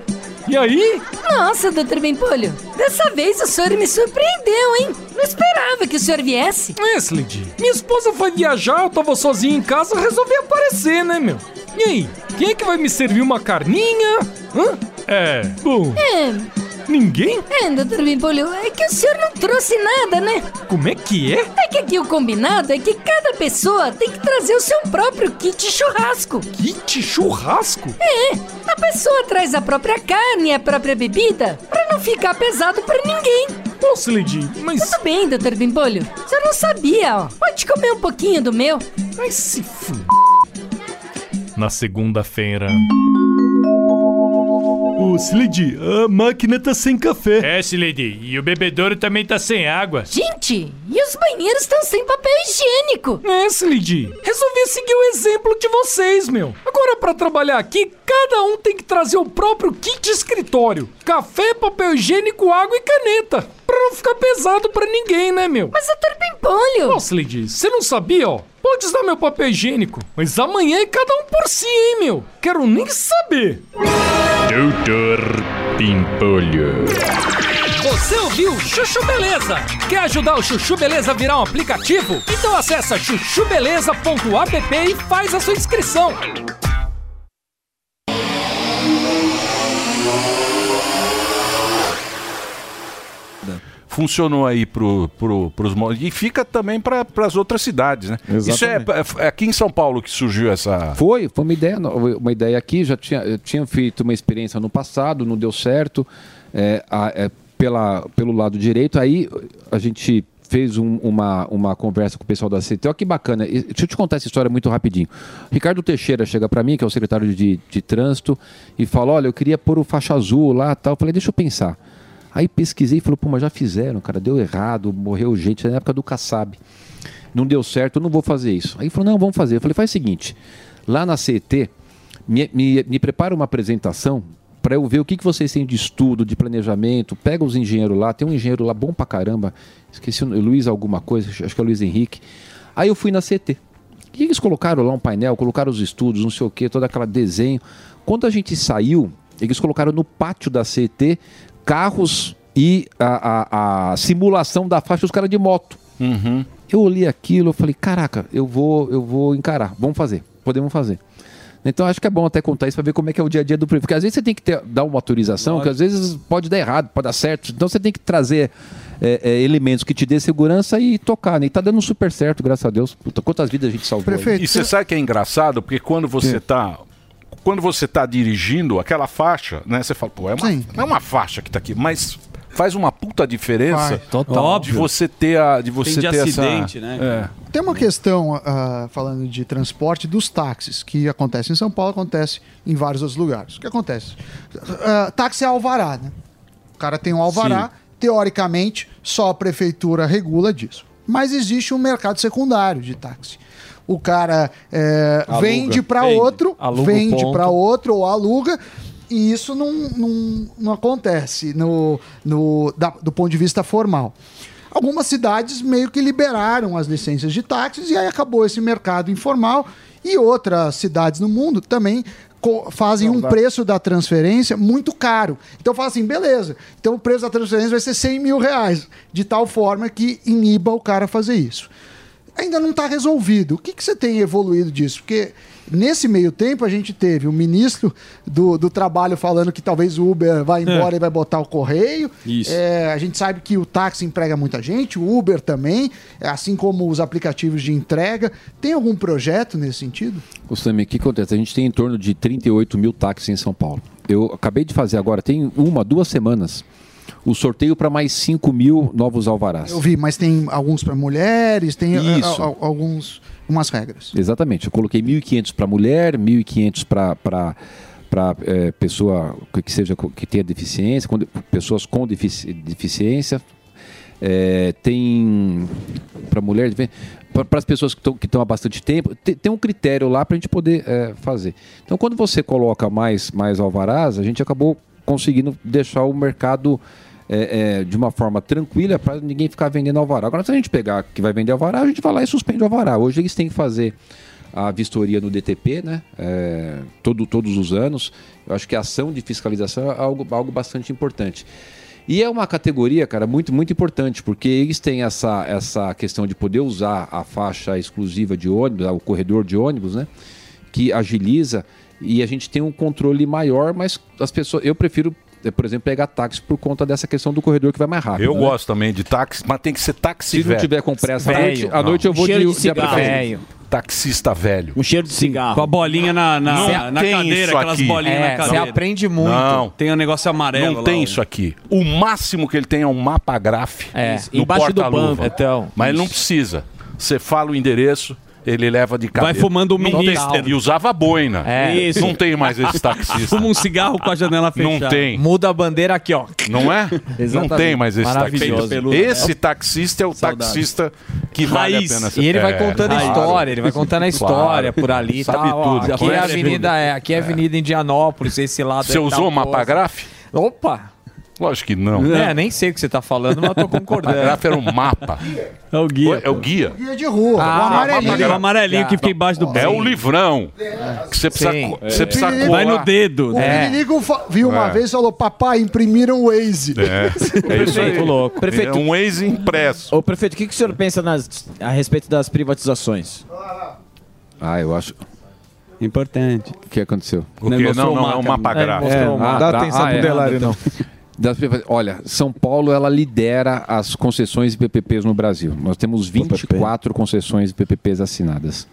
E aí? Nossa, Dr. Bimpolho, dessa vez o senhor me surpreendeu, hein? Não esperava que o senhor viesse. É, Slade, minha esposa foi viajar, eu tava sozinho em casa, resolvi aparecer, né, meu? E aí, quem é que vai me servir uma carninha? Hã? É, bom. É. Ninguém? É, Dr. Bimpolho, é que o senhor não trouxe nada, né? Como é que é? É que aqui o combinado é que cada pessoa tem que trazer o seu próprio kit churrasco. Kit churrasco? É, a pessoa traz a própria carne e a própria bebida pra não ficar pesado pra ninguém. Ô, Slade, mas... Tudo bem, Dr. Bimpolho. O senhor não sabia, ó. Pode comer um pouquinho do meu. Mas se f... Na segunda-feira. Ô, Slade, a máquina tá sem café. É, Slade, e o bebedouro também tá sem água. Gente, e os banheiros estão sem papel higiênico. É, Slade, resolvi seguir o exemplo de vocês, meu. Agora, pra trabalhar aqui, cada um tem que trazer o próprio kit escritório. Café, papel higiênico, água e caneta. Não ficar pesado pra ninguém, né, meu? Mas doutor Pimpolho... Nossa, Lady, você não sabia, ó? Pode usar meu papel higiênico, mas amanhã é cada um por si, hein, meu? Quero nem saber. Doutor Pimpolho. Você ouviu Chuchu Beleza? Quer ajudar o Chuchu Beleza a virar um aplicativo? Então acessa chuchubeleza.app e faz a sua inscrição. Funcionou aí pro, pro, pros e fica também para as outras cidades, né? Isso é, é aqui em São Paulo que surgiu essa. Foi, foi uma ideia, uma ideia aqui. Já tinha, eu tinha feito uma experiência no passado, não deu certo. é, a- é, pela, pelo lado direito, aí a gente fez um- uma, uma conversa com o pessoal da CT. Olha que bacana. E Deixa eu te contar essa história muito rapidinho. Ricardo Teixeira chega para mim, que é o secretário de, de trânsito, e fala: Olha, eu queria pôr o faixa azul lá tal. Eu falei: Deixa eu pensar. Aí pesquisei e falei: Pô, mas já fizeram, cara, deu errado, morreu gente na época do Kassab não deu certo, eu não vou fazer isso. Aí falou, não, vamos fazer. Eu falei, faz o seguinte, lá na CET, me, me, me prepara uma apresentação para eu ver o que, que vocês têm de estudo, de planejamento, pega os engenheiros lá, tem um engenheiro lá bom pra caramba, esqueci o Luiz alguma coisa, acho que é o Luiz Henrique. Aí eu fui na CT. E eles colocaram lá um painel, colocaram os estudos, não sei o que, todo aquele desenho. Quando a gente saiu, eles colocaram no pátio da CET carros e a, a- a simulação da faixa dos caras de moto. Eu olhei aquilo, eu falei, caraca, eu vou, eu vou encarar, vamos fazer, podemos fazer. Então acho que é bom até contar isso para ver como é que é o dia a dia do prefeito. Porque às vezes você tem que ter- dar uma autorização, que às vezes pode dar errado, pode dar certo. Então você tem que trazer é, é, elementos que te dê segurança e tocar. Né? E tá dando super certo, graças a Deus. Puta, quantas vidas a gente salvou. aí. E você sabe que é engraçado? Porque quando você tá. Quando você tá dirigindo aquela faixa, né? Você fala, pô, é uma, não é uma faixa que tá aqui, mas faz uma puta diferença. Total. de Óbvio. você ter a. De você Tem de ter acidente, essa, né, É. Tem uma questão, ah, falando de transporte, dos táxis, que acontece em São Paulo, acontece em vários outros lugares. O que acontece? Ah, táxi é alvará, né? O cara tem um alvará, teoricamente, só a prefeitura regula disso. Mas existe um mercado secundário de táxi. O cara é, vende para outro, Aluga vende para outro ou aluga, e isso não, não, não acontece no, no, da- do ponto de vista formal. Algumas cidades meio que liberaram as licenças de táxis e aí acabou esse mercado informal. E outras cidades no mundo também fazem um preço da transferência muito caro. Então fala assim, beleza. Então o preço da transferência vai ser 100 mil reais, de tal forma que iniba o cara a fazer isso. Ainda não está resolvido. O que, que você tem evoluído disso? Porque nesse meio tempo a gente teve o ministro do, do trabalho falando que talvez o Uber vai embora e vai botar o correio. Isso. É, a gente sabe que o táxi emprega muita gente, o Uber também, assim como os aplicativos de entrega. Tem algum projeto nesse sentido? Gustavo, o que acontece? A gente tem em torno de 38 mil táxis em São Paulo. Eu acabei de fazer agora, tem uma, duas semanas, o sorteio para mais 5 mil novos alvarás. Eu vi, mas tem alguns para mulheres, tem Isso. ah, ah, alguns umas regras. Exatamente. Eu coloquei 1.500 para mulher, 1.500 para para pessoa que- seja que tenha deficiência, com pessoas com defici- deficiência. É, tem para mulher, para as pessoas que estão há bastante tempo, te- tem, um critério lá para a gente poder é, fazer. Então, quando você coloca mais mais alvarás, a gente acabou conseguindo deixar o mercado é, é, de uma forma tranquila para ninguém ficar vendendo alvará. Agora, se a gente pegar que vai vender alvará, a gente vai lá e suspende o alvará. Hoje eles têm que fazer a vistoria no DTP, né? É, todo, todos os anos. Eu acho que a ação de fiscalização é algo, algo bastante importante. E é uma categoria, cara, muito, muito importante, porque eles têm essa, essa questão de poder usar a faixa exclusiva de ônibus, o corredor de ônibus, né? Que agiliza e a gente tem um controle maior, mas as pessoas. Eu prefiro, eh, por exemplo, pegar táxi por conta dessa questão do corredor que vai mais rápido. Eu né? gosto também de táxi, mas tem que ser táxi Se não velho. tiver com pressa à noite- à noite eu vou Cheiro de- de de cigarro. aplicativo. Taxista velho. Um cheiro de cigarro. Com a bolinha na, na, Não na tem cadeira, isso aquelas aqui. bolinhas É, na você cadeira. aprende muito. Não. Tem um negócio amarelo Não lá, tem ó. isso aqui. O máximo que ele tem é um mapa gráfico É, no embaixo do porta-luva. banco. Então, Mas ele não isso. precisa. Você fala o endereço, ele leva de cabeça. Vai fumando o ministro. E usava boina. É. Isso. Não tem mais esse taxista. Fuma um cigarro com a janela fechada. Não tem. Muda a bandeira aqui, ó. Não é? Não tem mais esse Maravilhoso. taxista. Esse taxista é o taxista que vale a Raiz. pena ser- E ele vai É, contando a história, ele vai contando a história Claro. por ali. Sabe tá, ó, tudo. Aqui é a Conhece avenida, é, aqui é a avenida Indianópolis, esse lado Você é usou tal o mapa coisa. gráfico? Opa! Lógico que não. É, nem sei o que você tá falando, mas eu tô concordando. A gráfica era um mapa. É o guia. É o guia. Guia de rua, Ah, o amarelinho. Aquele amarelinho que fica embaixo do É o livrão. Que você precisa, Sim. você precisa Vai colar. no dedo. O É. Pirinico fa- viu uma É. vez e falou: Papai, imprimiram o Waze. É, é isso aí. Prefeito, louco. Prefeito, É um ex impresso. Ô, prefeito, o que, que o senhor pensa nas- a respeito das privatizações? Ah, eu acho. Importante. O que aconteceu? O quê? Não, não, é um mapa gráfico. É, Não dá tá. atenção Ah, pro é. Delari, não. Das Olha, São Paulo ela lidera as concessões e PPPs no Brasil. Nós temos 24 concessões e PPPs assinadas.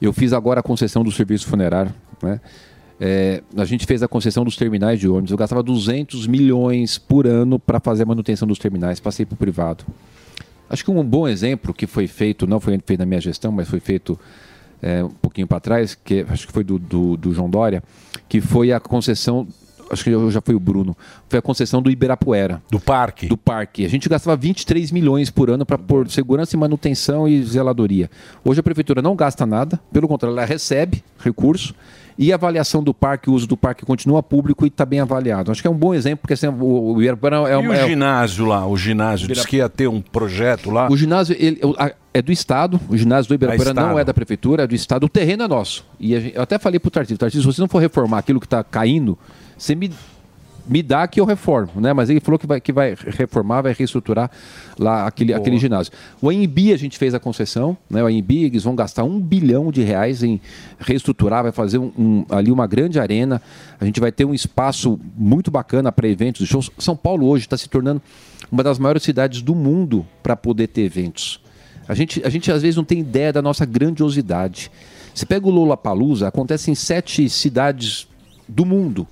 Eu fiz agora a concessão do serviço funerário. Né? É, a gente fez a concessão dos terminais de ônibus. Eu gastava 200 milhões por ano para fazer a manutenção dos terminais. Passei para o privado. Acho que um bom exemplo que foi feito, não foi feito na minha gestão, mas foi feito é, um pouquinho para trás, que acho que foi do, do, do João Dória, que foi a concessão, acho que já foi o Bruno, foi a concessão do Ibirapuera. Do parque. Do parque. A gente gastava 23 milhões por ano para pôr segurança e manutenção e zeladoria. Hoje a prefeitura não gasta nada, pelo contrário, ela recebe recurso e a avaliação do parque, o uso do parque continua público e está bem avaliado. Acho que é um bom exemplo, porque assim, o, o Ibirapuera é, E uma- o é- ginásio lá? O ginásio disse que ia ter um projeto lá. o ginásio ele, o- é do Estado, o ginásio do Ibirapuera É não é da Prefeitura, é do Estado. O terreno é nosso. E eu até falei pro Tarcísio, Tarcísio, se você não for reformar aquilo que está caindo, você me, me dá que eu reformo. Né? Mas ele falou que vai, que vai reformar, vai reestruturar lá aquele, aquele ginásio. O AMB a gente fez a concessão, né? o AMB eles vão gastar um bilhão de reais em reestruturar, vai fazer um- um- ali uma grande arena. A gente vai ter um espaço muito bacana para eventos shows. São Paulo hoje está se tornando uma das maiores cidades do mundo para poder ter eventos. A gente, a gente às vezes não tem ideia da nossa grandiosidade. Você pega o Lollapalooza, acontece em sete cidades do mundo.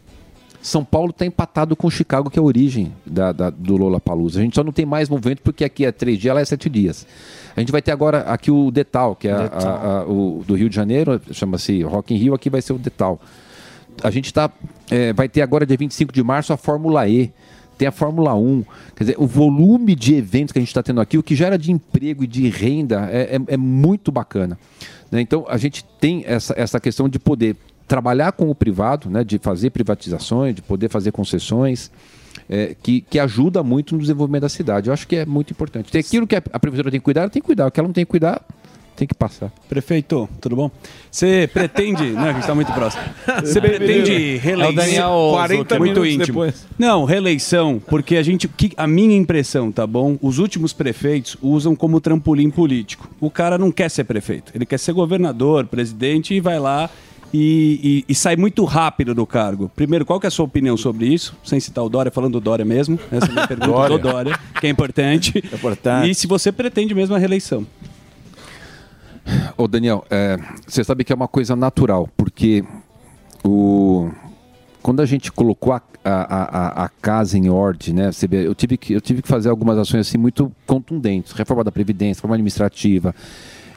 São Paulo está empatado com Chicago, que é a origem da, da, do Lollapalooza. A gente só não tem mais movimento porque aqui é três dias, lá é sete dias. A gente vai ter agora aqui o Detal, que é a- a- a- o do Rio de Janeiro, chama-se Rock in Rio, aqui vai ser o Detal. A gente tá, é, vai ter agora, dia 25 de março, a Fórmula E. Tem a Fórmula 1. Quer dizer, o volume de eventos que a gente está tendo aqui, o que gera de emprego e de renda é, é- é muito bacana. né? Então, a gente tem essa, essa questão de poder trabalhar com o privado, né, de fazer privatizações, de poder fazer concessões, é, que, que ajuda muito no desenvolvimento da cidade. Eu acho que é muito importante. Tem aquilo que a, a prefeitura tem que cuidar, ela tem que cuidar. O que ela não tem que cuidar, tem que passar. Prefeito, tudo bom? Você pretende. Não, a gente tá muito próximo. Você pretende É reeleição. Daniel 40 muito minutos íntimo. depois. Não, reeleição, porque a gente. que- a minha impressão, tá bom? Os últimos prefeitos usam como trampolim político. O cara não quer ser prefeito. Ele quer ser governador, presidente e vai lá. E, e- e sai muito rápido do cargo. Primeiro, qual que é a sua opinião sobre isso? Sem citar o Dória, falando do Dória mesmo. Essa é a minha pergunta Dória. do Dória, que é importante. importante. E se você pretende mesmo a reeleição. Ô Daniel, é, você sabe que é uma coisa natural, porque o, quando a gente colocou a, a, a, a casa em ordem, né? Você vê, eu, tive que, eu tive que fazer algumas ações assim muito contundentes. Reforma da Previdência, reforma administrativa.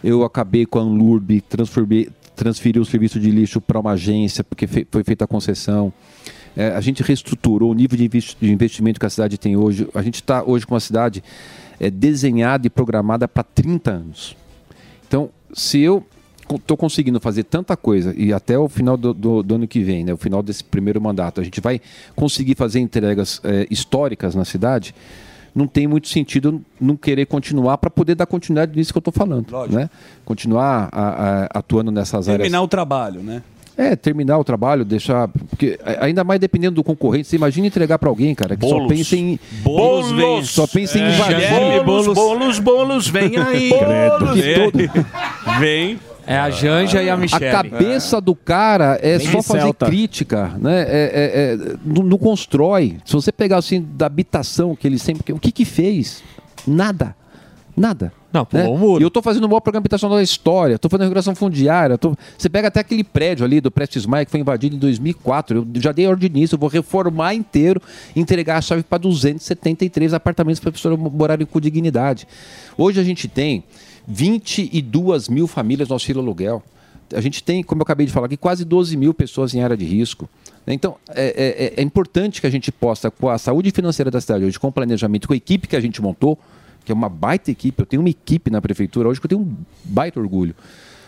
Eu acabei com a Anlurb, transferi, transferi o serviço de lixo para uma agência, porque fe- foi feita a concessão. É, a gente reestruturou o nível de investi- de investimento que a cidade tem hoje. A gente está hoje com uma cidade é, desenhada e programada para 30 anos. Então, se eu estou conseguindo fazer tanta coisa e até o final do, do- do ano que vem, né, o final desse primeiro mandato, a gente vai conseguir fazer entregas eh, históricas na cidade, não tem muito sentido não querer continuar para poder dar continuidade nisso que eu estou falando. Né? Continuar a- a- atuando nessas áreas. Terminar o trabalho, né? É, terminar o trabalho, deixar. Porque ainda mais dependendo do concorrente, você imagina entregar para alguém, cara, que só Bolos. pensa em. Bolos. vem- Só pensa em É. invadir. Bolos, bolos, bolos, vem aí. Credo. Bolos. Que todo- Vem. É a Janja e a Michelle. A cabeça do cara é Bem só fazer Celta. crítica, né? É- é- é- não, não constrói. Se você pegar assim da habitação que ele sempre. O que que fez? Nada. Nada. Não, né? pulou o muro. E eu tô fazendo o maior programa habitacional da história, tô fazendo regulação fundiária. tô- Você pega até aquele prédio ali do Prestes Maia que foi invadido em 2004. Eu já dei ordem nisso, eu vou reformar inteiro, entregar a chave para 273 apartamentos para a pessoa morarem com dignidade. Hoje a gente tem 22 mil famílias no auxílio aluguel. A gente tem, como eu acabei de falar aqui, quase 12 mil pessoas em área de risco. Então, é, é- é importante que a gente possa, com a saúde financeira da cidade hoje, com o planejamento, com a equipe que a gente montou, que é uma baita equipe, eu tenho uma equipe na prefeitura hoje que eu tenho um baita orgulho.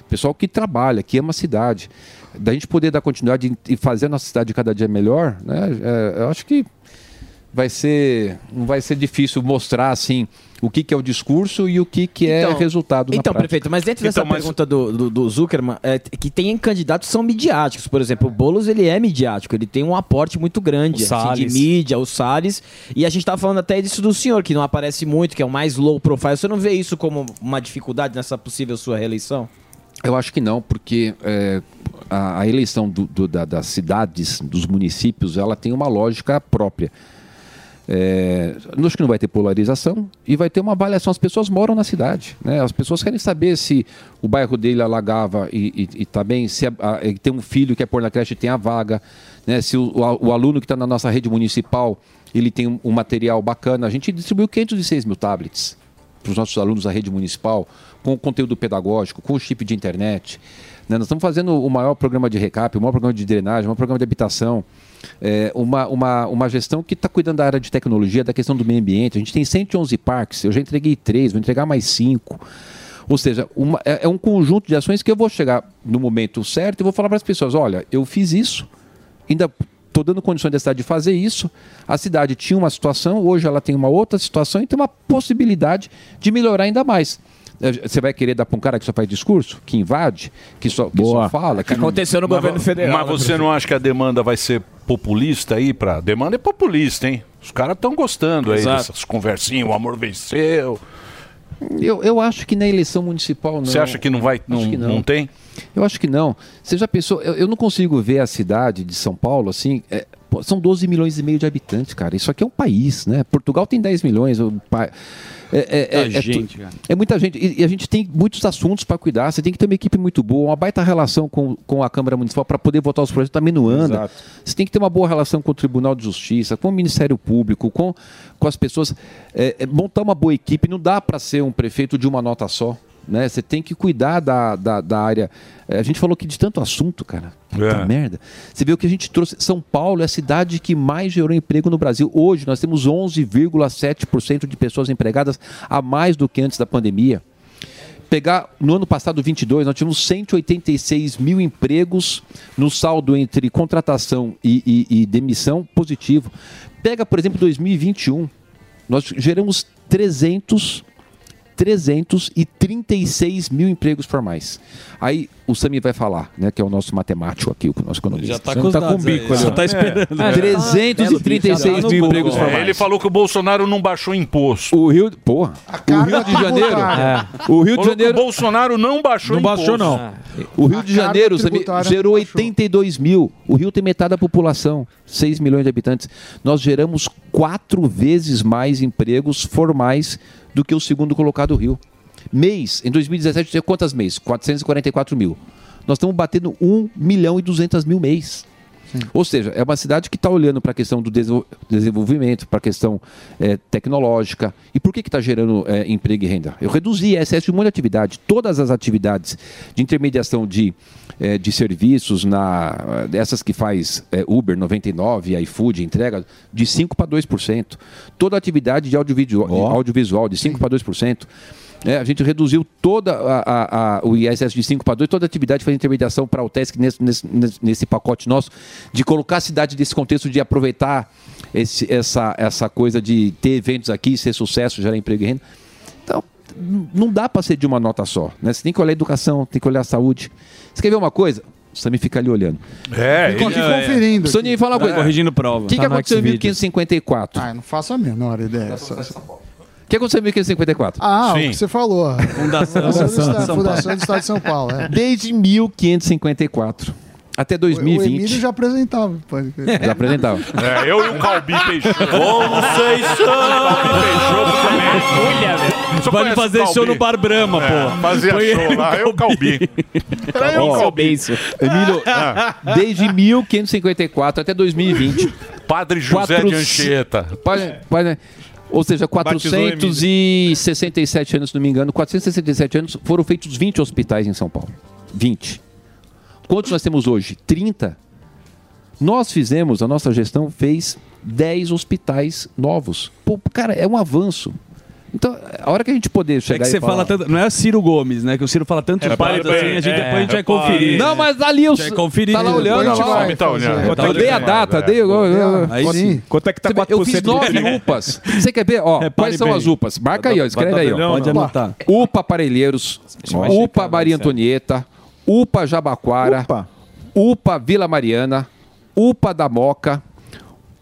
Pessoal que trabalha, que ama a cidade. Da gente poder dar continuidade e fazer a nossa cidade cada dia melhor, né? é, eu acho que vai ser, não vai ser difícil mostrar assim o que, que é o discurso e o que, que é Então- resultado na Então, prática. prefeito, mas dentro dessa pergunta do, do, do Zuckerman, é, que tem candidatos que são midiáticos. Por exemplo, o Boulos, ele é midiático, ele tem um aporte muito grande assim, de mídia, o Salles. E a gente tava falando até disso do senhor, que não aparece muito, que é o mais low profile. Você não vê isso como uma dificuldade nessa possível sua reeleição? Eu acho que não, porque é, a, a eleição do- do- da- das cidades, dos municípios, ela tem uma lógica própria. É, acho que não vai ter polarização e vai ter uma avaliação. As pessoas moram na cidade. Né? As pessoas querem saber se o bairro dele alagava e está bem, se a- a- tem um filho que quer pôr na creche tem a vaga, né? se o, o- o aluno que está na nossa rede municipal ele tem um, um material bacana. A gente distribuiu 506 mil tablets para os nossos alunos da rede municipal, com conteúdo pedagógico, com chip de internet. né? Nós estamos fazendo o maior programa de recap, o maior programa de drenagem, o maior programa de habitação, é, uma, uma, uma gestão que está cuidando da área de tecnologia, da questão do meio ambiente. A gente tem 111 parques, eu já entreguei três, vou entregar mais cinco. Ou seja, uma- é, é um conjunto de ações que eu vou chegar no momento certo e vou falar para as pessoas: olha, eu fiz isso, ainda estou dando condições da cidade de fazer isso. A cidade tinha uma situação, hoje ela tem uma outra situação e tem uma possibilidade de melhorar ainda mais. Eh, Você vai querer dar para um cara que só faz discurso, que invade, que só, que só fala? Que não- Mas vo- Mas você não acha que a demanda vai ser populista aí? Pra... Demanda é populista, hein? Os caras estão gostando aí Exato. dessas conversinhas, o amor venceu. Eu, eu acho que na eleição municipal não. Você acha que não vai- não- que não tem? Eu acho que não. Você já pensou? Eu, eu não consigo ver a cidade de São Paulo assim. é, pô, são 12 milhões e meio de habitantes, cara. Isso aqui é um país, né? Portugal tem 10 milhões. o pa- É, é, é- Muita é gente, cara. é muita gente. E, e a gente tem muitos assuntos para cuidar. Você tem que ter uma equipe muito boa, uma baita relação com, com a Câmara Municipal para poder votar os projetos. Também não anda. Exato. Você tem que ter uma boa relação com o Tribunal de Justiça, com o Ministério Público, com, com as pessoas. É, é, montar uma boa equipe. Não dá para ser um prefeito de uma nota só. Né? Você tem que cuidar da, da, da área. É, a gente falou aqui de tanto assunto, cara. Puta É. merda. Você vê o que a gente trouxe. São Paulo é a cidade que mais gerou emprego no Brasil. Hoje nós temos 11,7% de pessoas empregadas a mais do que antes da pandemia. Pegar no ano passado, 22, nós tivemos 186 mil empregos no saldo entre contratação e, e- e demissão positivo. Pega, por exemplo, 2021, nós geramos 300 336 mil empregos formais. Aí o Sami vai falar, né, que é o nosso matemático aqui, o nosso economista. Já tá com tá dados aí, já tá esperando. É. 336 mil empregos É, formais. ele falou que o Bolsonaro não baixou imposto. O Rio, porra, o Rio de Janeiro, É. o Rio de Janeiro o Bolsonaro não baixou Não baixou, imposto. não. O Rio de Janeiro gerou 82 mil. O Rio tem metade da população, 6 milhões de habitantes. Nós geramos quatro vezes mais empregos formais do que o segundo colocado, o Rio. Mês, em 2017, tinha quantas mês? 444 mil. Nós estamos batendo 1 milhão e 200 mil mês. Ou seja, é uma cidade que está olhando para a questão do desenvol- desenvolvimento, para a questão eh, tecnológica. E por que está gerando eh, emprego e renda? Eu reduzi excesso de de atividade. Todas as atividades de intermediação de, eh, de serviços, na, essas que faz eh, Uber 99, iFood, entrega, de 5% para 2%. Toda atividade de audiovisual, de, audiovisual de 5% para 2%. É, a gente reduziu toda a, a- a- o ISS de 5 para 2, toda a atividade faz intermediação para o TESC nesse, nesse, nesse- pacote nosso, de colocar a cidade nesse contexto de aproveitar esse- essa, essa coisa de ter eventos aqui, ser sucesso, gerar emprego e renda. Então, não dá para ser de uma nota só. Né? Você tem que olhar a educação, tem que olhar a saúde. Você quer ver uma coisa? Você me fica ali olhando. É, Fico aqui conferindo. Precisa nem falar uma Tá coisa. corrigindo prova. O que, que Tá no aconteceu em Xvideos. 1554? Ah, eu não faço a menor ideia. Só- O que aconteceu em 1554? Ah, o que você falou. Fundação. do Estado, Fundação do Estado de São Paulo. É. Desde 1554 até O 2020. Emílio já apresentava. Pode. Já apresentava. É, eu e o Calbi Peixoto. Conceição! Calbi Peixoto também. Só Pode fazer o show no Bar Brahma, É, pô. Fazia Foi show lá, eu e o Calbi. Era eu e o Calbi. Emílio, Ah. desde 1554 até 2020. Padre José de Anchieta. Pode- pode- ou seja, Batizou o 467 anos, se não me engano, 467 anos foram feitos 20 hospitais em São Paulo. 20. Quantos nós temos hoje? 30. Nós fizemos, a nossa gestão fez 10 hospitais novos. Pô, cara, é um avanço. Então, a hora que a gente poder É chegar que e você falar... fala tanto. Não é Ciro Gomes, né? Que o Ciro fala tantos É, bares pare assim, a gente, É, depois a gente vai pare. conferir. Não, mas ali os- Vai conferir. tá lá olhando, Depois a gente lá. vai Tá olhando. Eu dei a olhando. data, dei... Aí sim. Quanto é que tá Você vê, Eu fiz 4% nove de- UPAs. Você quer ver? Ó, quais são as UPAs? Marca aí, ó, escreve aí. Ó. Pode anotar. UPA Parelheiros, vai UPA Maria vai. Antonieta, UPA Jabaquara, UPA Vila Mariana, UPA da Moca,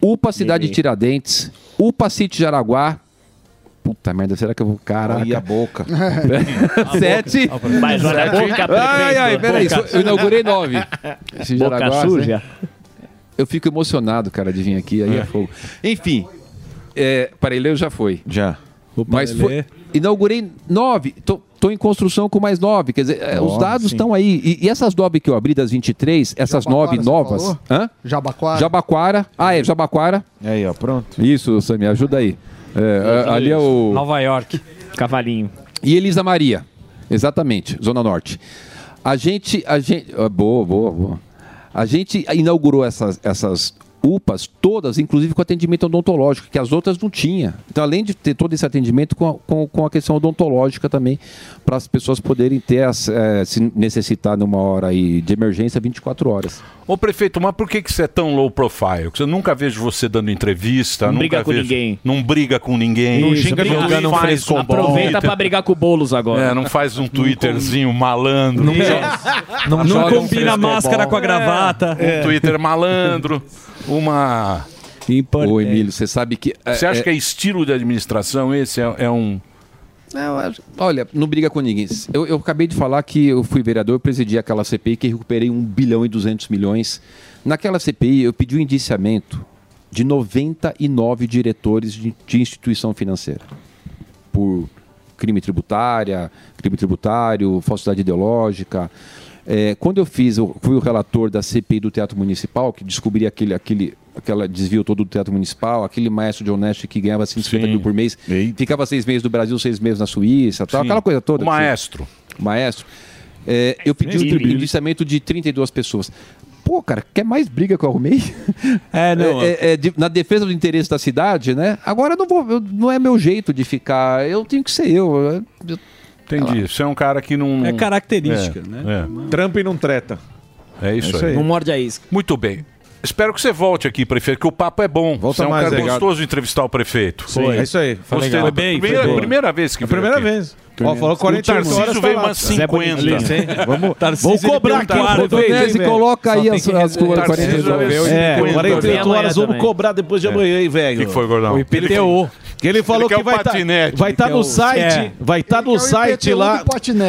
UPA Cidade de Tiradentes, UPA City Jaraguá. Puta merda, será que eu vou. Caraca. Aí a boca. Sete. Mas olha a boca, Ai, ai, peraí, eu inaugurei nove. Esse Boca Jaraguá, suja. né? Eu fico emocionado, cara, de vir aqui, aí é, fogo. Enfim, é, Parelheiro já foi. Já. Mas Parelê. foi, inaugurei nove. Tô, tô em construção com mais nove. Quer dizer, é, os dados sim. estão aí. E, e essas nove que eu abri das 23, essas Jabaquara, nove novas. Hã? Jabaquara. Jabaquara. Ah, é, Jabaquara. Aí, ó, pronto. Isso, Samir, ajuda aí. É, ali é o. Nova York. Cavalinho. E Elisa Maria. Exatamente, Zona Norte. A gente. A gente boa, boa, boa. A gente inaugurou essas, essas UPAs todas, inclusive com atendimento odontológico, que as outras não tinha. Então, além de ter todo esse atendimento com a, com, com a questão odontológica também, para as pessoas poderem ter, as, eh, se necessitar numa hora aí de emergência, 24 horas. Ô prefeito, mas por que, que você é tão low profile? Eu nunca vejo você dando entrevista, Não nunca briga com vejo- ninguém. Não briga com ninguém. Isso, não xinga briga um faz um Aproveita pra brigar com o Boulos agora. É, não faz um twitterzinho malandro. Não, Não não um combina a frescobol. máscara com a gravata. Um Twitter malandro, uma... Ô, Emílio, você sabe que. Você acha que é estilo de administração esse? É, é um... Não, olha, não briga com ninguém. Eu, eu acabei de falar que eu fui vereador, eu presidi aquela CPI que recuperei 1 bilhão e 200 milhões. Naquela CPI, eu pedi o indiciamento de 99 diretores de, de instituição financeira por crime tributária, crime tributário, falsidade ideológica. É, quando eu fiz, eu fui o relator da CPI do Teatro Municipal, que descobri aquele, aquele aquela desvio todo do Teatro Municipal, aquele maestro de honesto que ganhava 150 mil por mês, ficava seis meses no Brasil, seis meses na Suíça, tal, Sim. aquela coisa toda. O maestro. O maestro. É, eu pedi Sim. o indiciamento de 32 pessoas. Pô, cara, quer mais briga que eu arrumei? É, não. É, é, de- na defesa do interesse da cidade, né? Agora não vou, eu- não é meu jeito de ficar. Eu tenho que ser eu. eu- eu- Entendi. Você é um cara que não... É característica, É, né? é. Trampa e não treta. É isso, É isso aí. aí. Não morde a isca. Muito bem. Espero que você volte aqui, prefeito, que o papo é bom. Volta você é um mais, cara gostoso de entrevistar o prefeito. Sim, é isso aí. Foi Gostei. legal. Foi bem, foi primeira, boa. primeira vez que É a veio primeira aqui. vez. Ó, falou 48 O Tarcísio horas, tá veio lá. umas Zé 50. Bonito, hein? Vamos- Tarcísio, vamos ele cobrar aqui, tarde. Rodonese, coloca aí as, as cores Tarcísio 42. É, Cinquenta. 48 horas vamos também. cobrar depois de É. amanhã, hein, velho? Que que foi, Gordão? O IPTU. Que ele falou quer que o vai estar patinete. vai tá Ele no o- site, É. vai estar no o site lá.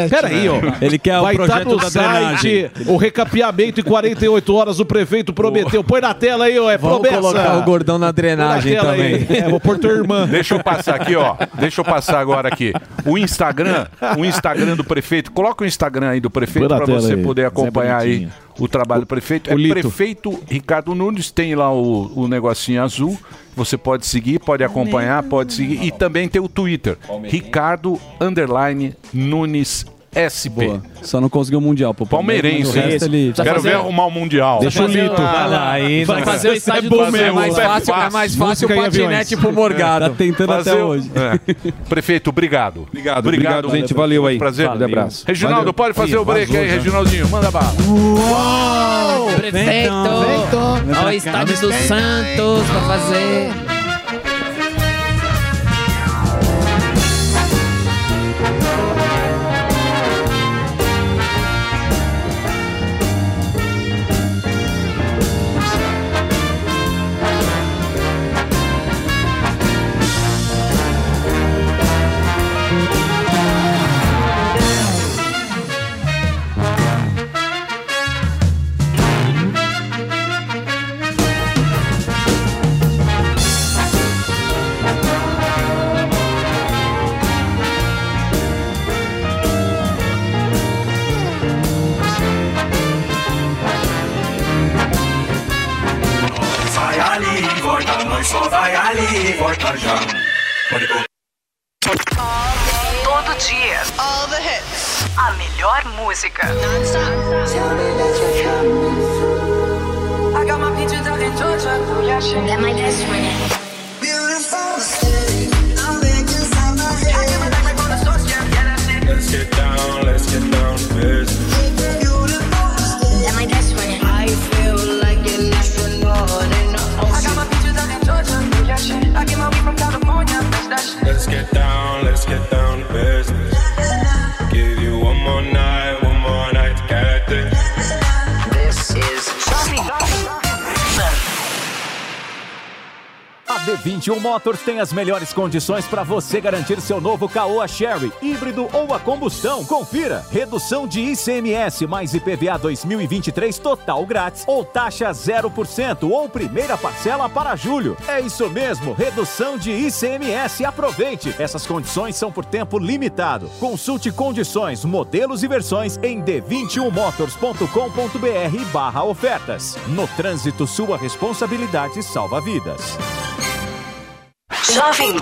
Peraí, ó. Ele quer o vai tá projeto no da site o recapeamento em 48 horas o prefeito prometeu. Põe na tela aí, ó, é Vamos promessa. colocar o gordão na drenagem tela aí. também. É, vou pôr tua irmã. Deixa eu passar aqui, ó. Deixa eu passar agora aqui. O Instagram, o Instagram do prefeito. Coloca o Instagram aí do prefeito para você aí. poder acompanhar aí o trabalho do prefeito. o É Lito. prefeito Ricardo Nunes, tem lá o, o negocinho azul. Você pode seguir, pode acompanhar, pode seguir. E também tem o Twitter. Ricardo Underline Nunes SP. Boa. Só não conseguiu o Mundial, pô. Palmeirense, Mas o resto ele- Quero ver arrumar o Mundial. Deixa o Lito. Ah, lá, aí Vai não- fazer o estádio Fazer do Flamengo. É mais fácil, é mais fácil o patinete pro Morgado. Tá tentando Fazer até hoje. É. Prefeito, obrigado. Obrigado, obrigado, gente. Valeu aí. Prazer. Grande abraço. Reginaldo, Valeu. pode fazer Ih, o break vazou aí, já. Reginaldinho. Manda bala. Uou! Prefeito! Olha o estádio do Santos pra fazer. Música. I D21 Motors tem as melhores condições para você garantir seu novo Caoa Sherry, híbrido ou a combustão. Confira. Redução de ICMS mais IPVA 2023 total grátis ou taxa 0% ou primeira parcela para julho. É isso mesmo, redução de ICMS. Aproveite. Essas condições são por tempo limitado. Consulte condições, modelos e versões em d21motors.com.br barra ofertas. No trânsito, sua responsabilidade salva vidas. Jovem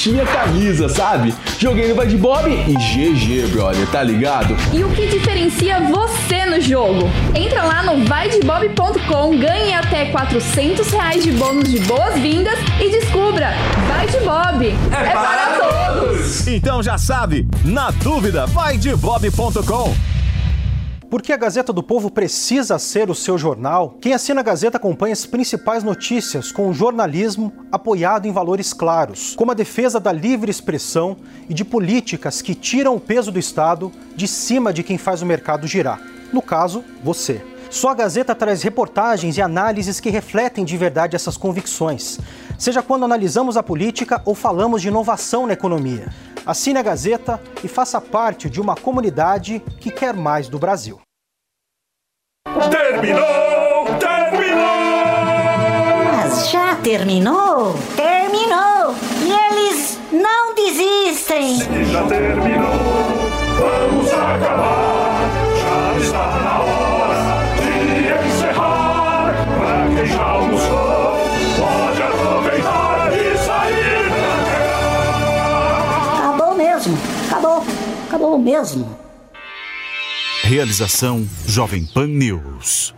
Tinha camisa, sabe? Joguei no Vai de Bob e GG, brother, tá ligado? E o que diferencia você no jogo? Entra lá no vaidebob.com, ganhe até 400 reais de bônus de boas-vindas e descubra! Vai de Bob! É, para todos! Então já sabe, na dúvida, vai bob.com. Porque a Gazeta do Povo precisa ser o seu jornal, quem assina a Gazeta acompanha as principais notícias com um jornalismo apoiado em valores claros, como a defesa da livre expressão e de políticas que tiram o peso do Estado de cima de quem faz o mercado girar. No caso, você. Só a Gazeta traz reportagens e análises que refletem de verdade essas convicções, seja quando analisamos a política ou falamos de inovação na economia. Assine a Gazeta e faça parte de uma comunidade que quer mais do Brasil. Terminou! Terminou! Mas já terminou? Terminou! E eles não desistem! já terminou. Vamos acabar, já almoçou, pode aproveitar e sair pra. Acabou mesmo. Acabou. Acabou mesmo. Realização Jovem Pan News.